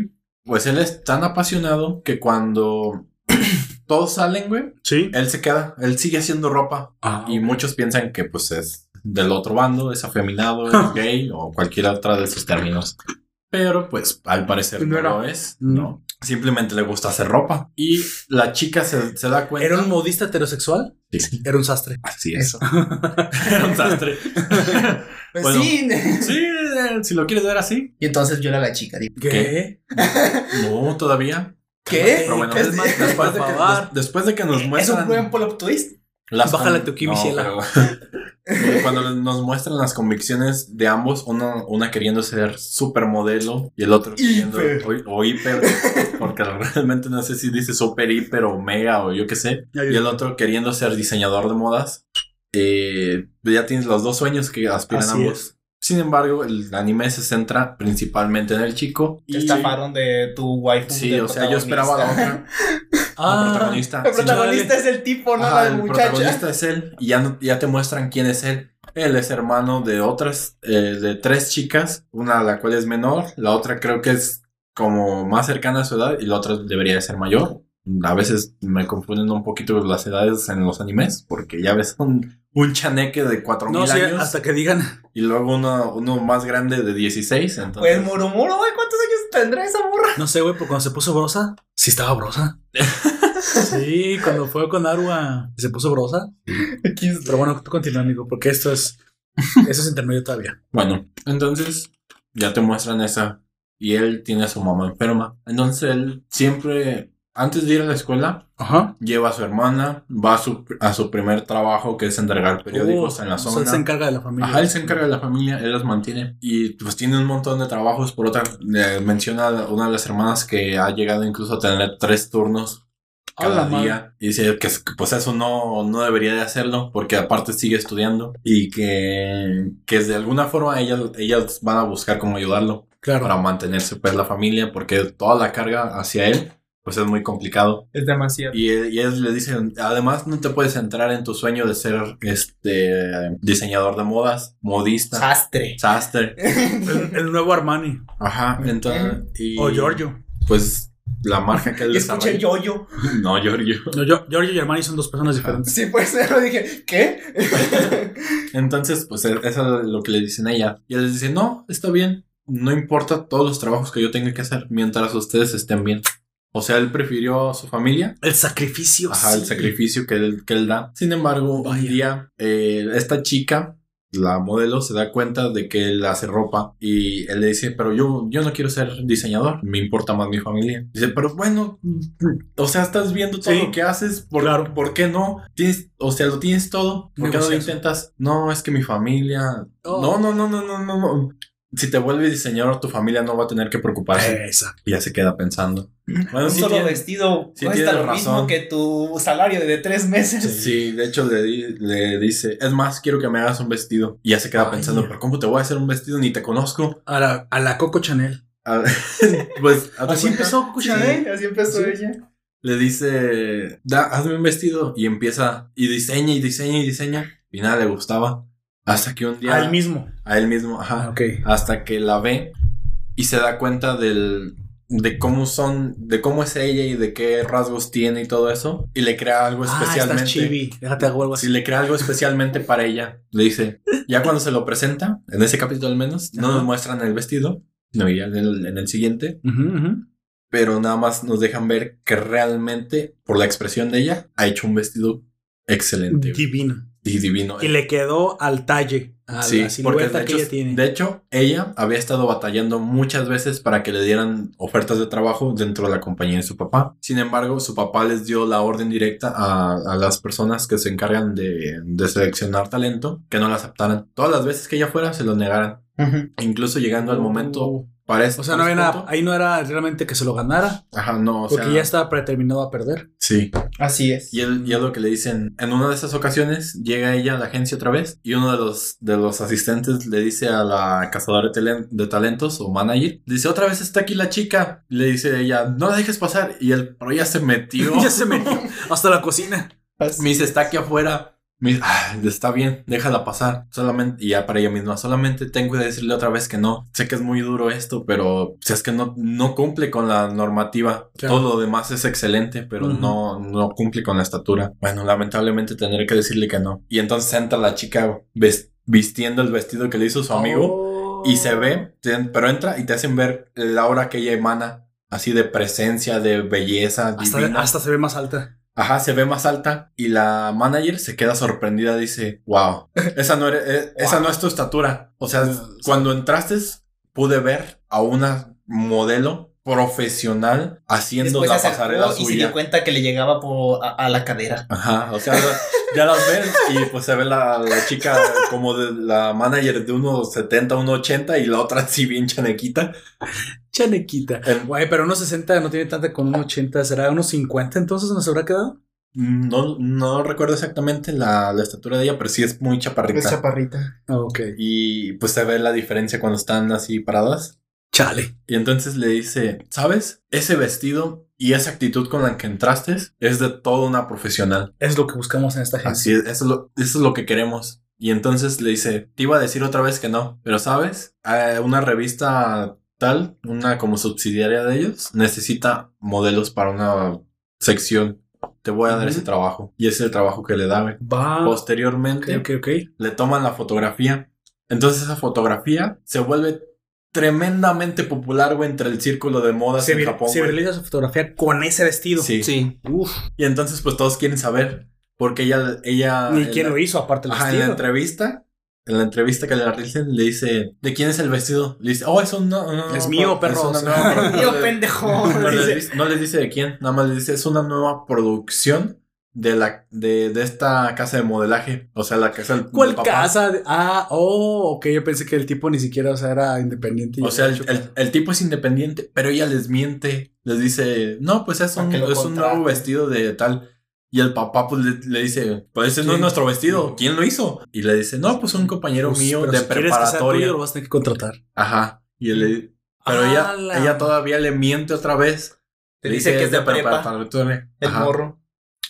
pues él es tan apasionado que cuando <clears throat> todos salen, güey, sí. él se queda, él sigue haciendo ropa. Ah, Y muchos piensan que pues es del otro bando, es afeminado, <laughs> es gay o cualquier otra de esos términos. Pero pues al parecer No no, era. lo es. ¿no? Simplemente le gusta hacer ropa. Y la chica se, se da cuenta. ¿Era un modista heterosexual? Sí, Era un sastre. así es. Eso. <laughs> Era un sastre. <laughs> Pues Bueno. sí. sí, eh, si lo quieres ver así. Y entonces viola a la chica. digo, ¿Qué? No, todavía. ¿Qué? Pero bueno, Es- es más, <laughs> después, de que, después de que nos ¿Es muestran. un buen plot twist? Las Bájale tu Kimi no, Ciela. pero- <laughs> cuando nos muestran las convicciones de ambos, uno, una queriendo ser supermodelo y el otro queriendo o, o hiper, porque realmente no sé si dice super hiper o mega o yo qué sé, y el otro queriendo ser diseñador de modas. Eh, ya tienes los dos sueños que aspiran Así ambos. es. Sin embargo, el anime se centra principalmente en el chico. Te Y, estafaron de tu waifu. sí, o sea, yo esperaba la otra. Ah, protagonista. El Sí, protagonista es el tipo, no Ajá, la el muchacha. protagonista es él y ya, no- ya te muestran quién es él. Él es hermano de otras, eh, de tres chicas, una la cual es menor, la otra creo que es como más cercana a su edad y la otra debería de ser mayor. A veces me confunden un poquito las edades en los animes porque ya ves un, un chaneque de 4000 no, sí, años hasta que digan. y luego uno, uno más grande de 16. Entonces, Pues Murumuro, güey, ¿cuántos años tendrá esa morra? No sé, güey, porque cuando se puso brosa, sí estaba brosa. <laughs> Sí, cuando fue con Arua se puso brosa. Pero bueno, tú continúa, amigo, porque esto es. Eso es intermedio todavía. Bueno, entonces ya te muestran esa. Y él tiene a su mamá enferma. Entonces él siempre, antes de ir a la escuela, Ajá. lleva a su hermana, va a su, a su primer trabajo, que es entregar periódicos Oh, en la o sea, zona. él se encarga de la familia. Ajá, él se encarga de la familia, él los mantiene. Y pues tiene un montón de trabajos. Por otra, eh, menciona a una de las hermanas que ha llegado incluso a tener tres turnos cada madre. día y dice que, pues eso no, no debería de hacerlo porque aparte sigue estudiando y que, que de alguna forma ellas, ellas van a buscar cómo ayudarlo Claro. para mantenerse pues la familia porque toda la carga hacia él pues es muy complicado Es demasiado. y, él- y ellos le dicen además no te puedes centrar en tu sueño de ser este diseñador de modas modista Sastre. sastre <laughs> El, el nuevo Armani. ajá entonces y, O Giorgio. pues la marca que él <laughs> Y escuché yo-yo. <laughs> no Giorgio No, yo, Giorgio y Armani son dos personas diferentes. Sí, pues lo dije, ¿qué? Entonces, pues e- eso es lo que le dicen a ella. Y él les dice, no, está bien. No importa todos los trabajos que yo tenga que hacer mientras ustedes estén bien. O sea, él prefirió a su familia. El sacrificio. Ajá, el sacrificio que él, que él da. Sin embargo, Vaya. un día, eh, esta chica, la modelo, se da cuenta de que él hace ropa y él le dice, pero yo, yo no quiero ser diseñador, me importa más mi familia. Dice, pero bueno, o sea, estás viendo todo Sí. lo que haces, ¿por, Claro. ¿por qué no? Tienes, o sea, lo tienes todo, ¿por qué no lo intentas? No, es que mi familia... Oh. No, no, no, no, no, no, no. Si te vuelves diseñador, tu familia no va a tener que preocuparse. Exacto. Y ya se queda pensando. Bueno, Un sí solo tiene- vestido sí cuesta lo mismo razón. que tu salario de tres meses. Sí, de hecho le, le dice, es más, quiero que me hagas un vestido. Y ya se queda Ay. pensando, pero ¿cómo te voy a hacer un vestido? Ni te conozco. A la, a la Coco Chanel. A- <laughs> pues hazte Así cuenta, empezó Coco Sí, Chanel. así empezó Sí. ella. Le dice, da, hazme un vestido. Y empieza, y diseña, y diseña, y diseña. Y nada le gustaba. Hasta que un día... Al mismo. A él mismo, ajá. Ah, ok. hasta que la ve y se da cuenta del de cómo son, de cómo es ella y de qué rasgos tiene y todo eso y le crea algo Ah, estás especialmente. chibi. Déjate algo si así. le crea algo especialmente para ella, le dice, ya cuando se lo presenta, en ese capítulo al menos, no Ajá. nos muestran el vestido, no, ya en el, en el siguiente, pero nada más nos dejan ver que realmente, por la expresión de ella, ha hecho un vestido excelente Divino. Y divino. Y le quedó al talle. A Sí, la porque silueta de que hecho, ella tiene. de hecho, ella había estado batallando muchas veces para que le dieran ofertas de trabajo dentro de la compañía de su papá. Sin embargo, su papá les dio la orden directa a, a las personas que se encargan de, de seleccionar talento que no la aceptaran. Todas las veces que ella fuera, se lo negaran. Incluso llegando al momento para este O sea, no había nada. Ahí no era realmente que se lo ganara. Ajá, no, o porque sea, ya estaba predeterminado a perder. Sí. Así es. Y, él, y es lo que le dicen. En una de esas ocasiones llega ella a la agencia otra vez y uno de los, de los asistentes le dice a la cazadora de, talen- de talentos o manager, dice, otra vez está aquí la chica. Y le dice ella, no la dejes pasar. Y él, pero ya se metió. <laughs> ya se metió <laughs> hasta la cocina. Me dice, está aquí afuera. "Ah, está bien, déjala pasar. Solamente, y ya para ella misma, solamente tengo que decirle otra vez que no. Sé que es muy duro esto, pero si es que no, no cumple con la normativa. Claro. Todo lo demás es excelente, pero no, no cumple con la estatura. Bueno, lamentablemente tendré que decirle que no. Y entonces entra la chica vistiendo el vestido que le hizo su amigo Oh. y se ve, pero entra y te hacen ver la aura que ella emana. Así de presencia, de belleza, Hasta, divina. hasta se ve más alta. Ajá, se ve más alta y la manager se queda sorprendida, dice, wow, <laughs> esa no, eres- eh, esa no es tu estatura. O sea, cuando entraste pude ver a una modelo profesional haciendo Después la pasarela acercó y se dio suya. cuenta que le llegaba por, a, a la cadera. Ajá, o sea, ya las ven y pues se ve la, la chica como de la manager de unos 70, 1,80 y la otra así bien chanequita. Chanequita. Güey, pero unos 60 no tiene tanta con unos 80. ¿Será unos 50 entonces nos habrá quedado? No, no recuerdo exactamente la, la estatura de ella, pero sí es muy chaparrita. chaparrita. Ah, Ok. y pues se ve la diferencia cuando están así paradas. Chale. Y entonces le dice, ¿sabes? Ese vestido y esa actitud con la que entraste es de toda una profesional. Es lo que buscamos en esta gente. Así es, eso es lo, eso es lo que queremos. Y entonces le dice, te iba a decir otra vez que no, pero sabes, Eh, una revista tal, una como subsidiaria de ellos, necesita modelos para una sección. Te voy a dar ese trabajo. Y ese es el trabajo que le da. güey. Va. Posteriormente, le toman la fotografía. Entonces esa fotografía se vuelve tremendamente popular, güey, entre el círculo de modas Se, en Japón. se güey. viraliza su fotografía con ese vestido. Sí. Sí. Uf. Y entonces, pues todos quieren saber. Porque ella, ella. Ni en quién la- lo hizo aparte del Ajá, en la entrevista. En la entrevista que le realicen, le dice, ¿de quién es el vestido? Le dice, oh, es un... no- no- Es mío, es perros. una nueva <laughs> no le- pendejo. No dice. le, dice, no le dice de quién, nada más le dice, es una nueva producción de la de, de esta casa de modelaje. O sea, la casa del, ¿Cuál del papá. casa? Ah, oh, ok. Yo pensé que el tipo ni siquiera o sea, era independiente. O sea, el, el- el tipo es independiente, pero ella les miente. Les dice, no, pues es un, es un nuevo vestido de tal. Y el papá pues le, le dice, pues ese no es nuestro vestido. ¿Quién lo hizo? Y le dice, no, pues un compañero Pues, mío de si quieres que preparatoria. tuyo, lo vas a tener que contratar. Ajá. Y él le- pero ella, ¡Hala! ella todavía le miente otra vez. Te dice que es de prepa. preparatoria. El Ajá. morro.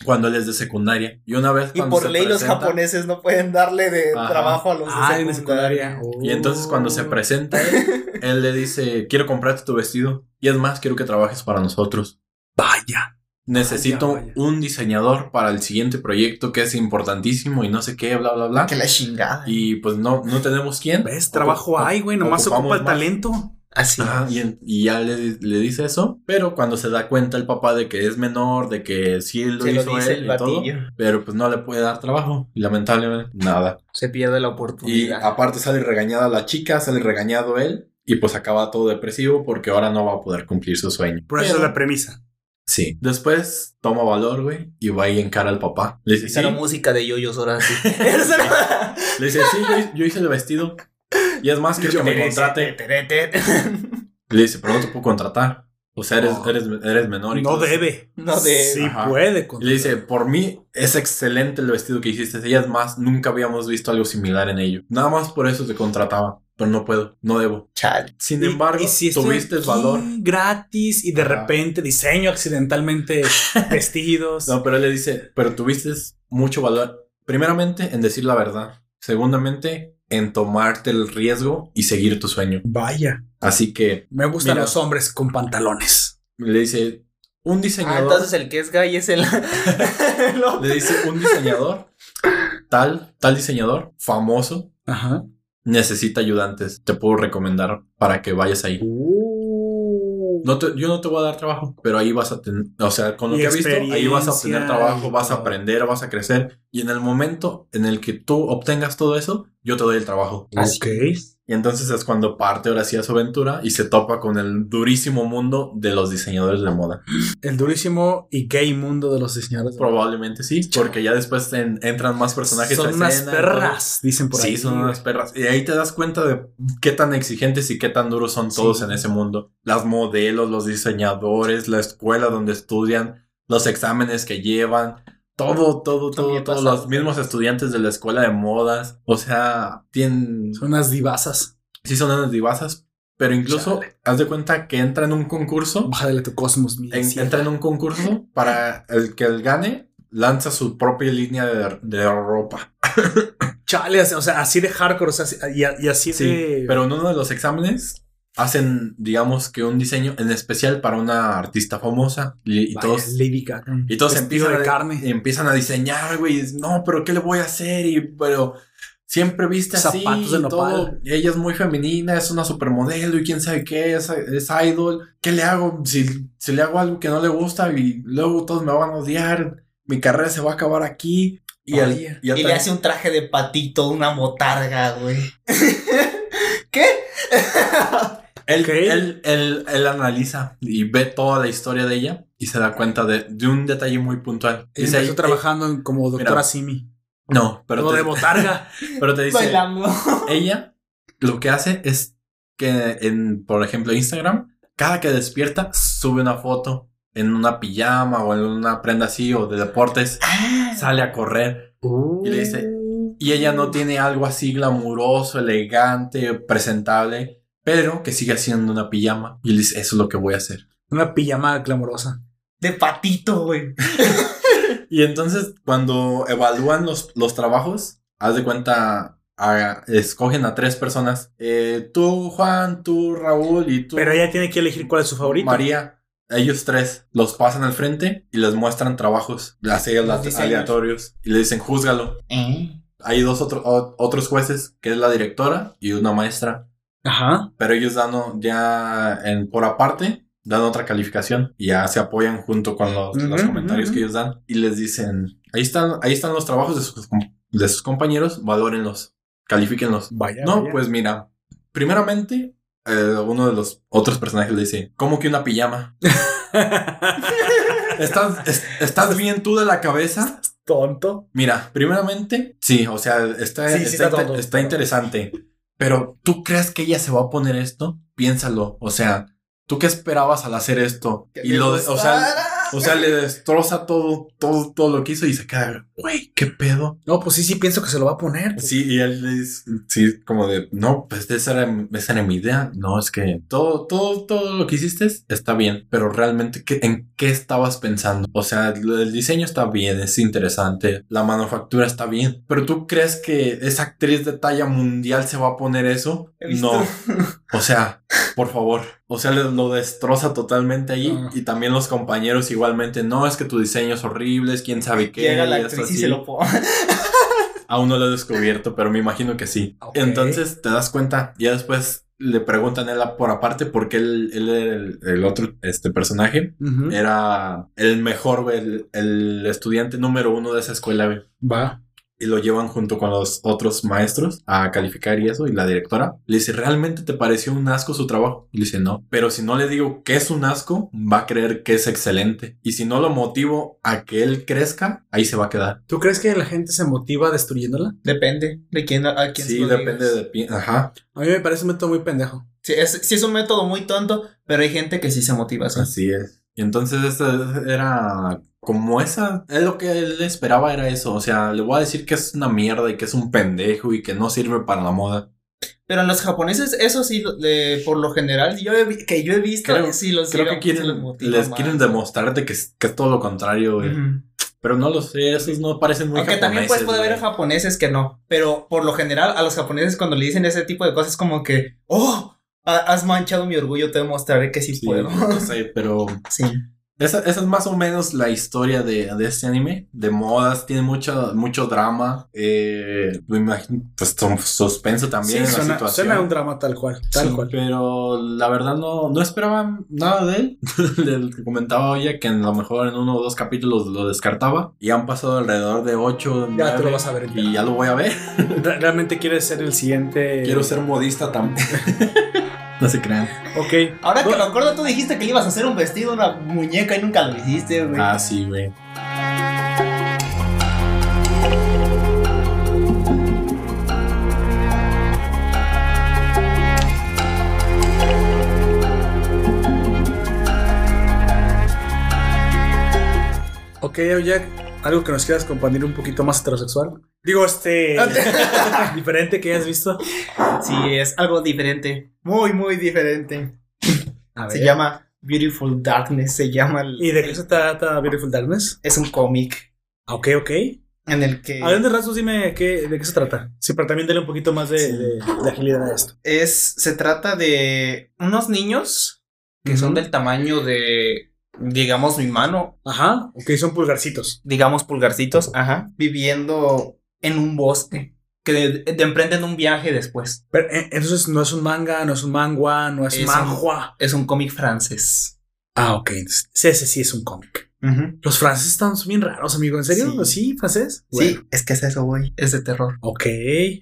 Cuando él es de secundaria. Y una vez Y por ley los japoneses no pueden darle de Ajá. trabajo a los Ah, de secundaria. Oh. Y entonces cuando se presenta él, <laughs> él le dice, quiero comprarte tu vestido. Y es más, quiero que trabajes para nosotros. Vaya. Necesito Vaya, vaya. un diseñador para el siguiente proyecto que es importantísimo y no sé qué, bla, bla, bla. Que la chingada. Y pues no, no tenemos quién. ¿Ves? Trabajo Ocup- hay, güey. Nomás ocupa el más. talento. Así. Ajá, y, y ya le, le dice eso, pero cuando se da cuenta el papá de que es menor, de que sí lo Se lo hizo dice él el y todo, pero pues no le puede dar trabajo y lamentablemente nada. Se pierde la Y oportunidad. aparte sale regañada la chica, sale regañado él y pues acaba todo depresivo porque ahora no va a poder cumplir su sueño. Pero esa es la premisa. Sí. Después toma valor, güey, y va y encara al papá. Le dice, sí. música de yoyos ahora <laughs> sí. Le dice, sí, yo, yo hice el vestido. Y es más, quiero que me contrate. Le dice, pero no te puedo contratar. O sea, eres, eres, eres menor y No todo eso". debe. No de. Sí Ajá. puede. Y le dice, por mí es excelente el vestido que hiciste. Ella es más, nunca habíamos visto algo similar en ello. Nada más por eso te contrataba. Pero no puedo, no debo. Chale. Sin embargo, y si tuviste aquí valor. gratis y de Ajá. repente diseño accidentalmente <laughs> vestidos. No, pero él le dice, pero tuviste mucho valor. Primeramente, en decir la verdad. Segundamente, en tomarte el riesgo y seguir tu sueño. Vaya. Así que Me gustan Mira. los hombres con pantalones. le dice, un Ah, diseñador. entonces el que es gay es el. el. <laughs> Le dice, un diseñador, tal, tal diseñador, famoso, Ajá. Necesita ayudantes. Te puedo recomendar para que vayas ahí. Uh. No te- yo no te voy a dar trabajo, pero ahí vas a tener, o sea, con lo Y que he visto, ahí vas a obtener trabajo, vas a aprender, vas a crecer. Y en el momento en el que tú obtengas todo eso, yo te doy el trabajo. Así Ok. Y entonces es cuando parte ahora sí a su aventura y se topa con el durísimo mundo de los diseñadores de moda. El durísimo y gay mundo de los diseñadores. Probablemente sí, porque ya después en- entran más personajes. Son unas escena perras, dicen por sí, ahí. son unas perras. Y ahí te das cuenta de qué tan exigentes y qué tan duros son todos Sí. en ese mundo. Las modelos, los diseñadores, la escuela donde estudian, los exámenes que llevan. Todo, todo, todo, todos los mismos estudiantes de la escuela de modas. O sea, tienen. Son unas divasas. Sí, son unas divasas. Pero incluso, Chale. haz de cuenta que entra en un concurso. Bájale tu cosmos, mi en- entra en un concurso <laughs> para el que el gane, lanza su propia línea de, de ropa. <laughs> Chale, o sea, así de hardcore, o sea, y, y así Sí, de. pero en uno de los exámenes hacen, digamos que un diseño en especial para una artista famosa y, y Vaya, todos Lady Gaga. y todos empiezan de a, carne. empiezan a diseñar, güey, no, pero qué le voy a hacer y pero siempre viste así Zapatos de y todo. nopal. Y ella es muy femenina, es una supermodelo y quién sabe qué, es, es idol. ¿Qué le hago si, si le hago algo que no le gusta y luego todos me van a odiar? Mi carrera se va a acabar aquí. Y, Vaya. y Y le hace un traje de patito, una motarga, güey. <laughs> <laughs> ¿Qué? <laughs> Él, él, él, él analiza y ve toda la historia de ella y se da cuenta de, de un detalle muy puntual. Y Dice, empezó "Ey, trabajando como doctora mira, Simi. No, pero Como te, de botarga. <laughs> pero te dice, Bailando. <laughs> ella lo que hace es que en, por ejemplo, Instagram, cada que despierta, sube una foto en una pijama o en una prenda así o de deportes, sale a correr Y le dice, y ella no tiene algo así glamuroso, elegante, presentable, pero que sigue siendo una pijama. Y él dice, eso es lo que voy a hacer. Una pijama glamorosa. De patito, güey. <laughs> <laughs> Y entonces, cuando evalúan los, los trabajos, haz de cuenta, a- escogen a tres personas. Eh, tú, Juan, tú, Raúl y tú, Pero ella tiene que elegir cuál es su favorito. María. Ellos tres los pasan al frente y les muestran trabajos así aleatorios y le dicen, júzgalo. Eh. Hay dos otro- o- otros jueces, que es la directora y una maestra. Ajá. Pero ellos dan ya en, por aparte, dan otra calificación y ya se apoyan junto con los, comentarios que ellos dan y les dicen, ahí están, ahí están los trabajos de sus, de sus compañeros, valórenlos, califíquenlos. Vaya. no, vaya. pues mira, primeramente, eh, uno de los otros personajes le dice, ¿cómo que una pijama? <laughs> ¿Estás, es- ¿Estás bien tú de la cabeza? Tonto. Mira, primeramente, sí, o sea, está, Sí, sí está, está interesante. Pero, ¿tú crees que ella se va a poner esto? Piénsalo. O sea, ¿tú qué esperabas al hacer esto? Y lo, de- o sea, o sea, le destroza todo, todo, todo lo que hizo y se queda, güey, ¿qué pedo? No, pues sí, sí pienso que se lo va a poner. Sí, y él le dice, sí, como de, no, pues esa era, esa era mi idea. No, es que todo, todo, todo lo que hiciste está bien, pero realmente, ¿qué, ¿en qué estabas pensando? O sea, del diseño está bien, es interesante, la manufactura está bien, pero ¿tú crees que esa actriz de talla mundial se va a poner eso? No, o sea, por favor. O sea, le- lo destroza totalmente ahí Ah. y también los compañeros igualmente, no, es que tu diseño es horrible, es quién sabe qué. Llega la y actriz esto y así. se lo pone. <laughs> Aún no lo he descubierto, pero me imagino que sí. Entonces te das cuenta, ya después le preguntan a él por aparte por qué él, él era el, el otro este personaje era el mejor, el, el estudiante número uno de esa escuela. Va. Y lo llevan junto con los otros maestros a calificar y eso. Y la directora le dice, ¿realmente te pareció un asco su trabajo? Y le dice, no. Pero si no le digo que es un asco, va a creer que es excelente. Y si no lo motivo a que él crezca, ahí se va a quedar. ¿Tú crees que la gente se motiva destruyéndola? Depende de quién, a quién se Sí, depende digas. de... pi- Ajá. A mí me parece un método muy pendejo. Sí es, sí es un método muy tonto, pero hay gente que sí se motiva así. Así es. Y entonces esta era como esa, es lo que él esperaba era eso, o sea, le voy a decir que es una mierda y que es un pendejo y que no sirve para la moda. Pero en los japoneses, eso sí, de- por lo general, yo he que yo he visto, Creo- sí los Creo que los quieren, motiva les más. quieren demostrarte que es, que es todo lo contrario, güey. Ujú. Pero no lo sé, esos no parecen muy Aunque también pues, japoneses, puede haber japoneses que no. Pero por lo general, a los japoneses cuando le dicen ese tipo de cosas, como que, oh, has manchado mi orgullo, te demostraré que sí, Sí, puedo. <laughs> no sé, pero <laughs> sí. esa, esa es más o menos la historia de, de este anime, de modas, tiene mucho, mucho drama, eh, me imagino, pues suspenso también Sí, en la suena, situación. suena un drama tal cual. Tal Sí, cual. Pero la verdad no, no esperaba nada de él. <laughs> Le comentaba oye que a lo mejor en uno o dos capítulos lo descartaba. Y han pasado alrededor de ocho. Ya te nueve, lo vas a ver. Y ya lo voy a ver. Re- ¿Realmente quieres ser el siguiente? Quiero ser modista también. No se crean. Ok. Ahora que lo acuerdo, tú dijiste que le ibas a hacer un vestido, una muñeca y nunca lo hiciste, güey. Ah, sí, güey. Ok, Jack, algo que nos quieras compartir un poquito más heterosexual. Digo, este. <laughs> diferente que hayas visto. Sí, es algo diferente. Muy, muy diferente. A Se ver. llama Beautiful Darkness. Se llama. el- ¿Y de qué se trata Beautiful Darkness? Es un cómic Ok, ok. en el que. A grandes rasgos, dime qué, de qué se trata. Sí, pero también dale un poquito más de, de- de agilidad a esto. es, se trata de unos niños que son del tamaño de, digamos, mi mano, Ajá. Ok, son pulgarcitos. digamos, pulgarcitos, ajá, viviendo en un bosque, que de- de- emprenden un viaje después. Pero, eh, entonces no es un manga, no es un mangua, no es, Es un- manhua. Es un cómic francés. Ah, ok. entonces, sí, ese sí es un cómic. Los franceses están bien raros, amigo. ¿En serio? Sí. ¿Sí, francés? Sí, es que es eso, güey. Es de terror. Ok,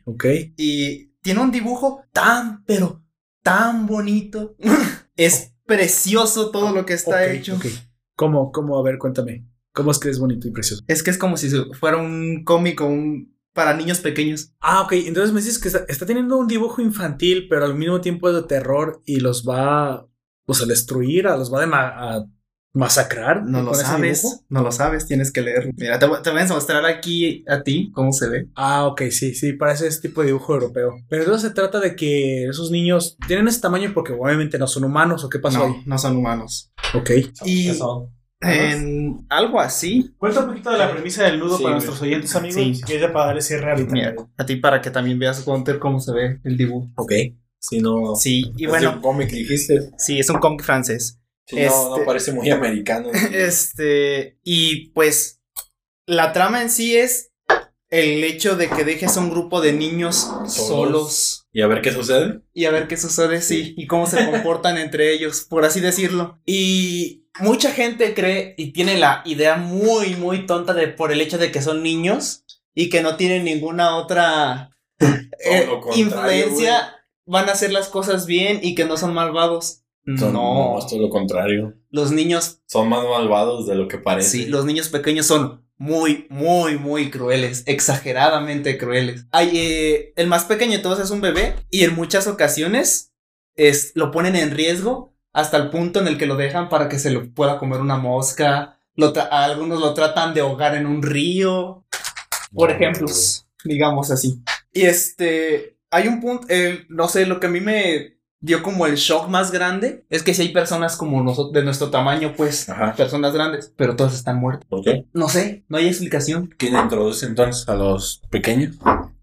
ok. Y tiene un dibujo tan, pero tan bonito. <laughs> es precioso todo lo que está hecho. ok. ¿Cómo, cómo? A ver, cuéntame. ¿Cómo es que es bonito y precioso? Es que es como si fuera un cómic o un- para niños pequeños. Ah, ok. Entonces me dices que está, está teniendo un dibujo infantil, pero al mismo tiempo es de terror y los va pues, a destruir, a los va a, ma- a masacrar. No lo sabes, dibujo. no lo sabes, tienes que leerlo. Mira, te, voy- te voy a mostrar aquí a ti cómo se ve. Ah, ok, sí, sí, parece ese tipo de dibujo europeo. Pero entonces se trata de que esos niños tienen ese tamaño porque obviamente no son humanos o qué pasó No, ahí. no son humanos. Ok. Y Eso. En algo así, Cuenta un poquito de la premisa del nudo Sí, para nuestros oyentes, amigos. Sí. Si quieres ya para darle cierre ahorita. mira, a ti para que también veas Gunter cómo se ve el dibujo. Ok. Si no. Sí, y es bueno, de un cómic dijiste. sí, es un cómic francés. Sí, no, no Este- parece muy americano. <laughs> Este, y pues la trama en sí es el hecho de que dejes a un grupo de niños solos, Y a ver qué sucede. y a ver qué sucede, sí, y cómo se comportan entre ellos, por así decirlo. Y mucha gente cree y tiene la idea muy, muy tonta de por el hecho de que son niños y que no tienen ninguna otra <laughs> eh, influencia, van a hacer las cosas bien y que no son malvados. Son- no, es todo lo contrario. los niños Son más malvados de lo que parece. Sí, los niños pequeños son muy, muy, muy crueles, exageradamente crueles. Hay, eh, el más pequeño de todos es un bebé y en muchas ocasiones es, lo ponen en riesgo hasta el punto en el que lo dejan para que se lo pueda comer una mosca. Lo a algunos lo tratan de ahogar en un río, por ejemplo, digamos así. Y este, hay un punto, eh, no sé, lo que a mí me dio como el shock más grande es que si hay personas como nosotros, de nuestro tamaño, pues, Ajá. personas grandes, pero todas están muertas. ¿Por qué? No sé, no hay explicación. ¿Quién introduce entonces a los pequeños?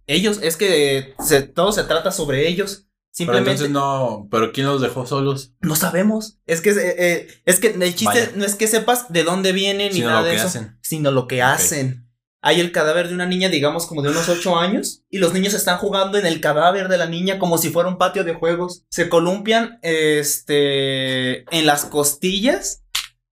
Ellos, es que se- todo se trata sobre ellos. Pero Simplemente entonces no. ¿Pero quién los dejó solos? no sabemos. Es que, eh, eh, es que el chiste Vaya. no es que sepas de dónde vienen ni Sino nada lo de que eso, hacen. sino lo que hacen. Hay el cadáver de una niña, digamos, como de unos 8 años, y los niños están jugando en el cadáver de la niña como si fuera un patio de juegos. Se columpian, este, en las costillas,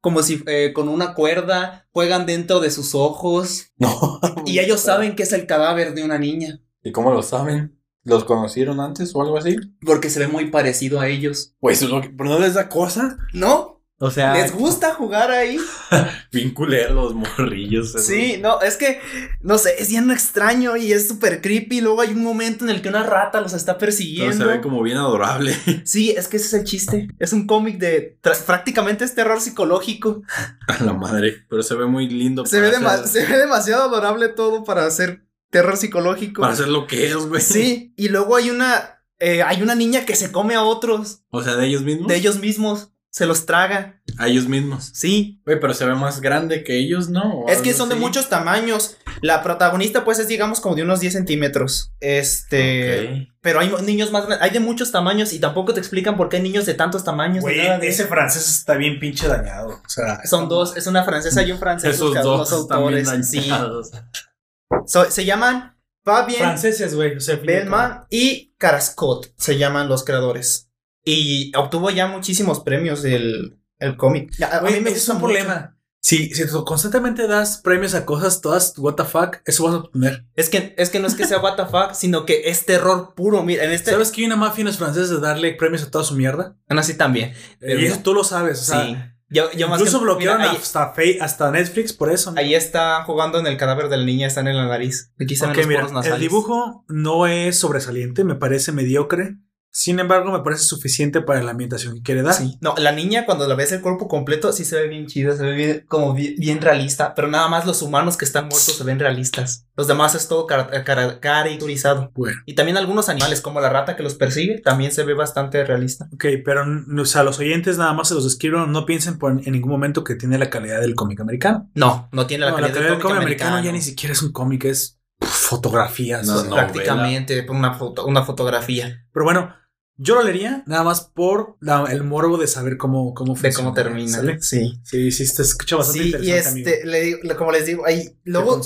como si eh, con una cuerda, juegan dentro de sus ojos, No. y ellos saben que es el cadáver de una niña. ¿Y cómo lo saben? ¿Los conocieron antes o algo así? Porque se ve muy parecido a ellos. Pues lo que. ¿Pero no les da cosa? ¿No? O sea. ¿Les gusta jugar ahí? <laughs> Bien culero los morrillos. Sí, no, es que, no sé, es bien extraño y es súper creepy. Luego hay un momento en el que una rata los está Pero persiguiendo. se ve como bien adorable. <laughs> Sí, es que ese es el chiste. Es un cómic de. prácticamente es terror psicológico. A la madre. Pero se ve muy lindo. Se ve, para dema- hacer- se ve demasiado adorable todo para hacer terror psicológico. Para hacer lo que es, güey. Sí, y luego hay una. eh, hay una niña que se come a otros O sea, de ellos mismos. de ellos mismos. Se los traga. A ellos mismos. Sí, Güey, pero se ve más grande que ellos, ¿no? Es que son de muchos tamaños. La protagonista, pues, es digamos como de unos 10 centímetros. Este. Pero hay niños más grandes. Hay de muchos tamaños y tampoco te explican por qué hay niños de tantos tamaños. Güey, ese francés está bien pinche dañado. O sea, Son dos, es una francesa y un francés. Esos dos bien autores. Sí. So- se llaman Fabien, franceses, güey. O sea, y Carascot. Se llaman los creadores. Y obtuvo ya muchísimos premios el, el cómic. A mí me es gusta un mucho. problema. Si, si tú constantemente das premios a cosas todas what the fuck, eso vas a obtener. Es que, es que no es que sea what the fuck, sino que es terror puro. Mira, en este. ¿Sabes que hay una mafia en los franceses de darle premios a toda su mierda? Bueno, así también. Pero y eso no. tú lo sabes. O sea, sí. Yo, yo más incluso que- bloquearon mira, ahí, hasta, Fe- hasta Netflix por eso. ahí está jugando en el cadáver de la niña, están en la nariz. Aquí se ven Ok, los mira, el dibujo no es sobresaliente, me parece mediocre. Sin embargo, me parece suficiente para la ambientación que quiere dar. Sí. No, la niña cuando la ves el cuerpo completo sí se ve bien chida, se ve bien, como bien, bien realista, pero nada más los humanos que están muertos se ven realistas. Los demás es todo cara- cara- caricaturizado. Bueno, Y también algunos animales, como la rata que los persigue, también se ve bastante realista. ok, pero o sea, los oyentes nada más se los describo, no piensen por- en ningún momento que tiene la calidad del cómic americano. No, no tiene la No, calidad, del cómic americano. ya ni siquiera es un cómic, es fotografías. No, o sea, no. Prácticamente una, foto, una fotografía Pero bueno, yo lo leería nada más por la- el morbo de saber cómo, cómo de cómo funciona, termina. ¿sale? Sí. Sí, sí, te escucha bastante Sí, y interesante, este, le digo- le- como les digo, hay, luego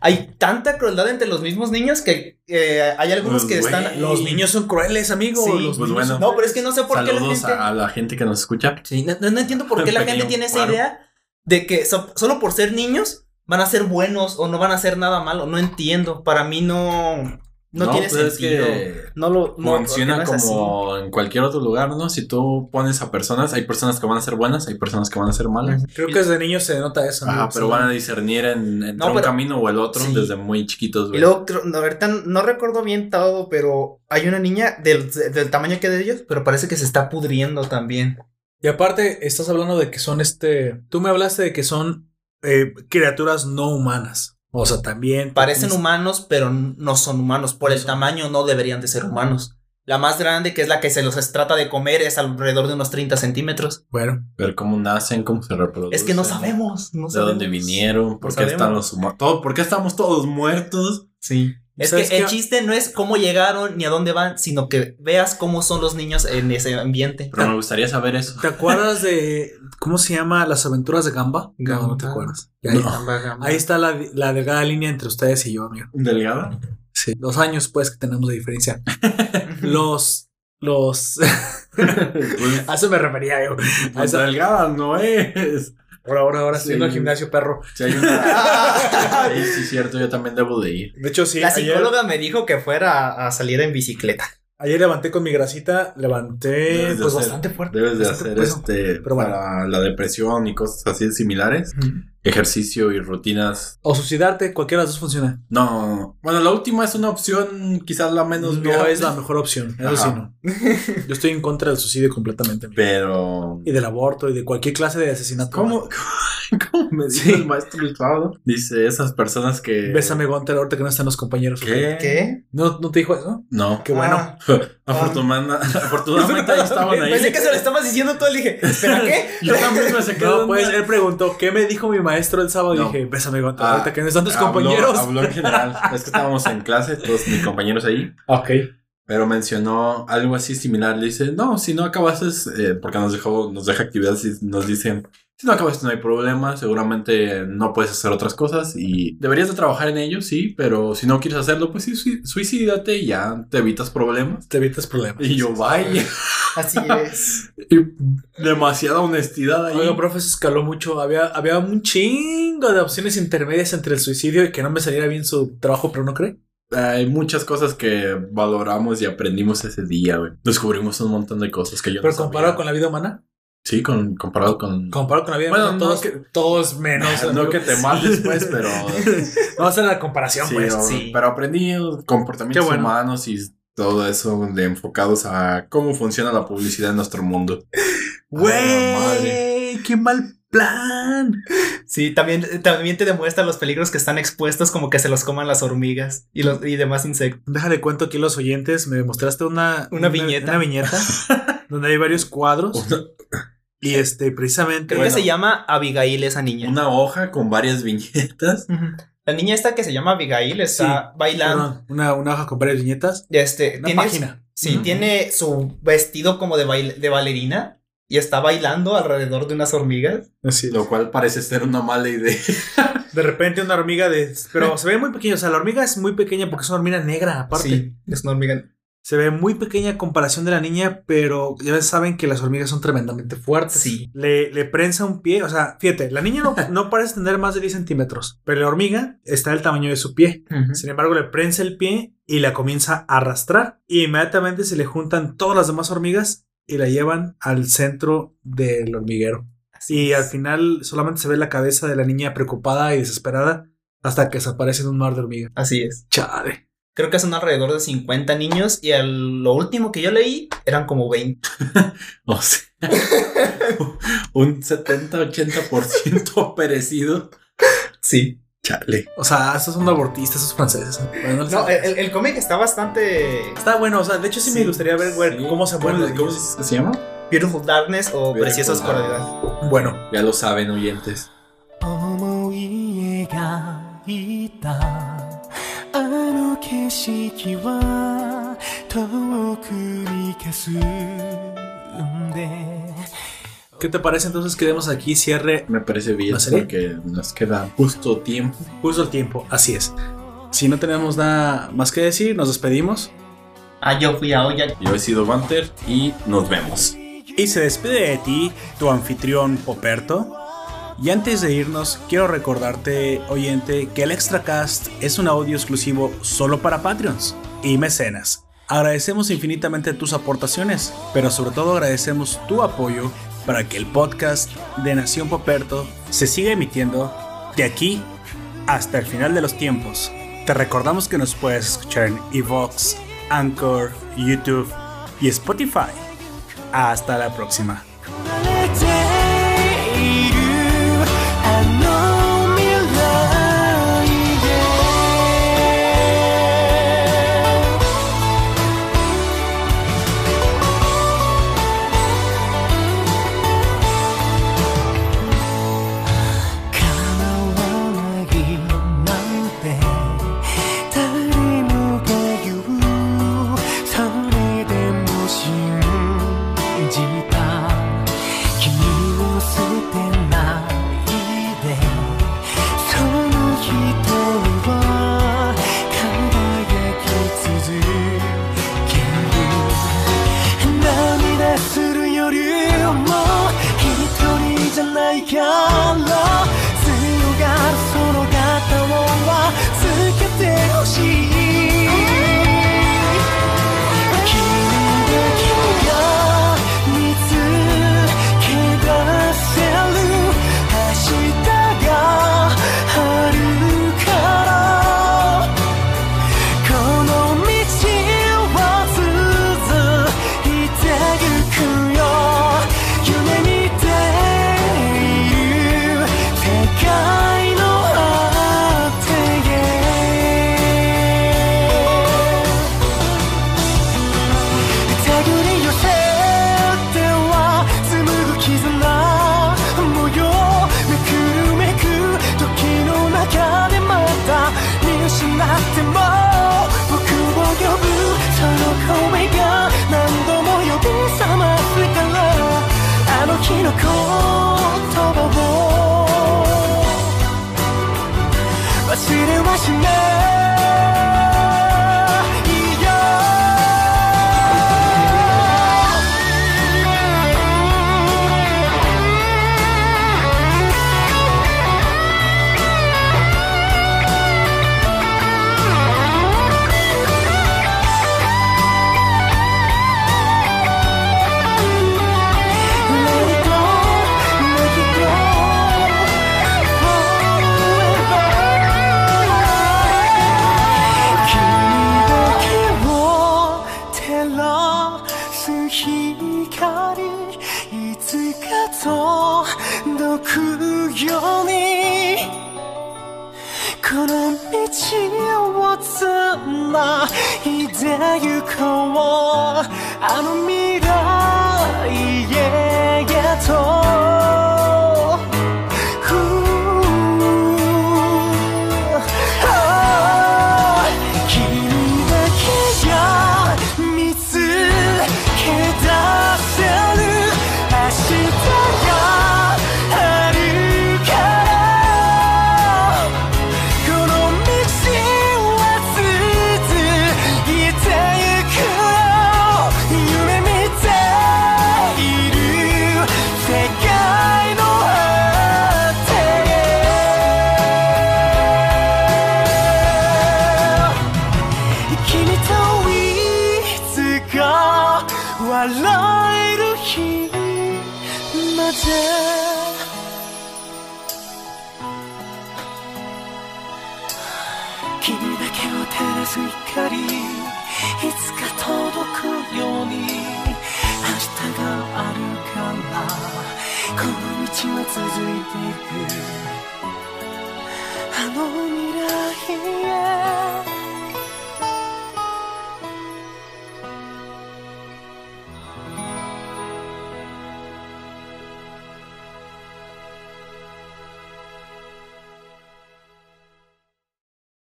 hay tanta crueldad entre los mismos niños que eh, hay algunos Pues, que están. Los niños son crueles, amigo. Sí. los Pues niños bueno. son No, pero es que no sé por qué la Saludos gente. a la gente que nos escucha. Sí, no, no- no entiendo por qué la <laughs> gente tiene esa idea de que so- solo por ser niños van a ser buenos o no van a hacer nada malo. No entiendo. Para mí no. No, tiene pues es sentido. que No lo no, funciona no así. como en cualquier otro lugar, ¿no? Si tú pones a personas, hay personas que van a ser buenas, hay personas que van a ser malas. Creo que desde niños se nota eso. ¿no? Ajá, pero Sí. van a discernir en, entre No, un camino o el otro Sí. desde muy chiquitos, Y güey. luego, creo- no, ahorita no recuerdo bien todo, pero hay una niña del, del tamaño que de ellos, pero parece que se está pudriendo también. Y aparte, estás hablando de que son este. Tú me hablaste de que son eh, criaturas no humanas. O sea, también. Parecen tienes- humanos, pero no son humanos. Por el tamaño no deberían de ser humanos. La más grande, que es la que se los trata de comer, es alrededor de unos 30 centímetros. Bueno, Ver cómo nacen, cómo se reproducen. Es que no sabemos. No De sabemos. dónde vinieron, por No qué están los humanos. ¿Por qué estamos todos muertos? Sí. Es que ¿Sabes el chiste no es cómo llegaron ni a dónde van, sino que veas cómo son los niños en ese ambiente. Pero me gustaría saber eso. ¿te acuerdas de. ¿Cómo se llama? Las aventuras de Gamba? No, no te Gamba. acuerdas. Y ahí, No. ahí está la, la delgada línea entre ustedes y yo, amigo. ¿Delgada? Sí, los años, pues, que tenemos de diferencia. <laughs> Los. Los. Pues, <laughs> a eso me refería yo. A pues esa- delgada no es. Ahora, ahora, ahora estoy Sí. yendo al gimnasio, perro. Si hay una... <laughs> Sí, sí, cierto, yo también debo de ir. De hecho, sí. La ayer- psicóloga me dijo que fuera a salir en bicicleta. Ayer levanté con mi grasita, levanté Debes de pues hacer- bastante fuerte. Debes de hacer peso. este Pero bueno. para la depresión y cosas así similares. Ejercicio y rutinas. O suicidarte, cualquiera de las dos funciona. No, bueno, la última es una opción quizás la menos No viable, es la mejor opción. Eso Ajá. sí, no. Yo estoy en contra del suicidio completamente. amigo. Pero Y del aborto y de cualquier clase de asesinato. ¿Cómo, <laughs> <laughs> cómo me dijo Sí. el maestro el sábado? Dice esas personas que Bésame, Gunter, ahorita que no están los compañeros. ¿Qué? ¿Qué? ¿No, ¿No te dijo eso? No. Qué bueno. Ah. <laughs> Afortuna- afortunadamente ahí estaban ahí. Pensé que se lo estabas diciendo todo. Le dije, ¿espera qué? Yo también me saqué No, pues él preguntó, ¿qué me dijo mi maestro el sábado? Y dije, bésame, Gunter, Ah, ahorita que no están tus habló- compañeros. Habló en general. <laughs> Es que estábamos en clase, todos mis compañeros ahí. Ok. Pero mencionó algo así similar. Le dice, no, si no acabaste, eh, porque nos dejó, nos deja actividades y nos dicen, si no acabaste no hay problema, seguramente no puedes hacer otras cosas y deberías de trabajar en ello, sí, pero si no quieres hacerlo, pues sí, sui- suicídate y ya te evitas problemas. Te evitas problemas. Y yo, vaya, Así es. <laughs> y demasiada honestidad ahí. Oiga, profe, se escaló mucho. Había, había un chingo de opciones intermedias entre el suicidio y que no me saliera bien su trabajo, pero no cree. Hay muchas cosas que valoramos y aprendimos ese día, güey. Descubrimos un montón de cosas que yo Pero no sabía. comparado con la vida humana, Sí, con, comparado con... comparado con la vida Bueno, humana, no todos, que- todos menos. <laughs> no amigo. que te mates, pues, pero... Vamos a hacer la comparación, Sí, pues. o- sí. pero aprendí comportamientos bueno. humanos y todo eso de enfocados a cómo funciona la publicidad en nuestro mundo. Güey, qué mal plan. Sí, también, también te demuestra los peligros que están expuestos, como que se los coman las hormigas y, los, y demás insectos. Déjale cuento aquí a los oyentes. Me mostraste una, Una viñeta. Una viñeta <laughs> donde hay varios cuadros. Y este, precisamente. Creo Bueno. que se llama Abigail esa niña. una hoja con varias viñetas. La niña esta que se llama Abigail está bailando. Perdón, una, una hoja con varias viñetas. Este, Una página. Sí, tiene su vestido como de, baile- de bailarina y está bailando alrededor de unas hormigas. Lo cual parece ser una mala idea. <laughs> De repente una hormiga de... Pero se ve muy pequeña. O sea, la hormiga es muy pequeña porque es una hormiga negra, aparte. Sí, es una hormiga. Se ve muy pequeña a comparación de la niña, pero ya saben que las hormigas son tremendamente fuertes. Sí. Le, le prensa un pie, o sea, fíjate, la niña no, no parece tener más de 10 centímetros, pero la hormiga está del tamaño de su pie. Sin embargo, le prensa el pie y la comienza a arrastrar. Y inmediatamente se le juntan todas las demás hormigas y la llevan al centro del hormiguero. Y al final solamente se ve la cabeza de la niña preocupada y desesperada hasta que desaparece en un mar de hormigas. Así es. Chale. Creo que son alrededor de 50 niños y al- lo último que yo leí eran como 20. <laughs> O sea, <laughs> un 70-80% <laughs> perecido. Sí. Chale. O sea, estos son abortistas, esos franceses. Bueno, no No, el, el cómic está bastante Está bueno, o sea, de hecho sí, me Sí, gustaría ver güey, Sí. cómo se ¿Cómo, mueren. cómo se se llama? Beautiful Darkness o Beautiful Preciosas Darkness. Oscuridad. Bueno, Ya lo saben, oyentes. ¿Qué te parece entonces que demos aquí cierre? Me parece bien porque nos queda justo tiempo. Justo el tiempo, así es. Si no tenemos nada más que decir, nos despedimos. Ah, yo fui a Oya. Yo he sido Banter y nos vemos. Y se despide de ti tu anfitrión Poperto. Y antes de irnos, quiero recordarte, oyente, que el Extracast es un audio exclusivo solo para Patreons y mecenas. Agradecemos infinitamente tus aportaciones, pero sobre todo agradecemos tu apoyo para que el podcast de Nación Poperto se siga emitiendo de aquí hasta el final de los tiempos. Te recordamos que nos puedes escuchar en Evox, Anchor, YouTube y Spotify. Hasta la próxima.